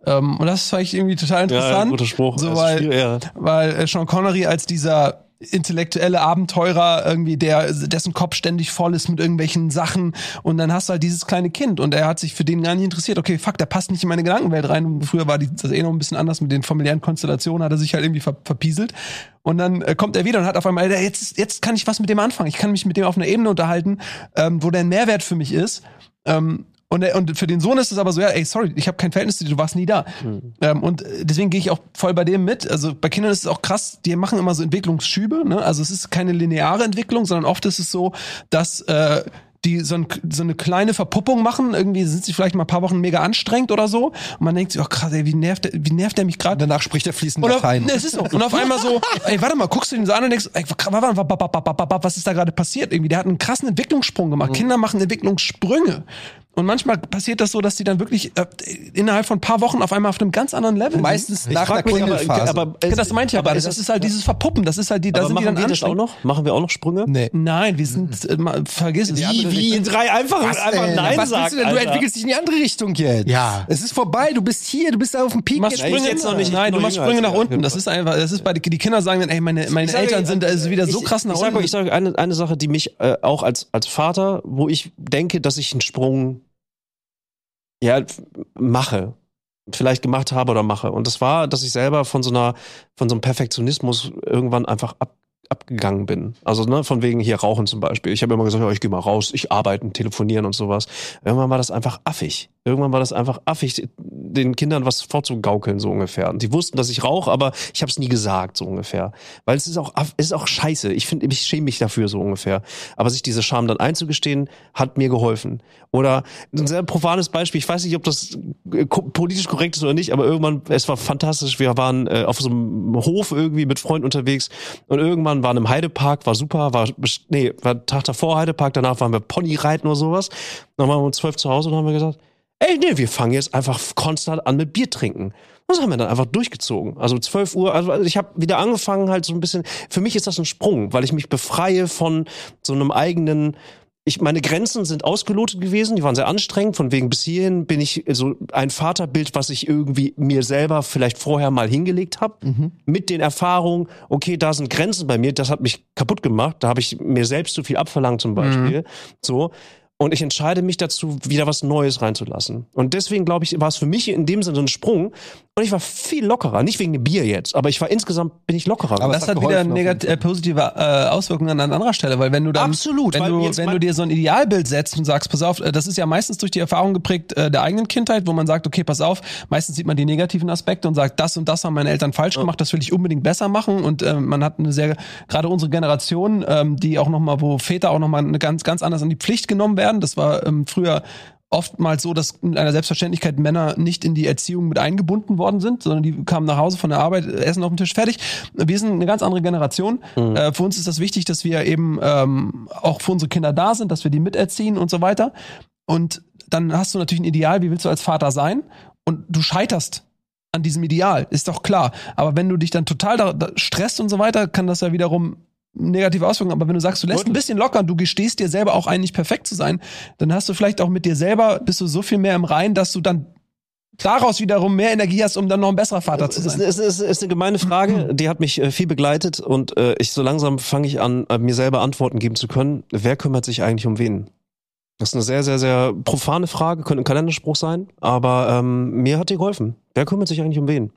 Ähm, und das fand ich irgendwie total Ja, interessant. guter Spruch. So, ist weil, ja. weil äh, Sean Connery als dieser intellektuelle Abenteurer irgendwie, der dessen Kopf ständig voll ist mit irgendwelchen Sachen und dann hast du halt dieses kleine Kind und er hat sich für den gar nicht interessiert. Okay, fuck, der passt nicht in meine Gedankenwelt rein. Und früher war die, das eh noch ein bisschen anders mit den familiären Konstellationen, hat er sich halt irgendwie ver verpieselt und dann äh, kommt er wieder und hat auf einmal, "Alter, jetzt, jetzt kann ich was mit dem anfangen. Ich kann mich mit dem auf einer Ebene unterhalten, ähm, wo der ein Mehrwert für mich ist. Ähm, und, er- und für den Sohn ist es aber so, ja, ey, sorry, ich habe kein Verhältnis zu dir, du warst nie da. Ähm, und äh, deswegen gehe ich auch voll bei dem mit. Also bei Kindern ist es auch krass, die machen immer so Entwicklungsschübe. Ne? Also es ist keine lineare Entwicklung, sondern oft ist es so, dass äh, die so, ein, so eine kleine Verpuppung machen. Irgendwie sind sie vielleicht mal ein paar Wochen mega anstrengend oder so. Und man denkt sich, oh krass, ey, wie nervt der, wie nervt der mich gerade? Danach spricht er fließend Und auf, Latein. ne, es ist so. Und auf einmal so, ey, warte mal, guckst du den so an und denkst, ey, was ist da gerade passiert? Irgendwie, der hat einen krassen Entwicklungssprung gemacht. Kinder machen Entwicklungssprünge. Und manchmal passiert das so, dass die dann wirklich äh, innerhalb von ein paar Wochen auf einmal auf einem ganz anderen Level Meistens Ich nach der mich aber, Klingelphase. aber sind. Das meinte ich aber. Das, ist ist halt dieses Verpuppen. Das ist halt die, da aber sind die machen dann wir das auch noch? Machen wir auch noch Sprünge? nee. Nein, wir sind, äh, mal- vergiss es. Wie, wie? [laughs] Drei einfach, einfach denn? Nein Was sagen, du denn? Du entwickelst dich in die andere Richtung jetzt. Ja. Es ist vorbei, du bist hier, du bist da auf dem Peak. Du machst jetzt. Sprünge, jetzt noch nicht, ich nein, du machst Sprünge nach unten. Das ist einfach, das ist bei die Kinder sagen dann, ey, meine, meine Eltern sind also wieder so krass nach unten. Ich sage eine, eine Sache, die mich äh, auch als, als Vater, wo ich denke, dass ich einen Sprung ja, mache. Vielleicht gemacht habe oder mache. Und das war, dass ich selber von so einer, von so einem Perfektionismus irgendwann einfach ab, abgegangen bin. Also, ne, von wegen hier rauchen zum Beispiel. Ich habe immer gesagt, ja, ich gehe mal raus, ich arbeiten, telefonieren und sowas. Irgendwann war das einfach affig. Irgendwann war das einfach affig, den Kindern was vorzugaukeln, so ungefähr. Und die wussten, dass ich rauche, aber ich habe es nie gesagt, so ungefähr. Weil es ist auch, es ist auch scheiße. Ich finde, ich schäme mich dafür, so ungefähr. Aber sich diese Scham dann einzugestehen, hat mir geholfen. Oder ein sehr profanes Beispiel, ich weiß nicht, ob das äh, politisch korrekt ist oder nicht, aber irgendwann, es war fantastisch. Wir waren äh, auf so einem Hof irgendwie mit Freunden unterwegs und irgendwann waren im Heidepark, war super, war, nee, war Tag davor Heidepark, danach waren wir Ponyreiten oder sowas. Dann waren wir um zwölf zu Hause und haben wir gesagt, ey, nee, wir fangen jetzt einfach konstant an mit Bier trinken. Das haben wir dann einfach durchgezogen. Also 12 Uhr, also ich habe wieder angefangen halt so ein bisschen, für mich ist das ein Sprung, weil ich mich befreie von so einem eigenen, ich, meine Grenzen sind ausgelotet gewesen, die waren sehr anstrengend. Von wegen bis hierhin bin ich so ein Vaterbild, was ich irgendwie mir selber vielleicht vorher mal hingelegt habe. Mit den Erfahrungen, okay, da sind Grenzen bei mir, das hat mich kaputt gemacht. Da habe ich mir selbst zu viel abverlangt zum Beispiel. So. Und ich entscheide mich dazu, wieder was Neues reinzulassen. Und deswegen, glaube ich, war es für mich in dem Sinne ein Sprung. Und ich war viel lockerer. Nicht wegen dem Bier jetzt, aber ich war insgesamt, bin ich lockerer. Aber das hat wieder geholfen, auf negat äh, positive äh, Auswirkungen an anderer Stelle, weil wenn du dann Absolut, wenn du wenn du dir so ein Idealbild setzt und sagst, pass auf, äh, das ist ja meistens durch die Erfahrung geprägt äh, der eigenen Kindheit, wo man sagt, okay, pass auf, meistens sieht man die negativen Aspekte und sagt, das und das haben meine Eltern falsch gemacht, das will ich unbedingt besser machen und äh, man hat eine sehr gerade unsere Generation, ähm, die auch noch mal, wo Väter auch noch mal eine ganz ganz anders an die Pflicht genommen werden. Das war ähm, früher oftmals so, dass mit einer Selbstverständlichkeit Männer nicht in die Erziehung mit eingebunden worden sind, sondern die kamen nach Hause von der Arbeit, Essen auf dem Tisch, fertig. Wir sind eine ganz andere Generation. Äh, für uns ist das wichtig, dass wir eben ähm, auch für unsere Kinder da sind, dass wir die miterziehen und so weiter. Und dann hast du natürlich ein Ideal, wie willst du als Vater sein? Und du scheiterst an diesem Ideal, ist doch klar. Aber wenn du dich dann total da, da stresst und so weiter, kann das ja wiederum negative Auswirkungen. Aber wenn du sagst, du lässt ein bisschen locker und du gestehst dir selber auch ein, nicht perfekt zu sein, dann hast du vielleicht auch mit dir selber, bist du so viel mehr im Rein, dass du dann daraus wiederum mehr Energie hast, um dann noch ein besserer Vater zu Es ist, sein. ist, ist, ist eine gemeine Frage, [clears throat] die hat mich äh, viel begleitet und äh, ich so langsam fange ich an, äh, mir selber Antworten geben zu können. Wer kümmert sich eigentlich um wen? Das ist eine sehr, sehr, sehr profane Frage, könnte ein Kalenderspruch sein, aber ähm, mir hat die geholfen. Wer kümmert sich eigentlich um wen?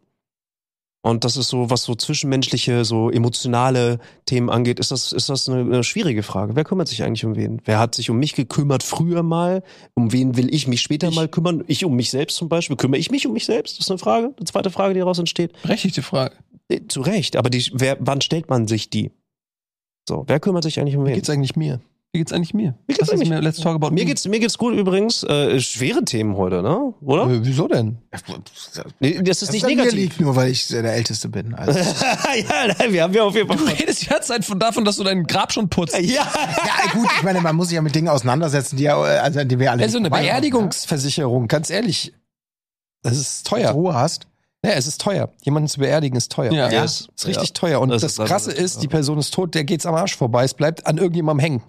Und das ist so, was so zwischenmenschliche, so emotionale Themen angeht, ist das, ist das eine, eine schwierige Frage. Wer kümmert sich eigentlich um wen? Wer hat sich um mich gekümmert früher mal? Um wen will ich mich später mal kümmern? Ich um mich selbst zum Beispiel. Kümmere ich mich um mich selbst? Das ist eine Frage. Eine zweite Frage, die daraus entsteht. Berechtigte Frage. Äh, Zu Recht, aber die, wer, wann stellt man sich die? So, wer kümmert sich eigentlich um wen? geht's eigentlich mir? Wie geht's eigentlich mir? Wie geht's ist eigentlich? mir Let's Talk About Mir Me. geht's, mir geht's gut übrigens. Äh, schwere Themen heute, ne? Oder? Äh, wieso denn? Nee, das ist Das nicht negativ. liegt nur, weil ich der Älteste bin. Also, [laughs] ja, nein, wir haben ja auf jeden Fall. Du redest die ganze Zeit von davon, dass du dein Grab schon putzt. Ja, ja, gut, ich meine, man muss sich ja mit Dingen auseinandersetzen, die, ja, also, an die wir alle Also eine Beerdigungsversicherung, ganz ehrlich, das ist Ja? teuer. Ruhe hast. Ja, es ist teuer. Jemanden zu beerdigen ist teuer. Ja. Ja. ist richtig Ja. teuer. Und Das das, ist Krasse ist, ja. die Person ist tot, der geht's am Arsch vorbei. Es bleibt an irgendjemandem hängen.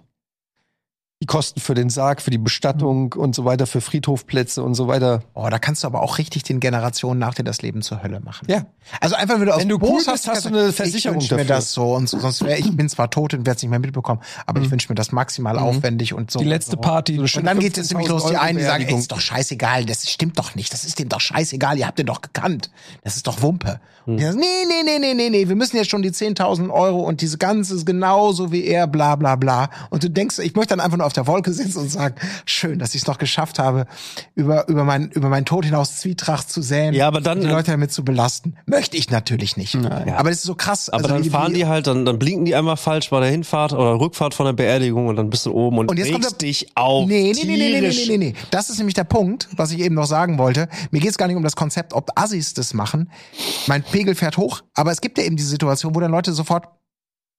Die Kosten für den Sarg, für die Bestattung und so weiter, für Friedhofplätze und so weiter. Oh, da kannst du aber auch richtig den Generationen nach dir das Leben zur Hölle machen. Ja. Also einfach wieder aus Wenn du cool bist, Boshaftigkeit hast du eine Versicherung Ich wünsche mir dafür. das so und so, sonst wäre ich bin zwar tot und werde es nicht mehr mitbekommen, aber ich wünsche mir das maximal aufwendig und so. Die letzte so. Party. Und dann geht es nämlich los, die 15.000 einen, die sagen, ey, ist doch scheißegal, das stimmt doch nicht, das ist dem doch scheißegal, ihr habt den doch gekannt. Das ist doch Wumpe. Und die sagen, nee, nee, nee, nee, nee, nee, wir müssen jetzt schon die 10.000 Euro und diese ganze ist genauso wie er, bla, bla, bla. Und du denkst, ich möchte dann einfach nur auf der Wolke sitzen und sagen, schön, dass ich es noch geschafft habe, über, über mein, über meinen Tod hinaus Zwietracht zu säen. Ja, aber dann- und die Leute damit zu belasten. Möchte ich natürlich nicht. Aber das ist so krass. aber Also dann fahren die halt, dann, dann blinken die einmal falsch bei der Hinfahrt oder Rückfahrt von der Beerdigung und dann bist du oben und, Und jetzt kommt regst der- dich auf. Nee, nee, nee, nee, nee, nee, tierisch. nee, nee. Das ist nämlich der Punkt, was ich eben noch sagen wollte. Mir geht es gar nicht um das Konzept, ob Assis das machen. Mein Pegel fährt hoch, aber es gibt ja eben diese Situation, wo dann Leute sofort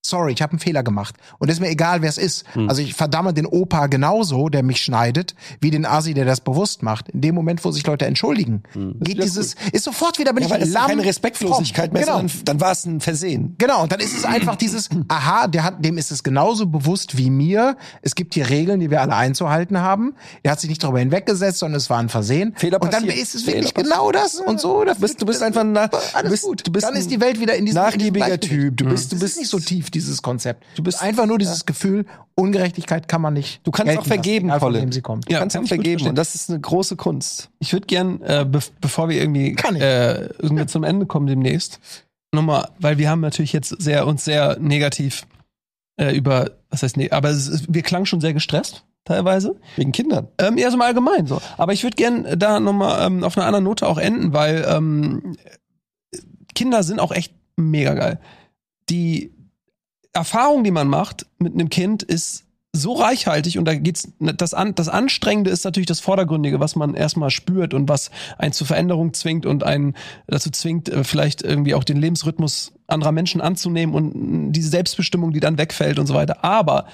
Sorry, ich habe einen Fehler gemacht. Und ist mir egal, wer es ist. Hm. Also ich verdamme den Opa genauso, der mich schneidet, wie den Asi, der das bewusst macht. In dem Moment, wo sich Leute entschuldigen, Hm. geht dieses, ist sofort wieder, bin Ja, ich weil das ist lamm, keine Respektlosigkeit mehr, Genau. sondern dann war es ein Versehen. Genau, und dann ist es einfach dieses, aha, der hat, dem ist es genauso bewusst wie mir. Es gibt hier Regeln, die wir alle einzuhalten haben. Er hat sich nicht darüber hinweggesetzt, sondern es war ein Versehen. Fehler und dann passieren. ist es Fehler wirklich genau das und so. Du bist, du bist einfach ein, Na- alles du bist, gut. Du bist dann ist die Welt wieder in diesem nachgiebiger Typ. Du bist, du bist ist nicht so tief, dieses Konzept. Du bist- einfach nur dieses Gefühl, Ungerechtigkeit kann man nicht. Du kannst auch vergeben, lassen, Colin. sie kommt. Du Ja, kannst kann auch vergeben und das ist eine große Kunst. Ich würde gern, äh, be bevor wir irgendwie, äh, irgendwie zum Ende kommen demnächst, nochmal, weil wir haben natürlich jetzt sehr uns sehr negativ äh, über, was heißt nee, aber ist, wir klangen schon sehr gestresst teilweise. Wegen Kindern. Ähm, eher so mal allgemein so. Aber ich würde gern da nochmal ähm, auf einer anderen Note auch enden, weil ähm, Kinder sind auch echt mega geil. Die Erfahrung, die man macht mit einem Kind, ist so reichhaltig und da geht's das an das anstrengende ist natürlich das vordergründige, was man erstmal spürt und was einen zur Veränderung zwingt und einen dazu zwingt äh, vielleicht irgendwie auch den Lebensrhythmus anderer Menschen anzunehmen und diese Selbstbestimmung, die dann wegfällt und so weiter. Aber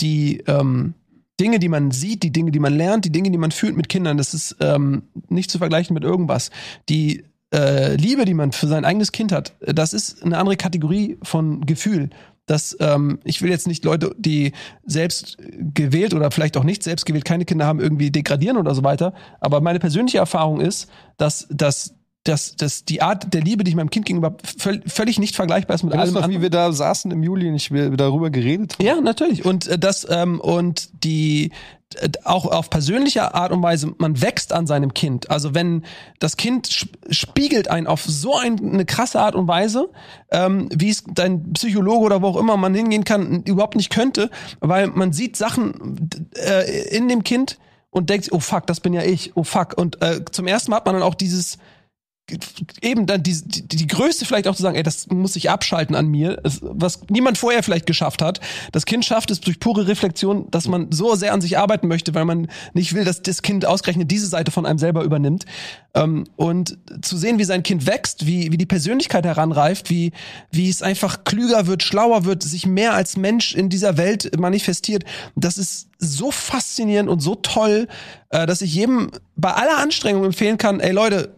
die ähm, Dinge, die man sieht, die Dinge, die man lernt, die Dinge, die man fühlt mit Kindern, das ist ähm, nicht zu vergleichen mit irgendwas. Die äh, Liebe, die man für sein eigenes Kind hat, das ist eine andere Kategorie von Gefühl. Dass ähm, ich will jetzt nicht Leute, die selbst gewählt oder vielleicht auch nicht selbst gewählt keine Kinder haben, irgendwie degradieren oder so weiter. Aber meine persönliche Erfahrung ist, dass, dass dass, dass die Art der Liebe, die ich meinem Kind gegenüber völ völlig nicht vergleichbar ist mit allem noch, anderen. wie wir da saßen im Juli und ich wir darüber geredet haben? Ja, natürlich. Und äh, das ähm, und die äh, auch auf persönliche Art und Weise, man wächst an seinem Kind. Also wenn das Kind sp spiegelt einen auf so ein, eine krasse Art und Weise, ähm, wie es dein Psychologe oder wo auch immer man hingehen kann, überhaupt nicht könnte, weil man sieht Sachen äh, in dem Kind und denkt, oh fuck, das bin ja ich, oh fuck. Und äh, zum ersten Mal hat man dann auch dieses eben dann die, die, die Größe vielleicht auch zu sagen, ey, das muss ich abschalten an mir, was niemand vorher vielleicht geschafft hat. Das Kind schafft es durch pure Reflexion, dass man so sehr an sich arbeiten möchte, weil man nicht will, dass das Kind ausgerechnet diese Seite von einem selber übernimmt. Ähm, und zu sehen, wie sein Kind wächst, wie, wie die Persönlichkeit heranreift, wie, wie es einfach klüger wird, schlauer wird, sich mehr als Mensch in dieser Welt manifestiert, das ist so faszinierend und so toll, äh, dass ich jedem bei aller Anstrengung empfehlen kann, ey Leute,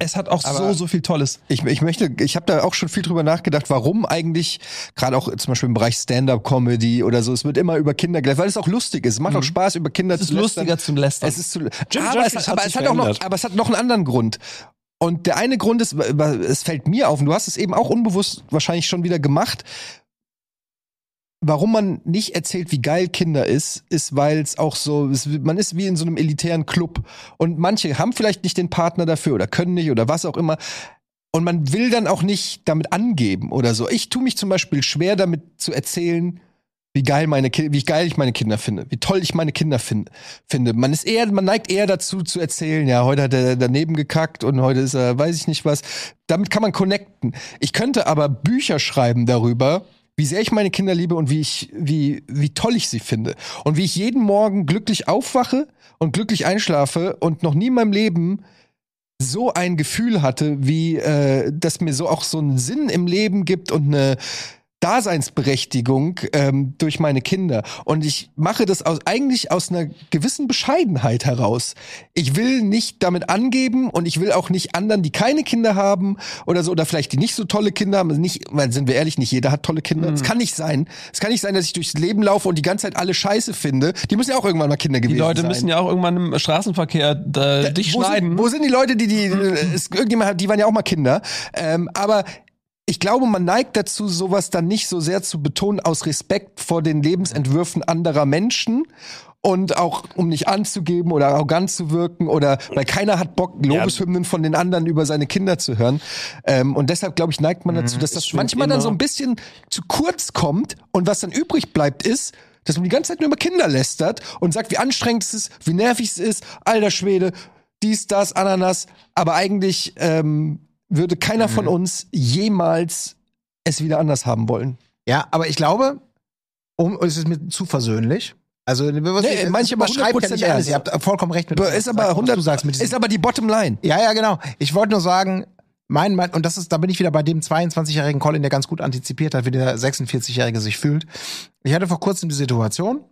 es hat auch Aber- so, so viel Tolles. Ich, ich möchte, ich habe da auch schon viel drüber nachgedacht, warum eigentlich, gerade auch zum Beispiel im Bereich Stand-up-Comedy oder so, es wird immer über Kinder gelernt, weil es auch lustig ist. Es macht auch Spaß, über Kinder Mhm. Es ist zu lästern. lustiger zum Lästern. Es ist zu, Jim aber, es, hat aber, es hat auch noch, aber es hat noch einen anderen Grund. Und der eine Grund ist, es fällt mir auf, und du hast es eben auch unbewusst wahrscheinlich schon wieder gemacht, warum man nicht erzählt, wie geil Kinder ist, ist, weil es auch so, es, man ist wie in so einem elitären Club. Und manche haben vielleicht nicht den Partner dafür oder können nicht oder was auch immer. Und man will dann auch nicht damit angeben oder so. Ich tue mich zum Beispiel schwer damit zu erzählen, wie geil meine Ki wie geil ich meine Kinder finde, wie toll ich meine Kinder finde. finde. Man ist eher, man neigt eher dazu zu erzählen, ja, heute hat er daneben gekackt und heute ist er, weiß ich nicht was. Damit kann man connecten. Ich könnte aber Bücher schreiben darüber, wie sehr ich meine Kinder liebe und wie ich, wie, wie toll ich sie finde. Und wie ich jeden Morgen glücklich aufwache und glücklich einschlafe und noch nie in meinem Leben so ein Gefühl hatte, wie äh, das mir so auch so einen Sinn im Leben gibt und eine Daseinsberechtigung ähm, durch meine Kinder. Und ich mache das aus, eigentlich aus einer gewissen Bescheidenheit heraus. Ich will nicht damit angeben und ich will auch nicht anderen, die keine Kinder haben oder so, oder vielleicht die nicht so tolle Kinder haben, also nicht, weil sind wir ehrlich, nicht jeder hat tolle Kinder. Es kann nicht sein. Es kann nicht sein, dass ich durchs Leben laufe und die ganze Zeit alle Scheiße finde. Die müssen ja auch irgendwann mal Kinder Die gewesen Leute sein. müssen ja auch irgendwann im Straßenverkehr äh, dich wo schneiden. Sind, wo sind die Leute, die die äh, es, irgendjemand hat, die waren ja auch mal Kinder. Ähm, aber ich glaube, man neigt dazu, sowas dann nicht so sehr zu betonen aus Respekt vor den Lebensentwürfen anderer Menschen. Und auch, um nicht anzugeben oder arrogant zu wirken oder, weil keiner hat Bock, Lobeshymnen von den anderen über seine Kinder zu hören. Ähm, und deshalb, glaube ich, neigt man dazu, dass das manchmal dann immer- so ein bisschen zu kurz kommt und was dann übrig bleibt ist, dass man die ganze Zeit nur über Kinder lästert und sagt, wie anstrengend es ist, wie nervig es ist, alter Schwede, dies, das, Ananas. Aber eigentlich ähm, würde keiner von uns jemals es wieder anders haben wollen. Ja, aber ich glaube, um, es ist mir zu versöhnlich. Also, Nee, manche aber überschreibt ja 100% nicht alles. Ihr habt vollkommen recht mit Ist aber was 100, du sagst mit ist aber die Bottomline. Ja, ja, genau. Ich wollte nur sagen, mein, mein, und das ist, da bin ich wieder bei dem 22-jährigen Colin, der ganz gut antizipiert hat, wie der 46-jährige sich fühlt. Ich hatte vor kurzem die Situation,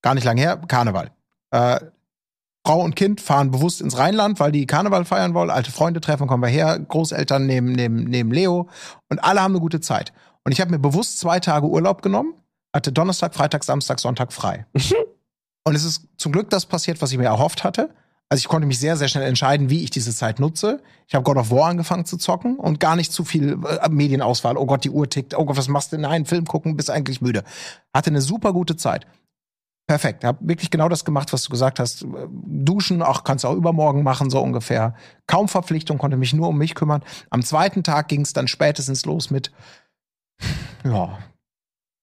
gar nicht lang her, Karneval. Äh, Frau und Kind fahren bewusst ins Rheinland, weil die Karneval feiern wollen, alte Freunde treffen, kommen wir her, Großeltern neben, neben, neben Leo und alle haben eine gute Zeit. Und ich habe mir bewusst zwei Tage Urlaub genommen, hatte Donnerstag, Freitag, Samstag, Sonntag frei. [laughs] und es ist zum Glück das passiert, was ich mir erhofft hatte. Also ich konnte mich sehr, sehr schnell entscheiden, wie ich diese Zeit nutze. Ich habe God of War angefangen zu zocken und gar nicht zu viel äh, Medienauswahl. Oh Gott, die Uhr tickt. Oh Gott, was machst du? Nein, Film gucken, bist eigentlich müde. Hatte eine super gute Zeit. Perfekt. Hab wirklich genau das gemacht, was du gesagt hast. Duschen, auch kannst du auch übermorgen machen, so ungefähr. Kaum Verpflichtung, konnte mich nur um mich kümmern. Am zweiten Tag ging es dann spätestens los mit, ja,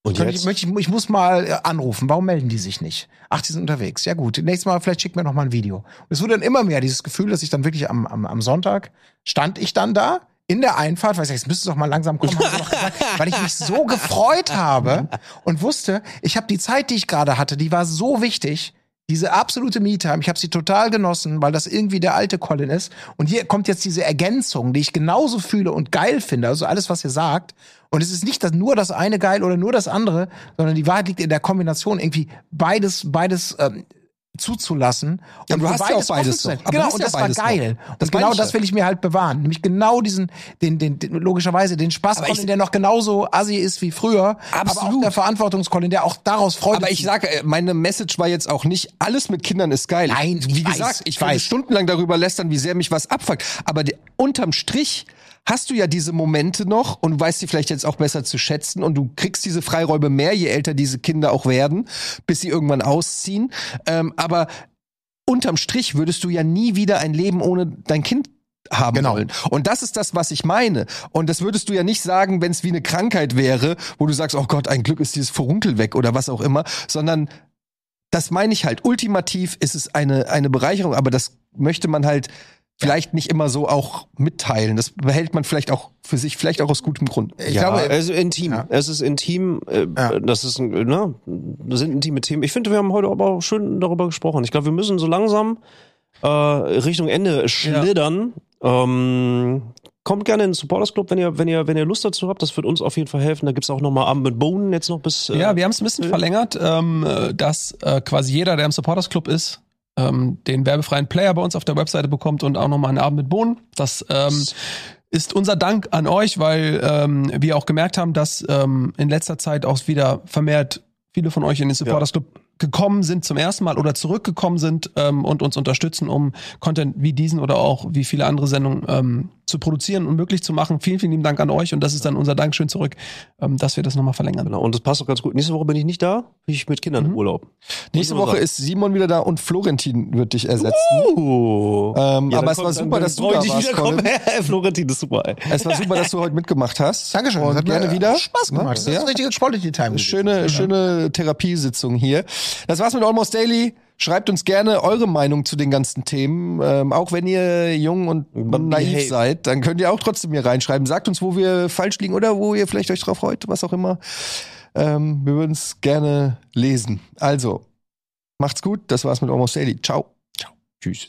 Und jetzt? Ich, ich, ich muss mal äh, anrufen. Warum melden die sich nicht? Ach, die sind unterwegs. Ja gut. Nächstes Mal vielleicht schickt mir noch mal ein Video. Und es wurde dann immer mehr dieses Gefühl, dass ich dann wirklich am, am, am Sonntag stand ich dann da in der Einfahrt, weil ich jetzt müsstest du doch mal langsam kommen, gesagt, [laughs] weil ich mich so gefreut habe und wusste, ich habe die Zeit, die ich gerade hatte, die war so wichtig. Diese absolute Me-Time, ich habe sie total genossen, weil das irgendwie der alte Colin ist. Und hier kommt jetzt diese Ergänzung, die ich genauso fühle und geil finde, also alles, was ihr sagt. Und es ist nicht das, nur das eine geil oder nur das andere, sondern die Wahrheit liegt in der Kombination irgendwie beides, beides ähm, zuzulassen. Ja, du hast ja auch beides noch. Genau, und ja das war noch. geil. Das Und genau das will ich mir halt bewahren. Nämlich genau diesen, den, den, den logischerweise den Spaß, Aber ich- Colin, der noch genauso assi ist wie früher. Aber auch Absolut. der Verantwortungscolin, der auch daraus Freude Aber ich sage, äh, meine Message war jetzt auch nicht, alles mit Kindern ist geil. Nein, wie ich weiß, gesagt, ich ich weiß. stundenlang darüber lästern, wie sehr mich was abfuckt. Aber die, unterm Strich hast du ja diese Momente noch und weißt sie vielleicht jetzt auch besser zu schätzen und du kriegst diese Freiräume mehr, je älter diese Kinder auch werden, bis sie irgendwann ausziehen. Ähm, aber unterm Strich würdest du ja nie wieder ein Leben ohne dein Kind haben Genau. wollen. Und das ist das, was ich meine. Und das würdest du ja nicht sagen, wenn es wie eine Krankheit wäre, wo du sagst, oh Gott, ein Glück ist dieses Furunkel weg oder was auch immer, sondern das meine ich halt. Ultimativ ist es eine, eine Bereicherung, aber das möchte man halt vielleicht nicht immer so auch mitteilen. Das behält man vielleicht auch für sich, vielleicht auch aus gutem Grund. Ich ja, glaube, also intim. Ja. Es ist intim. Äh, Ja. Das ist, ein- ne, das sind intime Themen. Ich finde, wir haben heute aber auch schön darüber gesprochen. Ich glaube, wir müssen so langsam äh, Richtung Ende schlittern. Ähm, kommt gerne in den Supporters Club, wenn ihr, wenn ihr, wenn ihr Lust dazu habt. Das wird uns auf jeden Fall helfen. Da gibt's auch noch mal Abend mit Bohnen jetzt noch bis. Äh, Ja, wir haben es ein bisschen verlängert, ähm, äh, dass äh, quasi jeder, der im Supporters Club ist, ähm, den werbefreien Player bei uns auf der Webseite bekommt und auch nochmal einen Abend mit Bohnen. Das ähm, ist unser Dank an euch, weil ähm, wir auch gemerkt haben, dass ähm, in letzter Zeit auch wieder vermehrt viele von euch in den Supporters Club gekommen sind zum ersten Mal oder zurückgekommen sind ähm, und uns unterstützen, um Content wie diesen oder auch wie viele andere Sendungen ähm, zu produzieren und möglich zu machen. Vielen, vielen lieben Dank an euch und das ist dann unser Dankeschön zurück, ähm, dass wir das nochmal verlängern. Genau, und das passt auch ganz gut. Nächste Woche bin ich nicht da, bin ich mit Kindern Mhm. im Urlaub. Nächste Woche ist Simon wieder da und Florentin wird dich ersetzen. Oh. Ähm, Ja, aber es war super, dass du da dich warst. [laughs] Florentin ist super, ey. Es war super, dass du heute mitgemacht hast. Dankeschön. Und Das hat mir gerne wieder. Spaß gemacht. Das Ja? ist eine richtige Quality Time. Schöne, schöne Therapiesitzung hier. Das war's mit Almost Daily. Schreibt uns gerne eure Meinung zu den ganzen Themen. Ähm, auch wenn ihr jung und naiv hey. seid, dann könnt ihr auch trotzdem hier reinschreiben. Sagt uns, wo wir falsch liegen oder wo ihr vielleicht euch drauf freut, was auch immer. Ähm, wir würden es gerne lesen. Also, macht's gut. Das war's mit Almost Daily. Ciao. Ciao. Tschüss.